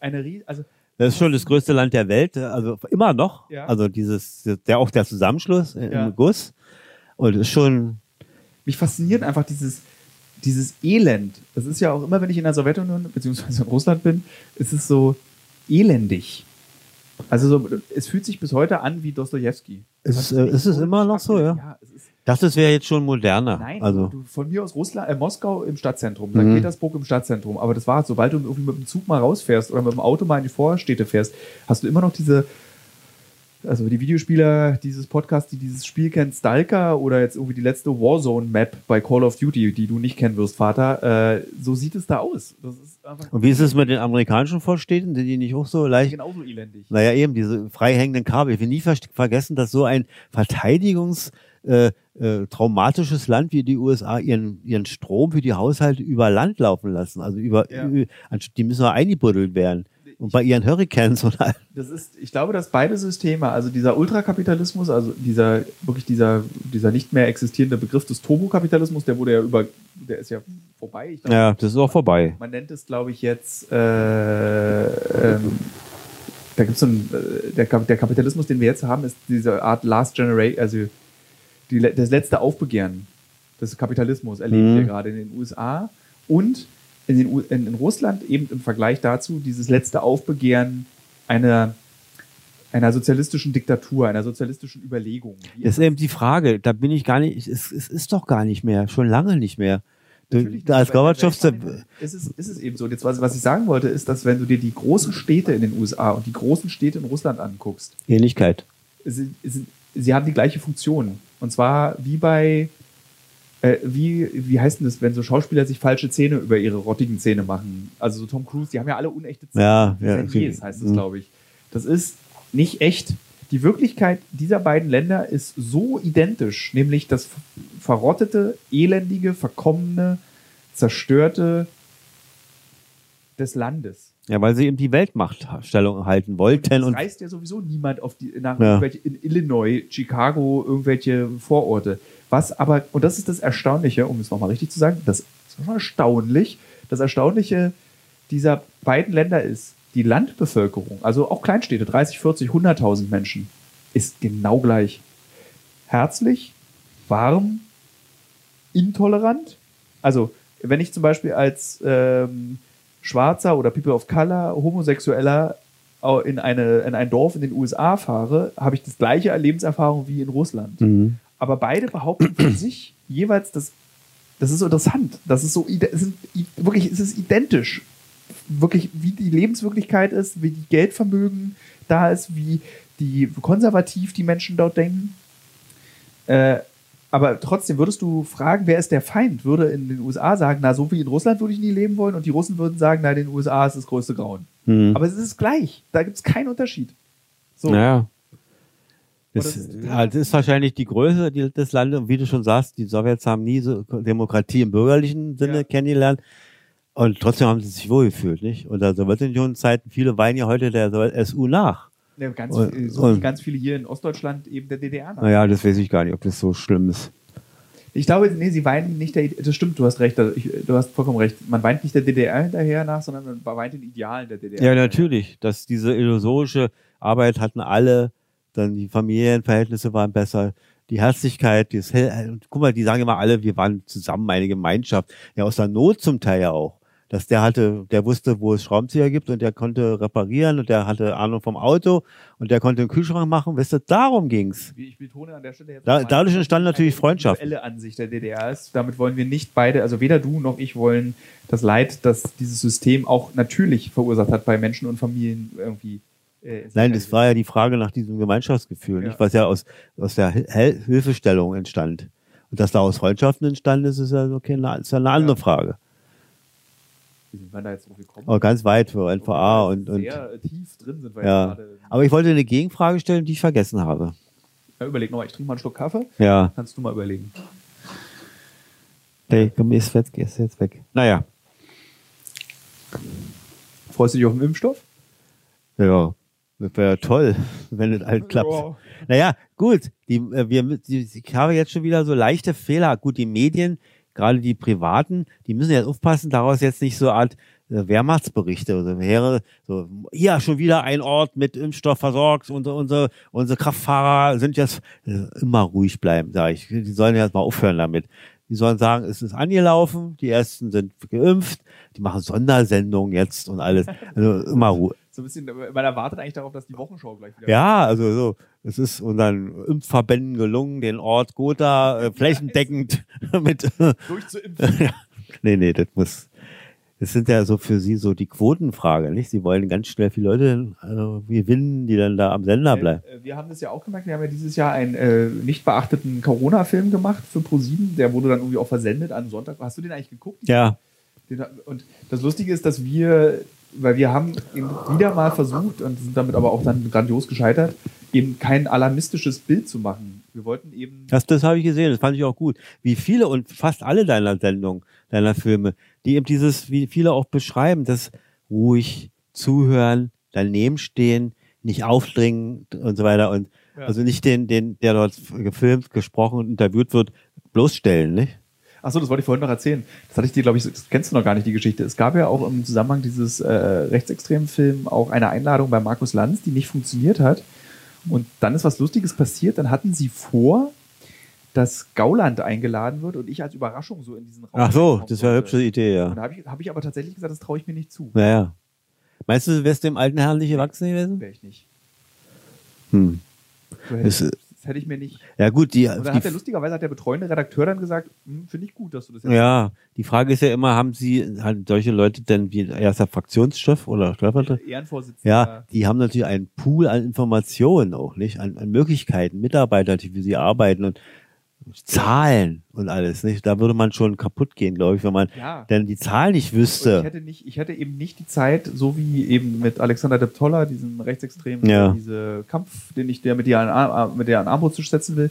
B: eine Rie also
A: Das ist schon das größte Land der Welt, also immer noch.
B: Ja.
A: Also dieses, der auch der Zusammenschluss im
B: Ja.
A: Guss. Und ist schon,
B: mich fasziniert einfach dieses, dieses Elend. Das ist ja auch immer, wenn ich in der Sowjetunion beziehungsweise in Russland bin, ist es so elendig. Also so, es fühlt sich bis heute an wie Dostoevsky.
A: Ist es, äh, ist es immer noch so, ja?
B: ja es ist,
A: das ist wäre jetzt schon moderner.
B: nein,
A: also,
B: du, von mir aus Russland, äh, Moskau im Stadtzentrum, St.
A: Mhm.
B: Petersburg im Stadtzentrum. Aber das war, sobald du irgendwie mit dem Zug mal rausfährst oder mit dem Auto mal in die Vorstädte fährst, hast du immer noch diese, also die Videospieler dieses Podcasts, die dieses Spiel kennen, Stalker oder jetzt irgendwie die letzte Warzone-Map bei Call of Duty, die du nicht kennen wirst, Vater, äh, so sieht es da aus.
A: Und wie ist es mit den amerikanischen Vorstädten? Sind die nicht auch so leicht?
B: genauso elendig.
A: Naja, eben, diese freihängenden Kabel. Ich will nie ver vergessen, dass so ein Verteidigungs- äh, äh, traumatisches Land wie die USA ihren, ihren Strom für die Haushalte über Land laufen lassen. Also über,
B: Ja.
A: ü- anst- die müssen mal eingebuddelt werden. Und bei ihren Hurricanes und all.
B: Das ist, ich glaube, dass beide Systeme, also dieser Ultrakapitalismus, also dieser wirklich dieser, dieser nicht mehr existierende Begriff des Turbokapitalismus, der wurde ja über, der ist ja vorbei. Ich glaube,
A: Ja, das ist auch vorbei.
B: Man nennt es, glaube ich, jetzt, äh, ähm, da gibt es so ein, äh, der, der Kapitalismus, den wir jetzt haben, ist diese Art Last Generation, also die, das letzte Aufbegehren des Kapitalismus erleben
A: Mhm.
B: wir gerade in den USA und in, den, in, in Russland eben im Vergleich dazu dieses letzte Aufbegehren einer, einer sozialistischen Diktatur, einer sozialistischen Überlegung.
A: Das ist eben die Frage. Da bin ich gar nicht, es, es ist doch gar nicht mehr, schon lange nicht mehr.
B: Natürlich
A: da als Gorbatschow,
B: ist es, ist es eben so. Und Jetzt, was, was ich sagen wollte, ist, dass wenn du dir die großen Städte in den USA und die großen Städte in Russland anguckst,
A: Ähnlichkeit.
B: es sind sie haben die gleiche Funktion. Und zwar wie bei, äh, wie, wie heißt denn das, wenn so Schauspieler sich falsche Zähne über ihre rottigen Zähne machen? Also so Tom Cruise, die haben ja alle unechte Zähne.
A: Ja, ja.
B: Deniers heißt es,
A: Mhm.
B: glaube ich. Das ist nicht echt. Die Wirklichkeit dieser beiden Länder ist so identisch, nämlich das verrottete, elendige, verkommene, zerstörte des Landes.
A: Ja, weil sie eben die Weltmachtstellung halten wollten und
B: reist ja sowieso niemand auf die, nach
A: Ja.
B: in Illinois, Chicago, irgendwelche Vororte. Was aber, und das ist das Erstaunliche, um es nochmal richtig zu sagen, das ist schon erstaunlich. Das Erstaunliche dieser beiden Länder ist, die Landbevölkerung, also auch Kleinstädte, 30, 40, 100.000 Menschen, ist genau gleich. Herzlich, warm, intolerant. Also, wenn ich zum Beispiel als ähm, Schwarzer oder People of Color, Homosexueller in, eine, in ein Dorf in den USA fahre, habe ich das gleiche Lebenserfahrung wie in Russland.
A: Mhm.
B: Aber beide behaupten für sich jeweils, das, das ist so interessant. Das ist so, es sind, wirklich, es ist identisch. Wirklich, wie die Lebenswirklichkeit ist, wie die Geldvermögen da ist, wie die konservativ die Menschen dort denken. Äh, aber trotzdem würdest du fragen, wer ist der Feind? Würde in den USA sagen, na, so wie in Russland würde ich nie leben wollen, und die Russen würden sagen, na, in den USA ist das größte Grauen.
A: Mhm.
B: Aber es ist gleich. Da gibt es keinen Unterschied. So.
A: Naja. Das,
B: ist-
A: ja, das ist wahrscheinlich die Größe des Landes. Und wie du schon sagst, die Sowjets haben nie so Demokratie im bürgerlichen Sinne
B: Ja.
A: kennengelernt. Und trotzdem haben sie sich wohlgefühlt, nicht? Und der Sowjetunion-Zeiten, viele weinen ja heute der SU nach.
B: Ja, ganz,
A: Und-
B: so
A: und-
B: ganz viele hier in Ostdeutschland eben der DDR nach.
A: Naja, das weiß ich gar nicht, ob das so schlimm ist.
B: Ich glaube, nee, sie weinen nicht der Das stimmt, du hast recht, also du hast vollkommen recht. Man weint nicht der DDR hinterher nach, sondern man weint den Idealen der DDR.
A: Ja, natürlich. Dass diese illusorische Arbeit hatten alle, dann die Familienverhältnisse waren besser, die Herzlichkeit, das Hell, und guck mal, die sagen immer alle, wir waren zusammen eine Gemeinschaft. Ja, aus der Not zum Teil ja auch. Dass der hatte, der wusste, wo es Schraubenzieher gibt und der konnte reparieren und der hatte Ahnung vom Auto und der konnte einen Kühlschrank machen. Weißt du, darum ging's.
B: Wie ich betone an der Stelle jetzt
A: Da- dadurch entstand natürlich
B: eine
A: Freundschaft.
B: individuelle Ansicht der DDR ist. Damit wollen wir nicht beide, also weder du noch ich wollen das Leid, das dieses System auch natürlich verursacht hat bei Menschen und Familien irgendwie. Äh,
A: Nein, das war ja die Frage nach diesem Gemeinschaftsgefühl,
B: Ja.
A: nicht? was ja aus, aus der Hel Hilfestellung entstand. Und dass daraus Freundschaften entstanden ist, ist ja, okay, eine, ist ja eine andere
B: Ja.
A: Frage.
B: Wie sind wir da jetzt gekommen?
A: Aber ganz weit für NVA und, und
B: Sehr äh, tief drin sind wir
A: ja.
B: gerade.
A: Aber ich wollte eine Gegenfrage stellen, die ich vergessen habe.
B: Ja, überleg nochmal, ich trinke mal einen Schluck Kaffee.
A: Ja.
B: Kannst du mal überlegen.
A: Hey, komm, ist jetzt, ist jetzt weg. Naja,
B: Freust du dich auf den Impfstoff?
A: ja. Das wäre toll, wenn es halt klappt.
B: Ja.
A: Naja, gut. Die, äh, wir, die, ich habe jetzt schon wieder so leichte Fehler. Gut, die Medien, gerade die privaten, die müssen jetzt aufpassen, daraus jetzt nicht so eine Art äh, Wehrmachtsberichte oder wäre so, ja, schon wieder ein Ort mit Impfstoff versorgt, unsere, unsere, unsere Kraftfahrer sind jetzt äh, immer ruhig bleiben, sage ich. Die sollen jetzt mal aufhören damit. Die sollen sagen, es ist angelaufen, die ersten sind geimpft, die machen Sondersendungen jetzt und alles. Also immer Ruhe.
B: So ein bisschen, man erwartet eigentlich darauf, dass die Wochenschau gleich wieder.
A: Ja, also so, es ist unseren Impfverbänden gelungen, den Ort Gotha äh, flächendeckend mit.
B: Durchzuimpfen.
A: nee, nee, das muss. Das sind ja so für sie so die Quotenfrage, nicht? Sie wollen ganz schnell viele Leute äh, gewinnen, die dann da am Sender bleiben.
B: Äh, Wir haben das ja auch gemerkt, wir haben ja dieses Jahr einen äh, nicht beachteten Corona-Film gemacht für ProSieben. Der wurde dann irgendwie auch versendet an Sonntag. Hast du den eigentlich geguckt?
A: Ja,
B: Den, und das Lustige ist, dass wir, weil wir haben eben wieder mal versucht und sind damit aber auch dann grandios gescheitert, eben kein alarmistisches Bild zu machen. Wir wollten eben
A: das, das habe ich gesehen, das fand ich auch gut. Wie viele und fast alle deiner Sendungen, deiner Filme, die eben dieses, wie viele auch beschreiben, das ruhig zuhören, daneben stehen, nicht aufdringen und so weiter und
B: Ja.
A: also nicht den, den, der dort gefilmt, gesprochen und interviewt wird, bloßstellen, nicht?
B: Achso, das wollte ich vorhin noch erzählen. Das hatte ich dir, glaube ich, das kennst du noch gar nicht, die Geschichte. Es gab ja auch im Zusammenhang dieses äh, rechtsextremen Film auch eine Einladung bei Markus Lanz, die nicht funktioniert hat. Und dann ist was Lustiges passiert. Dann hatten sie vor, dass Gauland eingeladen wird und ich als Überraschung so in diesen Raum.
A: Ach so, das wäre eine hübsche Idee,
B: Und
A: ja.
B: da habe ich, hab ich aber tatsächlich gesagt, das traue ich mir nicht zu.
A: Naja. Meinst du, du wärst dem alten Herrn nicht gewachsen gewesen?
B: Wäre ich nicht.
A: Hm.
B: Du
A: Es,
B: hättest, Das hätte ich mir nicht.
A: Ja gut, die,
B: Und dann
A: die
B: hat der lustigerweise hat der betreuende Redakteur dann gesagt, hm, finde ich gut, dass du das jetzt
A: ja, die Frage ist ja immer, haben sie halt solche Leute denn wie erster Fraktionschef oder Stellvertreter?
B: Ehrenvorsitzender.
A: Ja, die haben natürlich einen Pool an Informationen auch, nicht? An, an Möglichkeiten, Mitarbeiter, die für sie arbeiten und Zahlen und alles, nicht? Da würde man schon kaputt gehen, glaube ich, wenn man
B: Ja.
A: denn die Zahl nicht
B: Und ich
A: wüsste.
B: hätte nicht, ich hätte eben nicht die Zeit, so wie eben mit Alexander de Toller, diesem Rechtsextremen,
A: Ja.
B: diese Kampf, den ich der mit dir an, Arm- mit der an Armbrusttisch setzen will.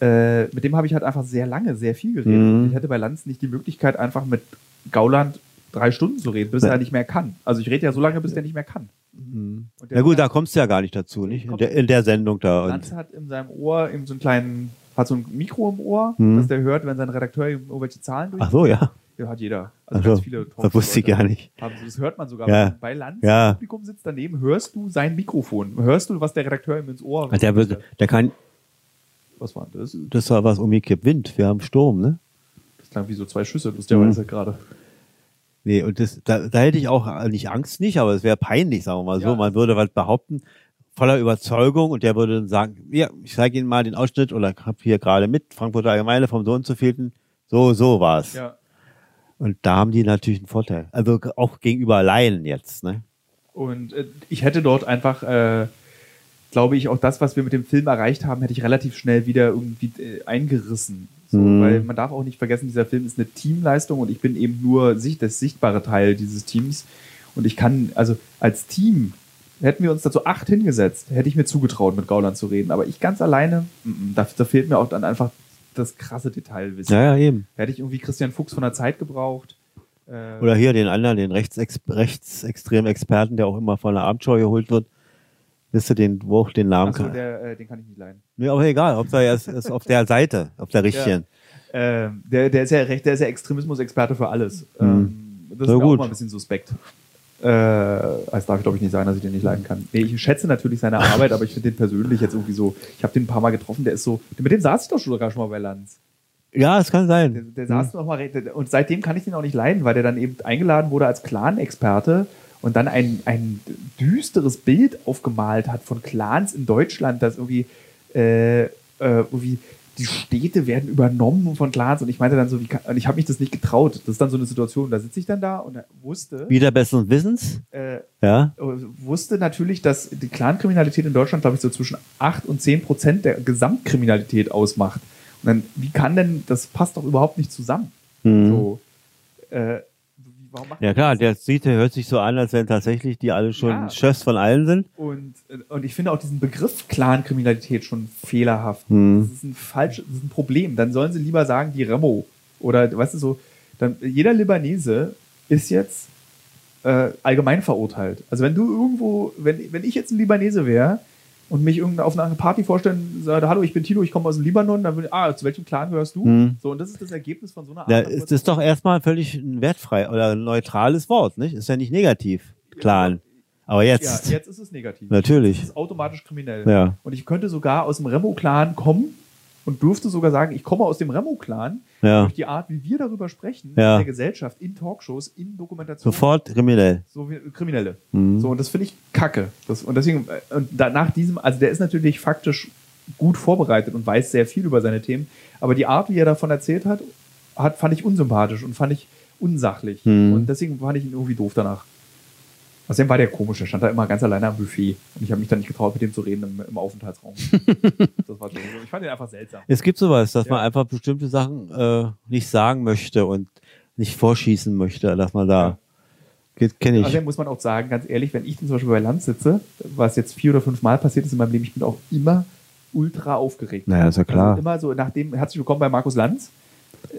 B: Äh, mit dem habe ich halt einfach sehr lange, sehr viel geredet.
A: Mhm.
B: Ich hätte bei Lanz nicht die Möglichkeit, einfach mit Gauland drei Stunden zu reden, bis
A: Ja.
B: er nicht mehr kann. Also ich rede ja so lange, bis der nicht mehr kann. Der
A: Ja gut, da kommst du ja gar nicht dazu, nicht? In der, in der Sendung da.
B: Lanz hat in seinem Ohr eben so einen kleinen, hat so ein Mikro im Ohr,
A: Mhm.
B: dass der hört, wenn sein Redakteur ihm irgendwelche Zahlen durch.
A: ach so, ja.
B: Ja, hat jeder. Also
A: Ach so,
B: ganz viele
A: das wusste ich gar nicht.
B: Haben so, das hört man sogar.
A: Ja.
B: Bei Lanz
A: Ja.
B: im Publikum sitzt daneben, hörst du sein Mikrofon. Hörst du, was der Redakteur ihm ins Ohr
A: Der, wird, der kann,
B: Was war denn das?
A: das war was umgekippt, Wind, wir haben Sturm, ne?
B: Das klang wie so zwei Schüsse, lustigerweise
A: Mhm.
B: gerade.
A: Nee, und das, da, da hätte ich auch nicht Angst nicht, aber es wäre peinlich, sagen wir mal so.
B: Ja.
A: Man würde was behaupten, voller Überzeugung und der würde dann sagen, ja, ich zeige Ihnen mal den Ausschnitt oder hab hier gerade mit, Frankfurter Allgemeine vom Sohn zu vielten. So, so war's.
B: Ja.
A: Und da haben die natürlich einen Vorteil. Also auch gegenüber Laien jetzt, ne?
B: Und äh, ich hätte dort einfach, äh, glaube ich, auch das, was wir mit dem Film erreicht haben, hätte ich relativ schnell wieder irgendwie äh, eingerissen. So,
A: Mhm.
B: Weil man darf auch nicht vergessen, dieser Film ist eine Teamleistung und ich bin eben nur sicht, das sichtbare Teil dieses Teams. Und ich kann, also als Team, hätten wir uns dazu acht hingesetzt, hätte ich mir zugetraut, mit Gauland zu reden. Aber ich ganz alleine, da, da fehlt mir auch dann einfach das krasse Detailwissen.
A: Ja, ja, eben.
B: Hätte ich irgendwie Christian Fuchs von der Zeit gebraucht. Äh,
A: Oder hier den anderen, den Rechtsex rechtsextremen Experten, der auch immer von der Abendschau geholt wird. Wisst ihr den, wo auch den Namen kann?
B: der, äh, den kann ich nicht leiden.
A: Nee, aber egal, ob er ist, ist auf der Seite, auf der richtigen.
B: Ähm, der, der ist ja recht, der ist ja Extremismus-Experte für alles.
A: Mhm.
B: Ähm, das
A: Na
B: ist mir auch
A: gut.
B: mal ein bisschen suspekt. Äh, das darf ich glaube ich nicht sagen, dass ich den nicht leiden kann. Nee, ich schätze natürlich seine Arbeit, aber ich finde den persönlich jetzt irgendwie so. Ich habe den ein paar Mal getroffen, der ist so. Mit dem saß ich doch schon sogar schon mal bei Lanz.
A: Ja, es kann
B: Der,
A: sein.
B: der saß noch mal und seitdem kann ich den auch nicht leiden, weil der dann eben eingeladen wurde als Clan-Experte und dann ein, ein düsteres Bild aufgemalt hat von Clans in Deutschland, dass irgendwie, äh, äh, irgendwie die Städte werden übernommen von Clans und ich meinte dann so, wie kann, und ich habe mich das nicht getraut. Das ist dann so eine Situation, da sitze ich dann da und wusste,
A: Wieder besseren Wissens.
B: äh,
A: Ja.
B: wusste natürlich, dass die Clankriminalität in Deutschland, glaube ich, so zwischen 8 und 10 Prozent der Gesamtkriminalität ausmacht. Und dann, wie kann denn, das passt doch überhaupt nicht zusammen.
A: Mhm.
B: So, äh, warum macht
A: Ja klar, der sieht, der hört sich so an, als wenn tatsächlich die alle schon
B: Ja.
A: Chefs von allen sind.
B: Und, äh, und ich finde auch diesen Begriff Clankriminalität schon fehlerhaft.
A: Mhm.
B: Das ist ein falsch, das ist ein Problem. Dann sollen sie lieber sagen, die Remo. Oder, weißt du, so, dann, jeder Libanese ist jetzt äh, allgemein verurteilt. Also wenn du irgendwo, wenn, wenn ich jetzt ein Libanese wäre und mich auf einer Party vorstellen sage, hallo, ich bin Tilo, ich komme aus dem Libanon, dann würde ich, ah, zu welchem Clan gehörst du?
A: Mhm.
B: So, und das ist das Ergebnis von so einer
A: Da
B: Art.
A: ist das doch erstmal völlig ein wertfrei oder neutrales Wort, nicht? Ist ja nicht negativ. Clan. Aber
B: ja,
A: jetzt.
B: jetzt ist es negativ.
A: Natürlich.
B: Das ist automatisch kriminell.
A: Ja.
B: Und ich könnte sogar aus dem Remo-Clan kommen und dürfte sogar sagen, ich komme aus dem Remo-Clan.
A: Ja.
B: Durch die Art, wie wir darüber sprechen,
A: Ja.
B: in der Gesellschaft, in Talkshows, in Dokumentationen.
A: Sofort kriminell.
B: So wie Kriminelle.
A: Mhm.
B: So, und das finde ich kacke. Das, und deswegen, äh, und da, nach diesem, also der ist natürlich faktisch gut vorbereitet und weiß sehr viel über seine Themen, aber die Art, wie er davon erzählt hat, hat fand ich unsympathisch und fand ich unsachlich.
A: Mhm.
B: Und deswegen fand ich ihn irgendwie doof danach. Außerdem war der komisch, der stand da immer ganz alleine am Buffet. Und ich habe mich dann nicht getraut, mit dem zu reden im, im Aufenthaltsraum. das war schon, ich fand den einfach seltsam.
A: Es gibt sowas, dass
B: Ja.
A: man einfach bestimmte Sachen äh, nicht sagen möchte und nicht vorschießen möchte, dass man da. Geht Kenne ich.
B: Außerdem muss man auch sagen, ganz ehrlich, wenn ich zum Beispiel bei Land sitze, was jetzt vier oder fünf Mal passiert ist in meinem Leben, ich bin auch immer ultra aufgeregt.
A: Naja, ist ja klar.
B: Also immer so, nachdem, herzlich willkommen bei Markus Lanz,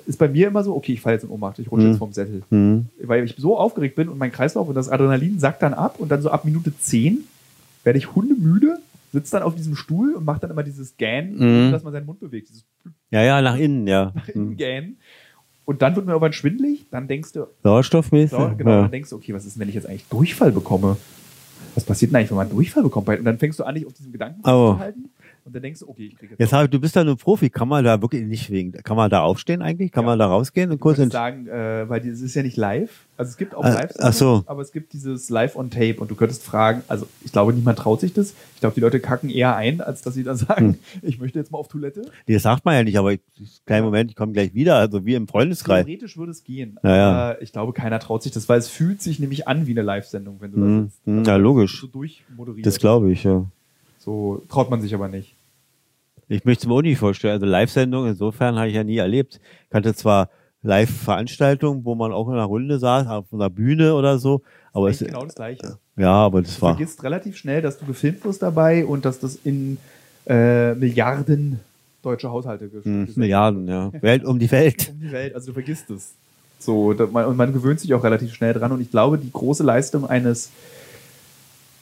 B: ist bei mir immer so, okay, ich falle jetzt in Ohnmacht, ich rutsche
A: Mhm.
B: jetzt vom Sessel.
A: Mhm.
B: Weil ich so aufgeregt bin und mein Kreislauf und das Adrenalin sackt dann ab und dann so ab Minute 10 werde ich hundemüde, sitze dann auf diesem Stuhl und mache dann immer dieses Scan,
A: Mhm.
B: dass man seinen Mund bewegt, dieses
A: Ja, ja, nach innen, ja. Mhm.
B: Scan. Und dann wird mir irgendwann schwindelig, dann denkst du,
A: Sauerstoffmäßig.
B: so, genau,
A: ja.
B: dann denkst du, okay, was ist denn, wenn ich jetzt eigentlich Durchfall bekomme? Was passiert denn eigentlich, wenn man Durchfall bekommt? Und dann fängst du an, dich auf diesem Gedanken
A: Oh.
B: zu halten. Und dann denkst du, okay, ich kriege jetzt.
A: Jetzt hab, du bist ja nur Profi, kann man da wirklich nicht wegen, kann man da aufstehen eigentlich? Kann
B: Ja.
A: man da rausgehen und
B: Ich
A: kurz
B: würde
A: in,
B: sagen, äh, weil es ist ja nicht live. Also es gibt auch
A: Ah,
B: live
A: ach so.
B: aber es gibt dieses Live on Tape und du könntest fragen, also ich glaube, niemand traut sich das. Ich glaube, die Leute kacken eher ein, als dass sie dann sagen,
A: Hm.
B: ich möchte jetzt mal auf Toilette.
A: das sagt man ja nicht, aber ich, kleinen Moment, ich komme gleich wieder, also wie im Freundeskreis.
B: Theoretisch würde es gehen.
A: Ja, ja.
B: Aber ich glaube, keiner traut sich das, weil es fühlt sich nämlich an wie eine Live-Sendung, wenn du da
A: Hm,
B: sitzt.
A: hm,
B: Also
A: ja,
B: das
A: logisch.
B: So.
A: Das glaube ich, ja.
B: So traut man sich aber nicht.
A: Ich möchte es mir auch nicht vorstellen. Also Live-Sendungen, insofern habe ich ja nie erlebt. Ich kannte zwar Live-Veranstaltungen, wo man auch in einer Runde saß, auf einer Bühne oder so, aber
B: Das
A: es,
B: ist genau das Gleiche.
A: ja, aber das
B: Du
A: war,
B: vergisst relativ schnell, dass du gefilmt wirst dabei und dass das in äh, Milliarden deutsche Haushalte
A: hm,
B: gesendet
A: Milliarden, ja. Welt um die Welt.
B: um die Welt. Also du vergisst es. So, und man gewöhnt sich auch relativ schnell dran. Und ich glaube, die große Leistung eines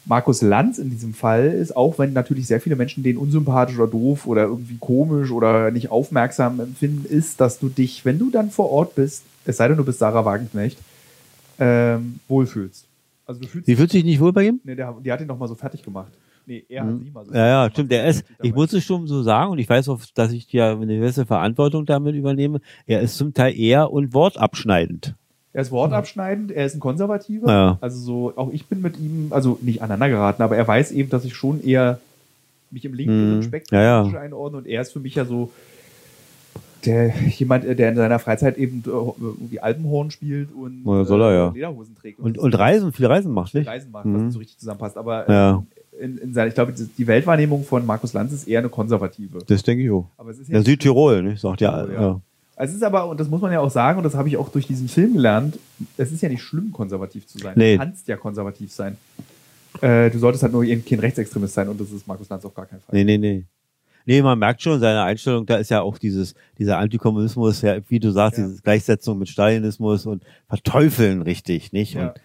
B: Markus Lanz in diesem Fall ist, auch wenn natürlich sehr viele Menschen den unsympathisch oder doof oder irgendwie komisch oder nicht aufmerksam empfinden, ist, dass du dich, wenn du dann vor Ort bist, es sei denn, du bist Sarah Wagenknecht, ähm, wohlfühlst. Also du fühlst
A: Sie fühlt sich nicht wohl bei ihm?
B: Nee, der, die hat ihn noch mal so fertig gemacht. Nee, er hat sie mal so.
A: Ja, ja, stimmt. Der ist, ich muss es schon so sagen und ich weiß auch, dass ich ja eine gewisse Verantwortung damit übernehme. Er ist zum Teil eher und wortabschneidend.
B: Er ist wortabschneidend, er ist ein Konservativer.
A: Ja.
B: Also so, auch ich bin mit ihm, also nicht aneinander geraten, aber er weiß eben, dass ich schon eher mich im linken
A: Mhm.
B: Spektrum
A: Ja, ja.
B: einordne und er ist für mich ja so der jemand, der in seiner Freizeit eben äh, irgendwie Alpenhorn spielt und
A: Ja, soll er ja.
B: Lederhosen trägt
A: Und, und Reisen, viel Reisen macht, nicht?
B: Reisen macht,
A: Mhm.
B: was nicht so richtig zusammenpasst. Aber
A: Ja.
B: äh, in, in seiner, ich glaube, die Weltwahrnehmung von Markus Lanz ist eher eine konservative.
A: Das denke ich auch.
B: Aber es ist
A: Ja, Südtirol, nicht? Sagt ja,
B: ja. Es ist aber, und das muss man ja auch sagen, und das habe ich auch durch diesen Film gelernt, es ist ja nicht schlimm, konservativ zu sein.
A: Nee.
B: Du kannst ja konservativ sein. Äh, du solltest halt nur eben kein Rechtsextremist sein und das ist Markus Lanz auf gar keinen Fall.
A: Nee, nee, nee. Nee, man merkt schon seine Einstellung, da ist ja auch dieses, dieser Antikommunismus, ja, wie du sagst,
B: Ja.
A: diese Gleichsetzung mit Stalinismus und Verteufeln richtig, nicht?
B: Ja.
A: Und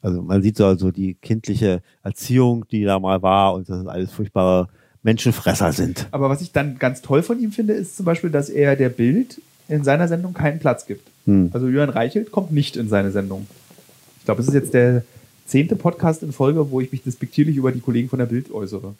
A: also man sieht so also die kindliche Erziehung, die da mal war und dass es alles furchtbare Menschenfresser sind.
B: Aber was ich dann ganz toll von ihm finde, ist zum Beispiel, dass er der Bild in seiner Sendung keinen Platz gibt.
A: Hm.
B: Also Jörn Reichelt kommt nicht in seine Sendung. Ich glaube, es ist jetzt der zehnte Podcast in Folge, wo ich mich despektierlich über die Kollegen von der Bild äußere.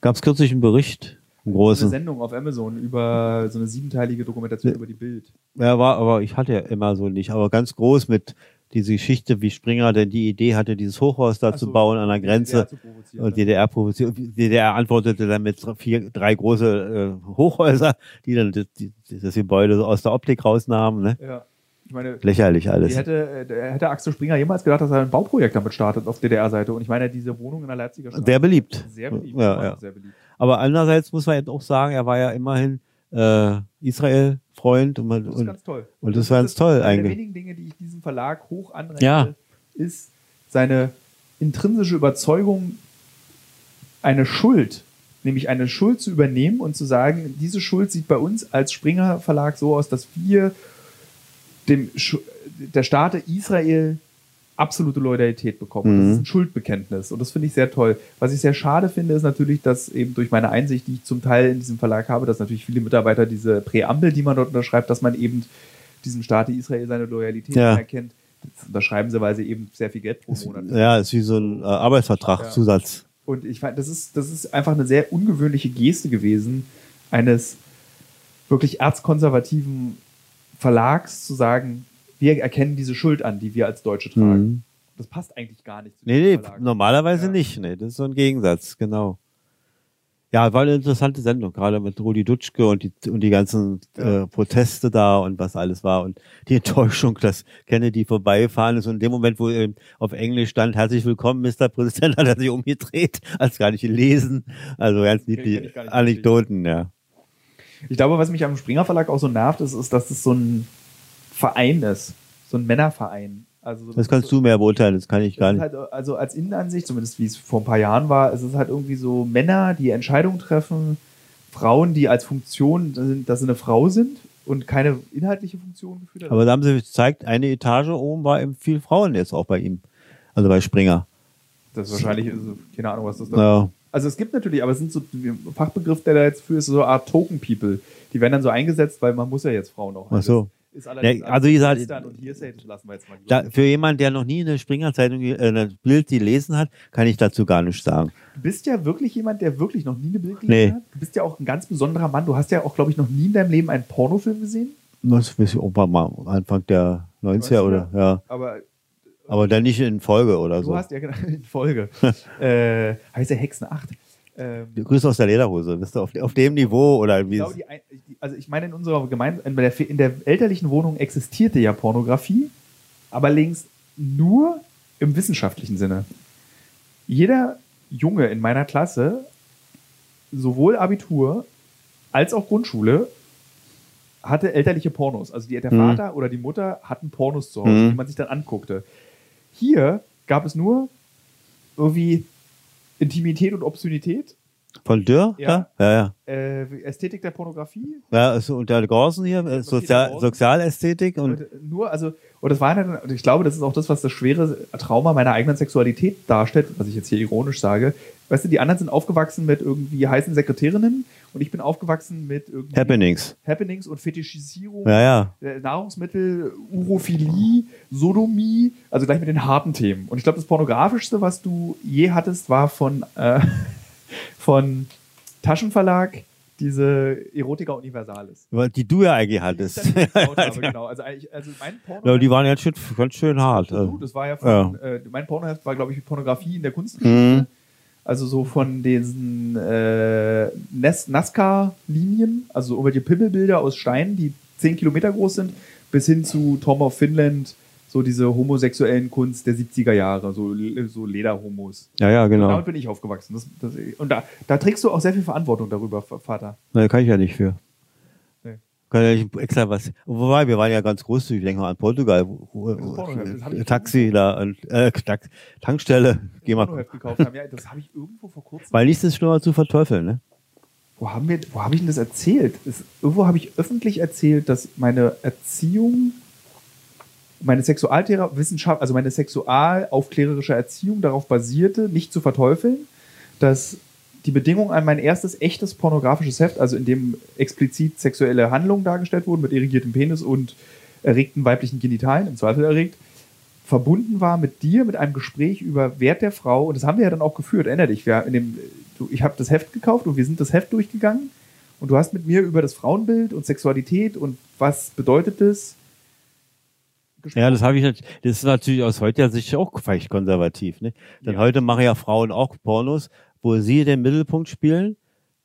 A: Gab es kürzlich einen Bericht, einen
B: Eine
A: großen.
B: Sendung auf Amazon über so eine siebenteilige Dokumentation über die Bild.
A: Ja, war, aber ich hatte ja immer so nicht, aber ganz groß mit diese Geschichte, wie Springer denn die Idee hatte, dieses Hochhaus da
B: Ach
A: zu
B: so,
A: bauen an der Grenze.
B: DDR
A: Und? DDR provoziert. DDR antwortete dann mit vier, drei große äh, Hochhäuser, die dann das, die, das Gebäude so aus der Optik rausnahmen. Ne?
B: Ja. Ich meine,
A: Lächerlich alles.
B: Hätte, äh, hätte Axel Springer jemals gedacht, dass er ein Bauprojekt damit startet auf DDR-Seite. Und ich meine, diese Wohnung in der Leipziger Straße.
A: Sehr beliebt.
B: Sehr beliebt.
A: Ja, ja.
B: Sehr beliebt.
A: Aber andererseits muss man jetzt auch sagen, er war ja immerhin äh, Israel-Freund und, man-
B: Das ist
A: und,
B: ganz toll.
A: und das war ganz toll
B: Eine der
A: eigentlich.
B: wenigen Dinge, die ich diesem Verlag hoch anrechne,
A: Ja.
B: ist seine intrinsische Überzeugung, eine Schuld, nämlich eine Schuld zu übernehmen und zu sagen, diese Schuld sieht bei uns als Springer Verlag so aus, dass wir dem der Staat Israel absolute Loyalität bekommen.
A: Mhm.
B: Das ist ein Schuldbekenntnis und das finde ich sehr toll. Was ich sehr schade finde, ist natürlich, dass eben durch meine Einsicht, die ich zum Teil in diesem Verlag habe, dass natürlich viele Mitarbeiter diese Präambel, die man dort unterschreibt, dass man eben diesem Staat Israel seine Loyalität
A: Ja.
B: anerkennt. Das unterschreiben sie, weil sie eben sehr viel Geld pro Monat
A: Ja, ist wie so ein äh, Arbeitsvertrag,
B: Ja.
A: Zusatz.
B: und ich fand, das ist, das ist einfach eine sehr ungewöhnliche Geste gewesen, eines wirklich erzkonservativen Verlags zu sagen, wir erkennen diese Schuld an, die wir als Deutsche tragen.
A: Mhm.
B: Das passt eigentlich gar nicht zu
A: Nee, nee, normalerweise
B: Ja.
A: nicht. Nee, das ist so ein Gegensatz, genau. Ja, war eine interessante Sendung, gerade mit Rudi Dutschke und die, und die ganzen
B: Ja.
A: äh, Proteste da und was alles war und die Enttäuschung, dass Kennedy vorbeigefahren ist und in dem Moment, wo ähm, auf Englisch stand, herzlich willkommen, Mr. Präsident, hat er sich umgedreht, als gar nicht gelesen. Also ganz niedliche Anekdoten, ja.
B: Ich glaube, was mich am Springer Verlag auch so nervt, ist, ist dass es so ein Verein ist. So ein Männerverein. Also,
A: Das kannst du mehr beurteilen, das kann ich gar nicht.
B: ist halt, also als Innenansicht, zumindest wie es vor ein paar Jahren war, es ist halt irgendwie so Männer, die Entscheidungen treffen, Frauen, die als Funktion, sind, dass sie eine Frau sind und keine inhaltliche Funktion geführt haben.
A: Aber da haben sie gezeigt, eine Etage oben war eben viel Frauen jetzt auch bei ihm. Also bei Springer.
B: das ist wahrscheinlich, also, keine Ahnung, was das da
A: Ja.
B: Also es gibt natürlich, aber es sind so ein Fachbegriff, der da jetzt für ist, so eine Art Token People. Die werden dann so eingesetzt, weil man muss ja jetzt Frauen auch
A: Ach so.
B: Ist allerdings
A: Ja, also wie gesagt,
B: und Hearsay, lassen wir jetzt mal.
A: Da, für jemanden, der noch nie eine Springer-Zeitung, äh, ein Bild gelesen hat, kann ich dazu gar nichts sagen.
B: Du bist ja wirklich jemand, der wirklich noch nie eine Bild gelesen
A: Nee.
B: hat. Du bist ja auch ein ganz besonderer Mann. Du hast ja auch, glaube ich, noch nie in deinem Leben einen Pornofilm gesehen.
A: Das weiß ich auch mal Anfang der 90er oder, ja.
B: Aber
A: Aber dann nicht in Folge oder
B: du
A: so.
B: hast ja genau in Folge. äh, heißt der Hexen 8. Ähm,
A: Grüße aus der Lederhose. Bist du auf, auf dem Niveau oder wie?
B: glaube, die, also ich meine, in unserer Gemeinde, in der, in der elterlichen Wohnung existierte ja Pornografie, aber längst nur im wissenschaftlichen Sinne. Jeder Junge in meiner Klasse, sowohl Abitur als auch Grundschule, hatte elterliche Pornos. Also die, der
A: Mhm.
B: Vater oder die Mutter hatten Pornos zu Hause,
A: Mhm.
B: die man sich dann anguckte. Hier gab es nur irgendwie Intimität und Obszönität,
A: Von Dürr?
B: Ja.
A: Ja, ja.
B: äh, Ästhetik der Pornografie,
A: Ja, also unter Gorsen hier, äh, Sozial,
B: Gorsen.
A: Sozialästhetik und
B: Und nur, also, und das war dann, und ich glaube, das ist auch das, was das schwere Trauma meiner eigenen Sexualität darstellt, was ich jetzt hier ironisch sage. Weißt du, die anderen sind aufgewachsen mit irgendwie heißen Sekretärinnen und ich bin aufgewachsen mit irgendwie
A: Happenings.
B: Happenings und Fetischisierung,
A: Ja, ja.
B: äh, Nahrungsmittel, Urophilie, Sodomie, also gleich mit den harten Themen. Und ich glaube, das pornografischste, was du je hattest, war von, äh, von Taschenverlag diese Erotica Universalis.
A: Die du ja eigentlich hattest.
B: Die ich habe, genau. Also, also mein Porno.
A: Ja, die waren jetzt schon ganz schön hart.
B: Absolut, das war ja von, Äh, mein Pornoheft war, glaube ich, Pornografie in der Kunstgeschichte.
A: Mhm.
B: Also so von diesen äh, NASCAR-Linien, also irgendwelche Pimmelbilder aus Steinen, die 10 Kilometer groß sind, bis hin zu Tom of Finland, so diese homosexuellen Kunst der 70er Jahre, so, so Lederhomos.
A: Ja, ja, genau.
B: Damit bin ich aufgewachsen. Das, das, und da, da trägst du auch sehr viel Verantwortung darüber, Vater.
A: Na, kann ich ja nicht für. Kann ja extra was. Wobei, wir waren ja ganz großzügig, denke mal an Portugal.
B: hab ich-
A: Taxi da, äh, Tankstelle. Geh mal.
B: Gekauft haben. Ja, das habe ich irgendwo vor kurzem
A: Weil nichts ist schlimmer zu verteufeln, ne?
B: Wo haben wir, wo habe ich denn das erzählt? Das, irgendwo habe ich öffentlich erzählt, dass meine Erziehung, meine Sexualthera Wissenschaft, also meine sexualaufklärerische Erziehung darauf basierte, nicht zu verteufeln, dass die Bedingung an mein erstes echtes pornografisches Heft, also in dem explizit sexuelle Handlungen dargestellt wurden mit irrigiertem Penis und erregten weiblichen Genitalien, im Zweifel erregt, verbunden war mit dir, mit einem Gespräch über Wert der Frau. Und das haben wir ja dann auch geführt, erinnere dich. Wir in dem, ich habe das Heft gekauft und wir sind das Heft durchgegangen. Und du hast mit mir über das Frauenbild und Sexualität und was bedeutet das gesprochen.
A: Ja, das habe ich das ist natürlich aus heutiger Sicht auch vielleicht konservativ, ne? Denn
B: Ja.
A: heute machen ja Frauen auch Pornos, wo sie den Mittelpunkt spielen,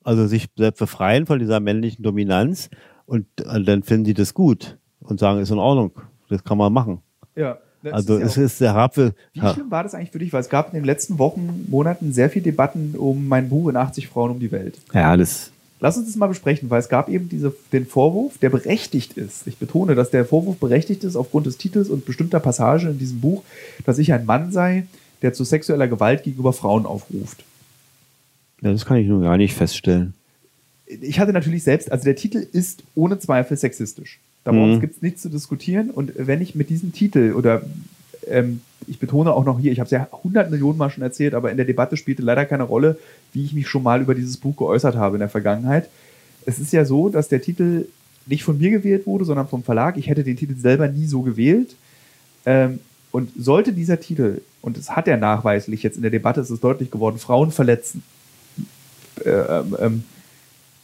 A: also sich selbst befreien von dieser männlichen Dominanz und äh, dann finden sie das gut und sagen, ist in Ordnung, das kann man machen.
B: ja,
A: Also
B: ist
A: es
B: ja
A: ist der Rapfe.
B: Wie schlimm war das eigentlich für dich? Weil es gab in den letzten Wochen, Monaten sehr viele Debatten um mein Buch in 80 Frauen um die Welt.
A: Ja, das
B: Lass uns das mal besprechen, weil es gab eben diese, den Vorwurf, der berechtigt ist. Ich betone, dass der Vorwurf berechtigt ist aufgrund des Titels und bestimmter Passagen in diesem Buch, dass ich ein Mann sei, der zu sexueller Gewalt gegenüber Frauen aufruft.
A: Ja, das kann ich nun gar nicht feststellen.
B: Ich hatte natürlich selbst, also der Titel ist ohne Zweifel sexistisch. Da
A: Mhm.
B: gibt es nichts zu diskutieren. Und wenn ich mit diesem Titel oder ähm, ich betone auch noch hier, ich habe es ja 100 Millionen Mal schon erzählt, aber in der Debatte spielte leider keine Rolle, wie ich mich schon mal über dieses Buch geäußert habe in der Vergangenheit. Es ist ja so, dass der Titel nicht von mir gewählt wurde, sondern vom Verlag. Ich hätte den Titel selber nie so gewählt. Ähm, und sollte dieser Titel, und es hat er nachweislich jetzt in der Debatte, ist es deutlich geworden, Frauen verletzen, äh, ähm, ähm,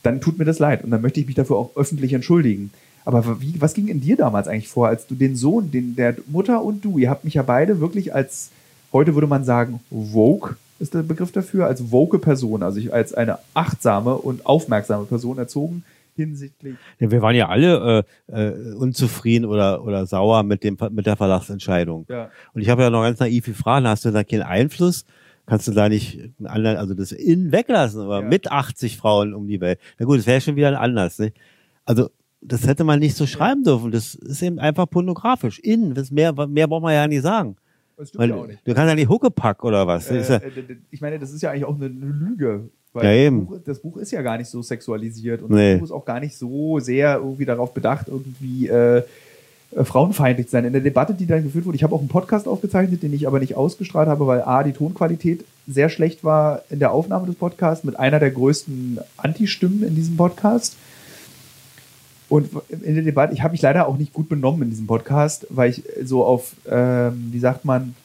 B: dann tut mir das leid und dann möchte ich mich dafür auch öffentlich entschuldigen. Aber wie, was ging in dir damals eigentlich vor, als du den Sohn, den der Mutter und du, ihr habt mich ja beide wirklich als, heute würde man sagen, Vogue ist der Begriff dafür, als woke Person, also ich als eine achtsame und aufmerksame Person erzogen hinsichtlich.
A: Ja, wir waren ja alle äh, äh, unzufrieden oder, oder sauer mit, dem, mit der Verlagsentscheidung.
B: Ja.
A: Und ich habe ja noch ganz naiv gefragt, hast du da keinen Einfluss? Kannst du da nicht einen anderen, also das in weglassen, aber
B: Ja.
A: mit 80 Frauen um die Welt? Na gut, das wäre schon wieder ein anders. Ne? Also das hätte man nicht so schreiben dürfen. Das ist eben einfach pornografisch. In, das mehr, mehr braucht man ja nicht sagen.
B: Das stimmt
A: Weil,
B: ja auch nicht.
A: Du kannst ja nicht Huckepack oder was. Das
B: Äh,
A: ja,
B: äh, ich meine, das ist ja eigentlich auch eine, Lüge. Weil
A: Ja,
B: das,
A: eben.
B: Buch, das Buch ist ja gar nicht so sexualisiert und
A: Nee.
B: das Buch ist auch gar nicht so sehr irgendwie darauf bedacht, irgendwie äh, äh, frauenfeindlich sein. In der Debatte, die dann geführt wurde, ich habe auch einen Podcast aufgezeichnet, den ich aber nicht ausgestrahlt habe, weil A, die Tonqualität sehr schlecht war in der Aufnahme des Podcasts mit einer der größten Anti-Stimmen in diesem Podcast. Und in der Debatte, ich habe mich leider auch nicht gut benommen in diesem Podcast, weil ich so auf, ähm, wie sagt man,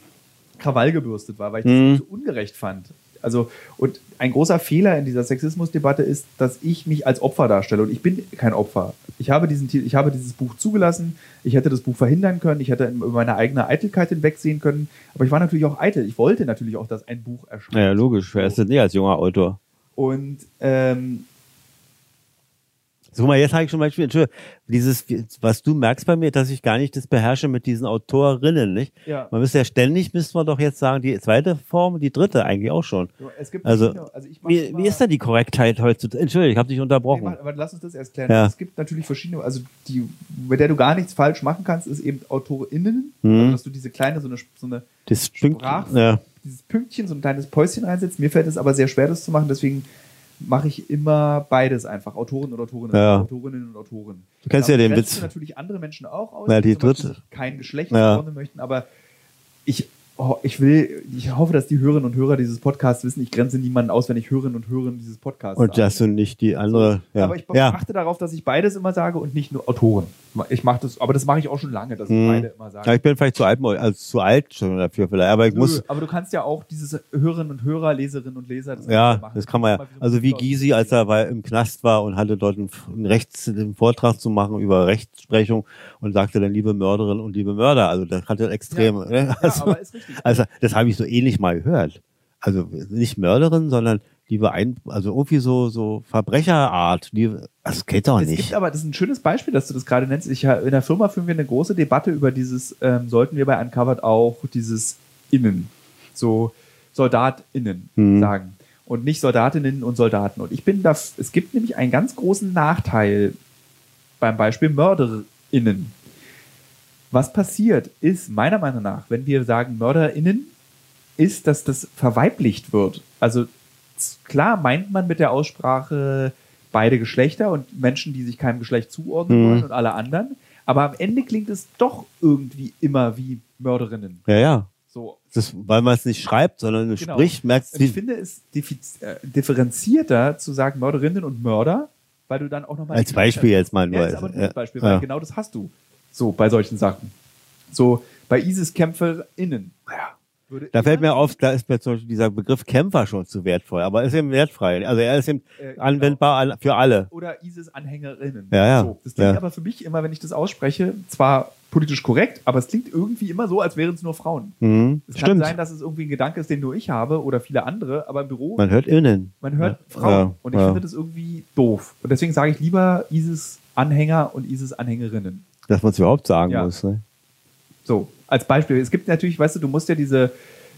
B: Krawall gebürstet war, weil ich
A: Mhm.
B: das so ungerecht fand. Also, und ein großer Fehler in dieser Sexismusdebatte ist, dass ich mich als Opfer darstelle. Und ich bin kein Opfer. Ich habe, diesen, ich habe dieses Buch zugelassen. Ich hätte das Buch verhindern können. Ich hätte über meine eigene Eitelkeit hinwegsehen können. Aber ich war natürlich auch eitel. Ich wollte natürlich auch, dass ein Buch erscheint.
A: Naja, logisch. Wer ist denn nicht als junger Autor?
B: Und ähm,
A: Guck mal, jetzt habe ich schon mal, Entschuldigung, dieses, was du merkst bei mir, dass ich gar nicht das beherrsche mit diesen Autorinnen, nicht?
B: ja,
A: Man müsste ja ständig, müsste man doch jetzt sagen, die zweite Form, die dritte eigentlich auch schon.
B: es gibt
A: Also,
B: verschiedene- also
A: Wie, wie ist denn die Korrektheit heutzutage? Entschuldigung, ich habe dich
B: Nee,
A: unterbrochen.
B: mach- aber lass uns das erst klären.
A: Ja.
B: Es gibt natürlich verschiedene, also die, mit der du gar nichts falsch machen kannst, ist eben AutorInnen.
A: Mhm.
B: Also, dass du diese kleine, so eine, so eine,
A: Das
B: Sprach-
A: ja.
B: dieses Pünktchen, so ein kleines Päuschen reinsetzt. Mir fällt es aber sehr schwer, das zu machen, deswegen mache ich immer beides einfach. Autoren und Autorinnen.
A: Ja.
B: Autorinnen und Autoren.
A: Du kennst ja den Witz.
B: natürlich andere Menschen auch aus,
A: Ja, die
B: zum Beispiel
A: dritte.
B: sich kein Geschlecht
A: Ja.
B: möchten, aber ich, oh, ich will, ich hoffe, dass die Hörerinnen und Hörer dieses Podcasts wissen, ich grenze niemanden aus, wenn ich Hörerinnen und Hörer dieses Podcasts
A: Und dass du nicht die andere, ja.
B: Aber ich
A: ja.
B: achte darauf, dass ich beides immer sage und nicht nur Autoren. Ich mache das, aber das mache ich auch schon lange, dass ich
A: Mhm.
B: beide immer sage.
A: ja, ich bin vielleicht zu alt, also zu alt schon dafür vielleicht, aber ich
B: Nö,
A: muss,
B: aber du kannst ja auch dieses Hörerinnen und Hörer, Leserinnen und Leser, das
A: ja,
B: machen.
A: das kann man ja. Also wie Gysi, als er im Knast war und hatte dort einen, einen, Rechts, einen Vortrag zu machen über Rechtsprechung und sagte dann liebe Mörderin und liebe Mörder. Also das hatte Extreme. ne?
B: Ja,
A: Also,
B: aber ist richtig.
A: also das habe ich so ähnlich mal gehört. Also nicht Mörderin, sondern liebe ein, also irgendwie so so Verbrecherart. Liebe, das geht doch
B: Es
A: nicht.
B: gibt aber, das ist ein schönes Beispiel, dass du das gerade nennst. Ich, in der Firma führen wir eine große Debatte über dieses, ähm, sollten wir bei Uncovered auch dieses Innen, so SoldatInnen
A: Mhm.
B: sagen und nicht Soldatinnen und Soldaten. Und ich bin da, es gibt nämlich einen ganz großen Nachteil beim Beispiel MörderInnen. Was passiert ist, meiner Meinung nach, wenn wir sagen MörderInnen, ist, dass das verweiblicht wird. Also klar meint man mit der Aussprache beide Geschlechter und Menschen, die sich keinem Geschlecht zuordnen
A: Mhm.
B: wollen und alle anderen. Aber am Ende klingt es doch irgendwie immer wie Mörderinnen.
A: ja, ja.
B: So.
A: Das, weil man es nicht schreibt, sondern
B: Genau.
A: spricht, merkst
B: Und ich
A: du.
B: finde es äh, differenzierter zu sagen Mörderinnen und Mörder, weil du dann auch nochmal.
A: Als Beispiel jetzt mal nur.
B: Ja, ist aber nur
A: Ja,
B: Beispiel,
A: ja.
B: weil genau das hast du. So, bei solchen Sachen. So, bei ISIS-KämpferInnen. Würde
A: Da fällt mir auf, da ist mir zum Beispiel dieser Begriff Kämpfer schon zu wertvoll, aber er ist eben wertfrei. Also er ist eben
B: Äh, genau.
A: anwendbar an- für alle.
B: oder ISIS-AnhängerInnen.
A: Ja, ja.
B: So, das klingt
A: Ja.
B: aber für mich immer, wenn ich das ausspreche, zwar politisch korrekt, aber es klingt irgendwie immer so, als wären es nur Frauen.
A: Mhm.
B: Es kann
A: Stimmt.
B: sein, dass es irgendwie ein Gedanke ist, den nur ich habe oder viele andere, aber im Büro,
A: Man hört innen.
B: man hört
A: Ja.
B: Frauen.
A: Ja.
B: Und ich finde das irgendwie doof. Und deswegen sage ich lieber ISIS-Anhänger und ISIS-Anhängerinnen.
A: Dass man es überhaupt sagen muss. Ne?
B: So, als Beispiel. Es gibt natürlich, weißt du, du musst ja diese,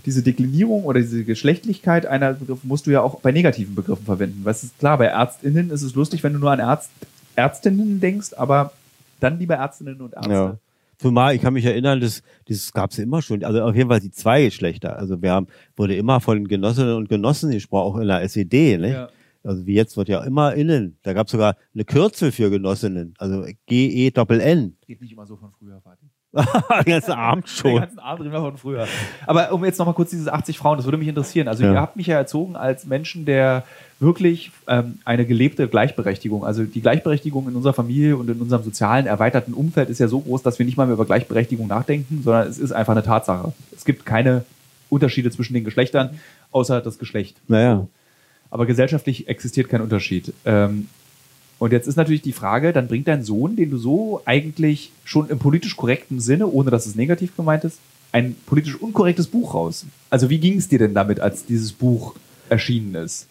B: diese Deklinierung oder diese Geschlechtlichkeit einer Begriffe musst du ja auch bei negativen Begriffen verwenden. Weißt du, klar, bei ÄrztInnen ist es lustig, wenn du nur an Ärzt, Ärztinnen denkst, aber dann lieber Ärztinnen und Ärzte.
A: Ja. Zumal, ich kann mich erinnern, das, das gab es immer schon. Also auf jeden Fall die zwei Geschlechter. Also wir haben, wurde immer von Genossinnen und Genossen gesprochen, auch in der SED. Ne?
B: Ja.
A: Also wie jetzt wird ja immer innen. Da gab es sogar eine Kürzel für Genossinnen. Also G-E-Doppel-N.
B: Geht nicht immer so von früher, Vati.
A: Den ganzen
B: Den
A: schon.
B: ganzen Abend reden wir von früher. Aber um jetzt nochmal kurz dieses 80 Frauen, das würde mich interessieren. Also
A: Ja.
B: ihr habt mich ja erzogen als Menschen, der wirklich ähm, eine gelebte Gleichberechtigung, also die Gleichberechtigung in unserer Familie und in unserem sozialen erweiterten Umfeld ist ja so groß, dass wir nicht mal mehr über Gleichberechtigung nachdenken, sondern es ist einfach eine Tatsache. Es gibt keine Unterschiede zwischen den Geschlechtern, außer das Geschlecht.
A: Naja.
B: Aber gesellschaftlich existiert kein Unterschied. Ähm, und jetzt ist natürlich die Frage, dann bringt dein Sohn, den du so eigentlich schon im politisch korrekten Sinne, ohne dass es negativ gemeint ist, ein politisch unkorrektes Buch raus. Also wie ging es dir denn damit, als dieses Buch erschienen ist?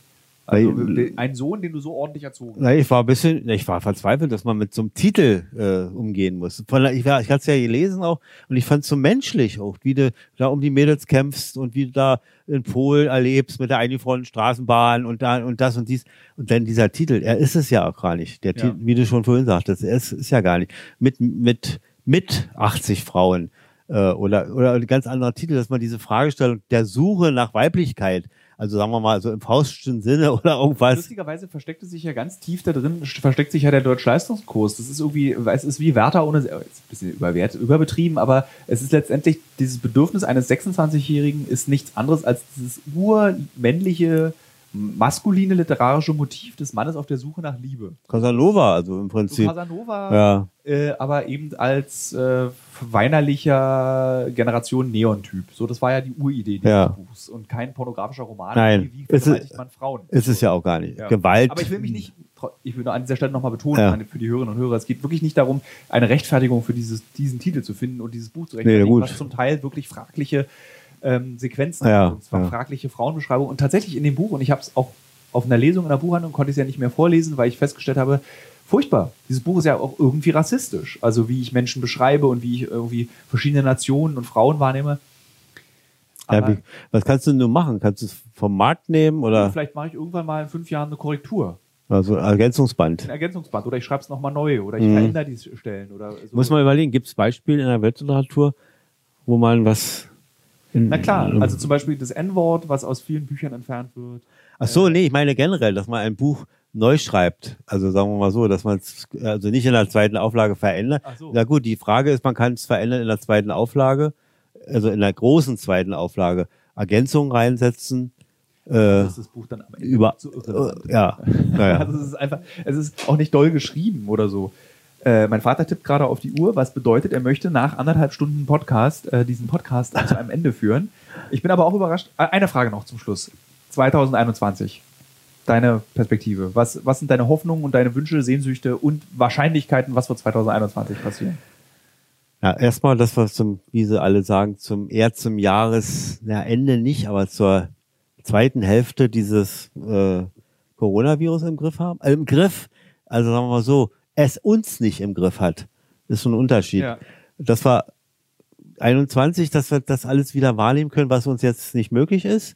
B: Also ein Sohn, den du so ordentlich erzogen hast.
A: Na, ich war ein bisschen, ich war verzweifelt, dass man mit so einem Titel äh, umgehen muss. Von, ich war, ich hatte es ja gelesen auch und ich fand es so menschlich auch, wie du da um die Mädels kämpfst und wie du da in Polen erlebst mit der eingefrorenen Straßenbahn und da und das und dies und dann dieser Titel, er ist es ja auch gar nicht. Der
B: Ja.
A: Titel, wie du schon vorhin sagtest, er ist, ist ja gar nicht mit mit mit 80 Frauen äh, oder oder ein ganz anderer Titel, dass man diese Fragestellung der Suche nach Weiblichkeit also sagen wir mal so im faustischen Sinne oder irgendwas.
B: Lustigerweise versteckte sich ja ganz tief da drin, versteckt sich ja der Deutschleistungskurs. Das ist irgendwie, es ist wie Werther ohne, ist ein bisschen überwert, überbetrieben, aber es ist letztendlich dieses Bedürfnis eines 26-Jährigen ist nichts anderes als dieses urmännliche maskuline literarische Motiv des Mannes auf der Suche nach Liebe.
A: Casanova, also im
B: So
A: Prinzip.
B: Casanova,
A: Ja,
B: äh, aber eben als äh, weinerlicher Generation Neon-Typ. So, das war ja die Uridee dieses
A: Ja.
B: Buchs und kein pornografischer Roman.
A: Nein.
B: Wie, wie
A: Ist es-
B: vergewaltigt man Frauen?
A: ist es ja auch gar nicht.
B: Ja.
A: Gewalt.
B: Aber ich will mich nicht, ich will an dieser Stelle nochmal betonen,
A: Ja.
B: meine- für die Hörerinnen und Hörer, es geht wirklich nicht darum, eine Rechtfertigung für dieses, diesen Titel zu finden und dieses Buch zu
A: Nee,
B: rechtfertigen,
A: gut.
B: was zum Teil wirklich fragliche ähm, Sequenzen
A: Ja,
B: und zwar
A: ja.
B: fragliche Frauenbeschreibungen. Und tatsächlich in dem Buch, und ich habe es auch auf einer Lesung in der Buchhandlung, konnte ich es ja nicht mehr vorlesen, weil ich festgestellt habe, furchtbar. Dieses Buch ist ja auch irgendwie rassistisch. Also wie ich Menschen beschreibe und wie ich irgendwie verschiedene Nationen und Frauen wahrnehme.
A: ja, wie, was kannst du nur machen? Kannst du es vom Markt nehmen oder
B: vielleicht mache ich irgendwann mal in fünf Jahren eine Korrektur.
A: also Ergänzungsband?
B: ein Ergänzungsband oder ich schreibe es nochmal neu oder ich
A: Mhm.
B: verändere die Stellen oder so.
A: Muss man überlegen, gibt es Beispiele in der Weltliteratur, wo man was. In,
B: Na klar, also zum Beispiel das N-Wort, was aus vielen Büchern entfernt wird.
A: Ach so, nee, ich meine generell, dass man ein Buch neu schreibt. Also sagen wir mal so, dass man es also nicht in der zweiten Auflage verändert.
B: Ach so.
A: Na gut, die Frage ist, man kann es verändern in der zweiten Auflage, also in der großen zweiten Auflage. Ergänzungen reinsetzen. Äh,
B: Das ist das Buch dann am Ende
A: über,
B: so irrelevant.
A: äh, ja, naja.
B: Also es ist einfach, es ist auch nicht doll geschrieben oder so. Äh, mein Vater tippt gerade auf die Uhr, was bedeutet, er möchte nach anderthalb Stunden Podcast äh, diesen Podcast zu einem Ende führen. Ich bin aber auch überrascht. Äh, Eine Frage noch zum Schluss. 2021. Deine Perspektive. Was, was sind deine Hoffnungen und deine Wünsche, Sehnsüchte und Wahrscheinlichkeiten, was wird 2021 passieren?
A: Ja, erstmal das, was zum, wie sie alle sagen, zum eher zum Jahres, ja, Ende nicht, aber zur zweiten Hälfte dieses äh, Coronavirus im Griff haben. Äh, Im Griff, also sagen wir mal so, es uns nicht im Griff hat. Ist schon ein Unterschied.
B: Ja.
A: Das war 21, dass wir das alles wieder wahrnehmen können, was uns jetzt nicht möglich ist.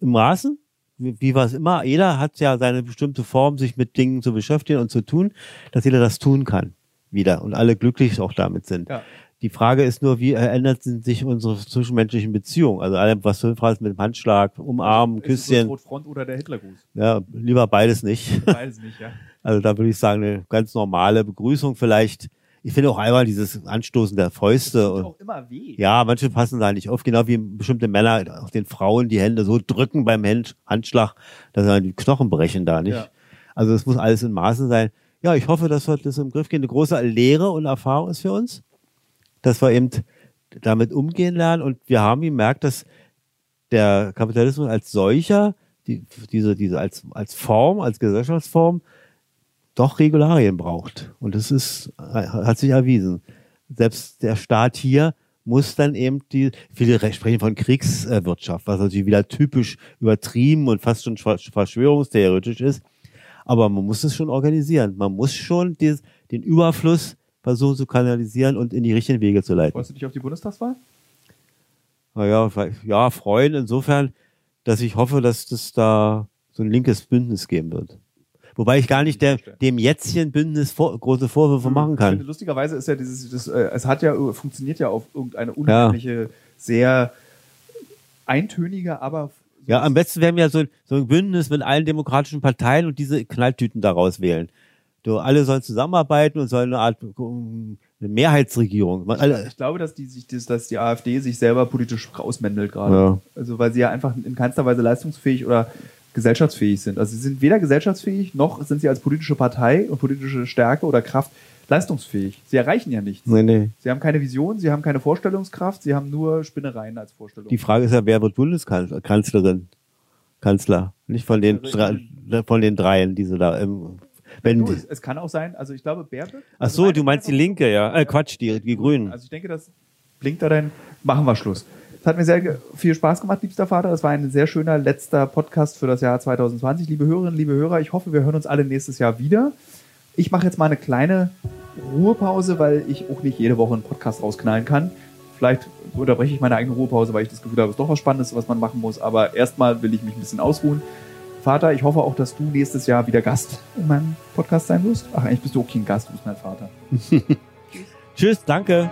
A: Im Maßen, wie, wie war es immer, jeder hat ja seine bestimmte Form, sich mit Dingen zu beschäftigen und zu tun, dass jeder das tun kann wieder und alle glücklich auch damit sind.
B: Ja.
A: Die Frage ist nur, wie ändert sich unsere zwischenmenschlichen Beziehungen? Also allem, was du fragst mit dem Handschlag, Umarmen,
B: Ist es das
A: Küsschen.
B: Rotfront oder der Hitlergruß?
A: Ja, lieber beides nicht.
B: Beides nicht, ja.
A: Also da würde ich sagen, eine ganz normale Begrüßung vielleicht. Ich finde auch einmal dieses Anstoßen der Fäuste.
B: Tut
A: Und,
B: auch immer weh.
A: ja, manche passen da nicht auf, genau wie bestimmte Männer auch den Frauen die Hände so drücken beim Hand, Handschlag, dass dann die Knochen brechen da, nicht?
B: Ja.
A: Also es muss alles in Maßen sein. Ja, ich hoffe, dass wir das im Griff gehen. Eine große Lehre und Erfahrung ist für uns, dass wir eben damit umgehen lernen. Und wir haben gemerkt, dass der Kapitalismus als solcher, die, diese, diese als, als Form, als Gesellschaftsform, doch Regularien braucht. Und das ist, hat sich erwiesen. Selbst der Staat hier muss dann eben die, viele re- sprechen von Kriegswirtschaft, was natürlich wieder typisch übertrieben und fast schon verschw- verschwörungstheoretisch ist. Aber man muss es schon organisieren. Man muss schon dieses, den Überfluss versuchen zu kanalisieren und in die richtigen Wege zu leiten.
B: Freust du dich auf die Bundestagswahl?
A: Naja, ja, freuen insofern, dass ich hoffe, dass das da so ein linkes Bündnis geben wird. Wobei ich gar nicht der, dem jetztchen Bündnis vor, große Vorwürfe machen
B: Ich finde,
A: kann.
B: lustigerweise ist ja dieses, das, äh, es hat ja, äh, funktioniert ja auf irgendeine unheimliche, sehr eintönige, aber
A: Ja, am besten wären wir so, so ein Bündnis mit allen demokratischen Parteien und diese Knalltüten daraus wählen. Du, alle sollen zusammenarbeiten und sollen eine Art um, eine Mehrheitsregierung. Man, alle,
B: ich glaube, dass die sich, das- dass die AfD sich selber politisch rausmändelt gerade.
A: Ja.
B: Also weil sie ja einfach in keinster Weise leistungsfähig oder gesellschaftsfähig sind. Also sie sind weder gesellschaftsfähig, noch sind sie als politische Partei und politische Stärke oder Kraft leistungsfähig. Sie erreichen ja nichts.
A: nee, nee.
B: Sie haben keine Vision, sie haben keine Vorstellungskraft, sie haben nur Spinnereien als Vorstellung.
A: Die Frage ist ja, wer wird Bundeskanzlerin? Kanzler. Nicht von den, drei, von den dreien, diese da. Ähm, wenn,
B: du, es, es kann auch sein, also ich glaube, Baerbock.
A: ach
B: also
A: so,
B: meine
A: du meinst die Linke, ja. Äh, Quatsch, die, die Grünen.
B: Also ich denke, das blinkt da dann. Machen wir Schluss. Es hat mir sehr viel Spaß gemacht, liebster Vater. Das war ein sehr schöner letzter Podcast für das Jahr 2020. Liebe Hörerinnen, liebe Hörer, ich hoffe, wir hören uns alle nächstes Jahr wieder. Ich mache jetzt mal eine kleine Ruhepause, weil ich auch nicht jede Woche einen Podcast rausknallen kann. Vielleicht unterbreche ich meine eigene Ruhepause, weil ich das Gefühl habe, es ist doch was Spannendes, was man machen muss. Aber erstmal will ich mich ein bisschen ausruhen. Vater, ich hoffe auch, dass du nächstes Jahr wieder Gast in meinem Podcast sein wirst. Ach, eigentlich bist du auch kein Gast, du bist mein Vater.
A: Tschüss, danke.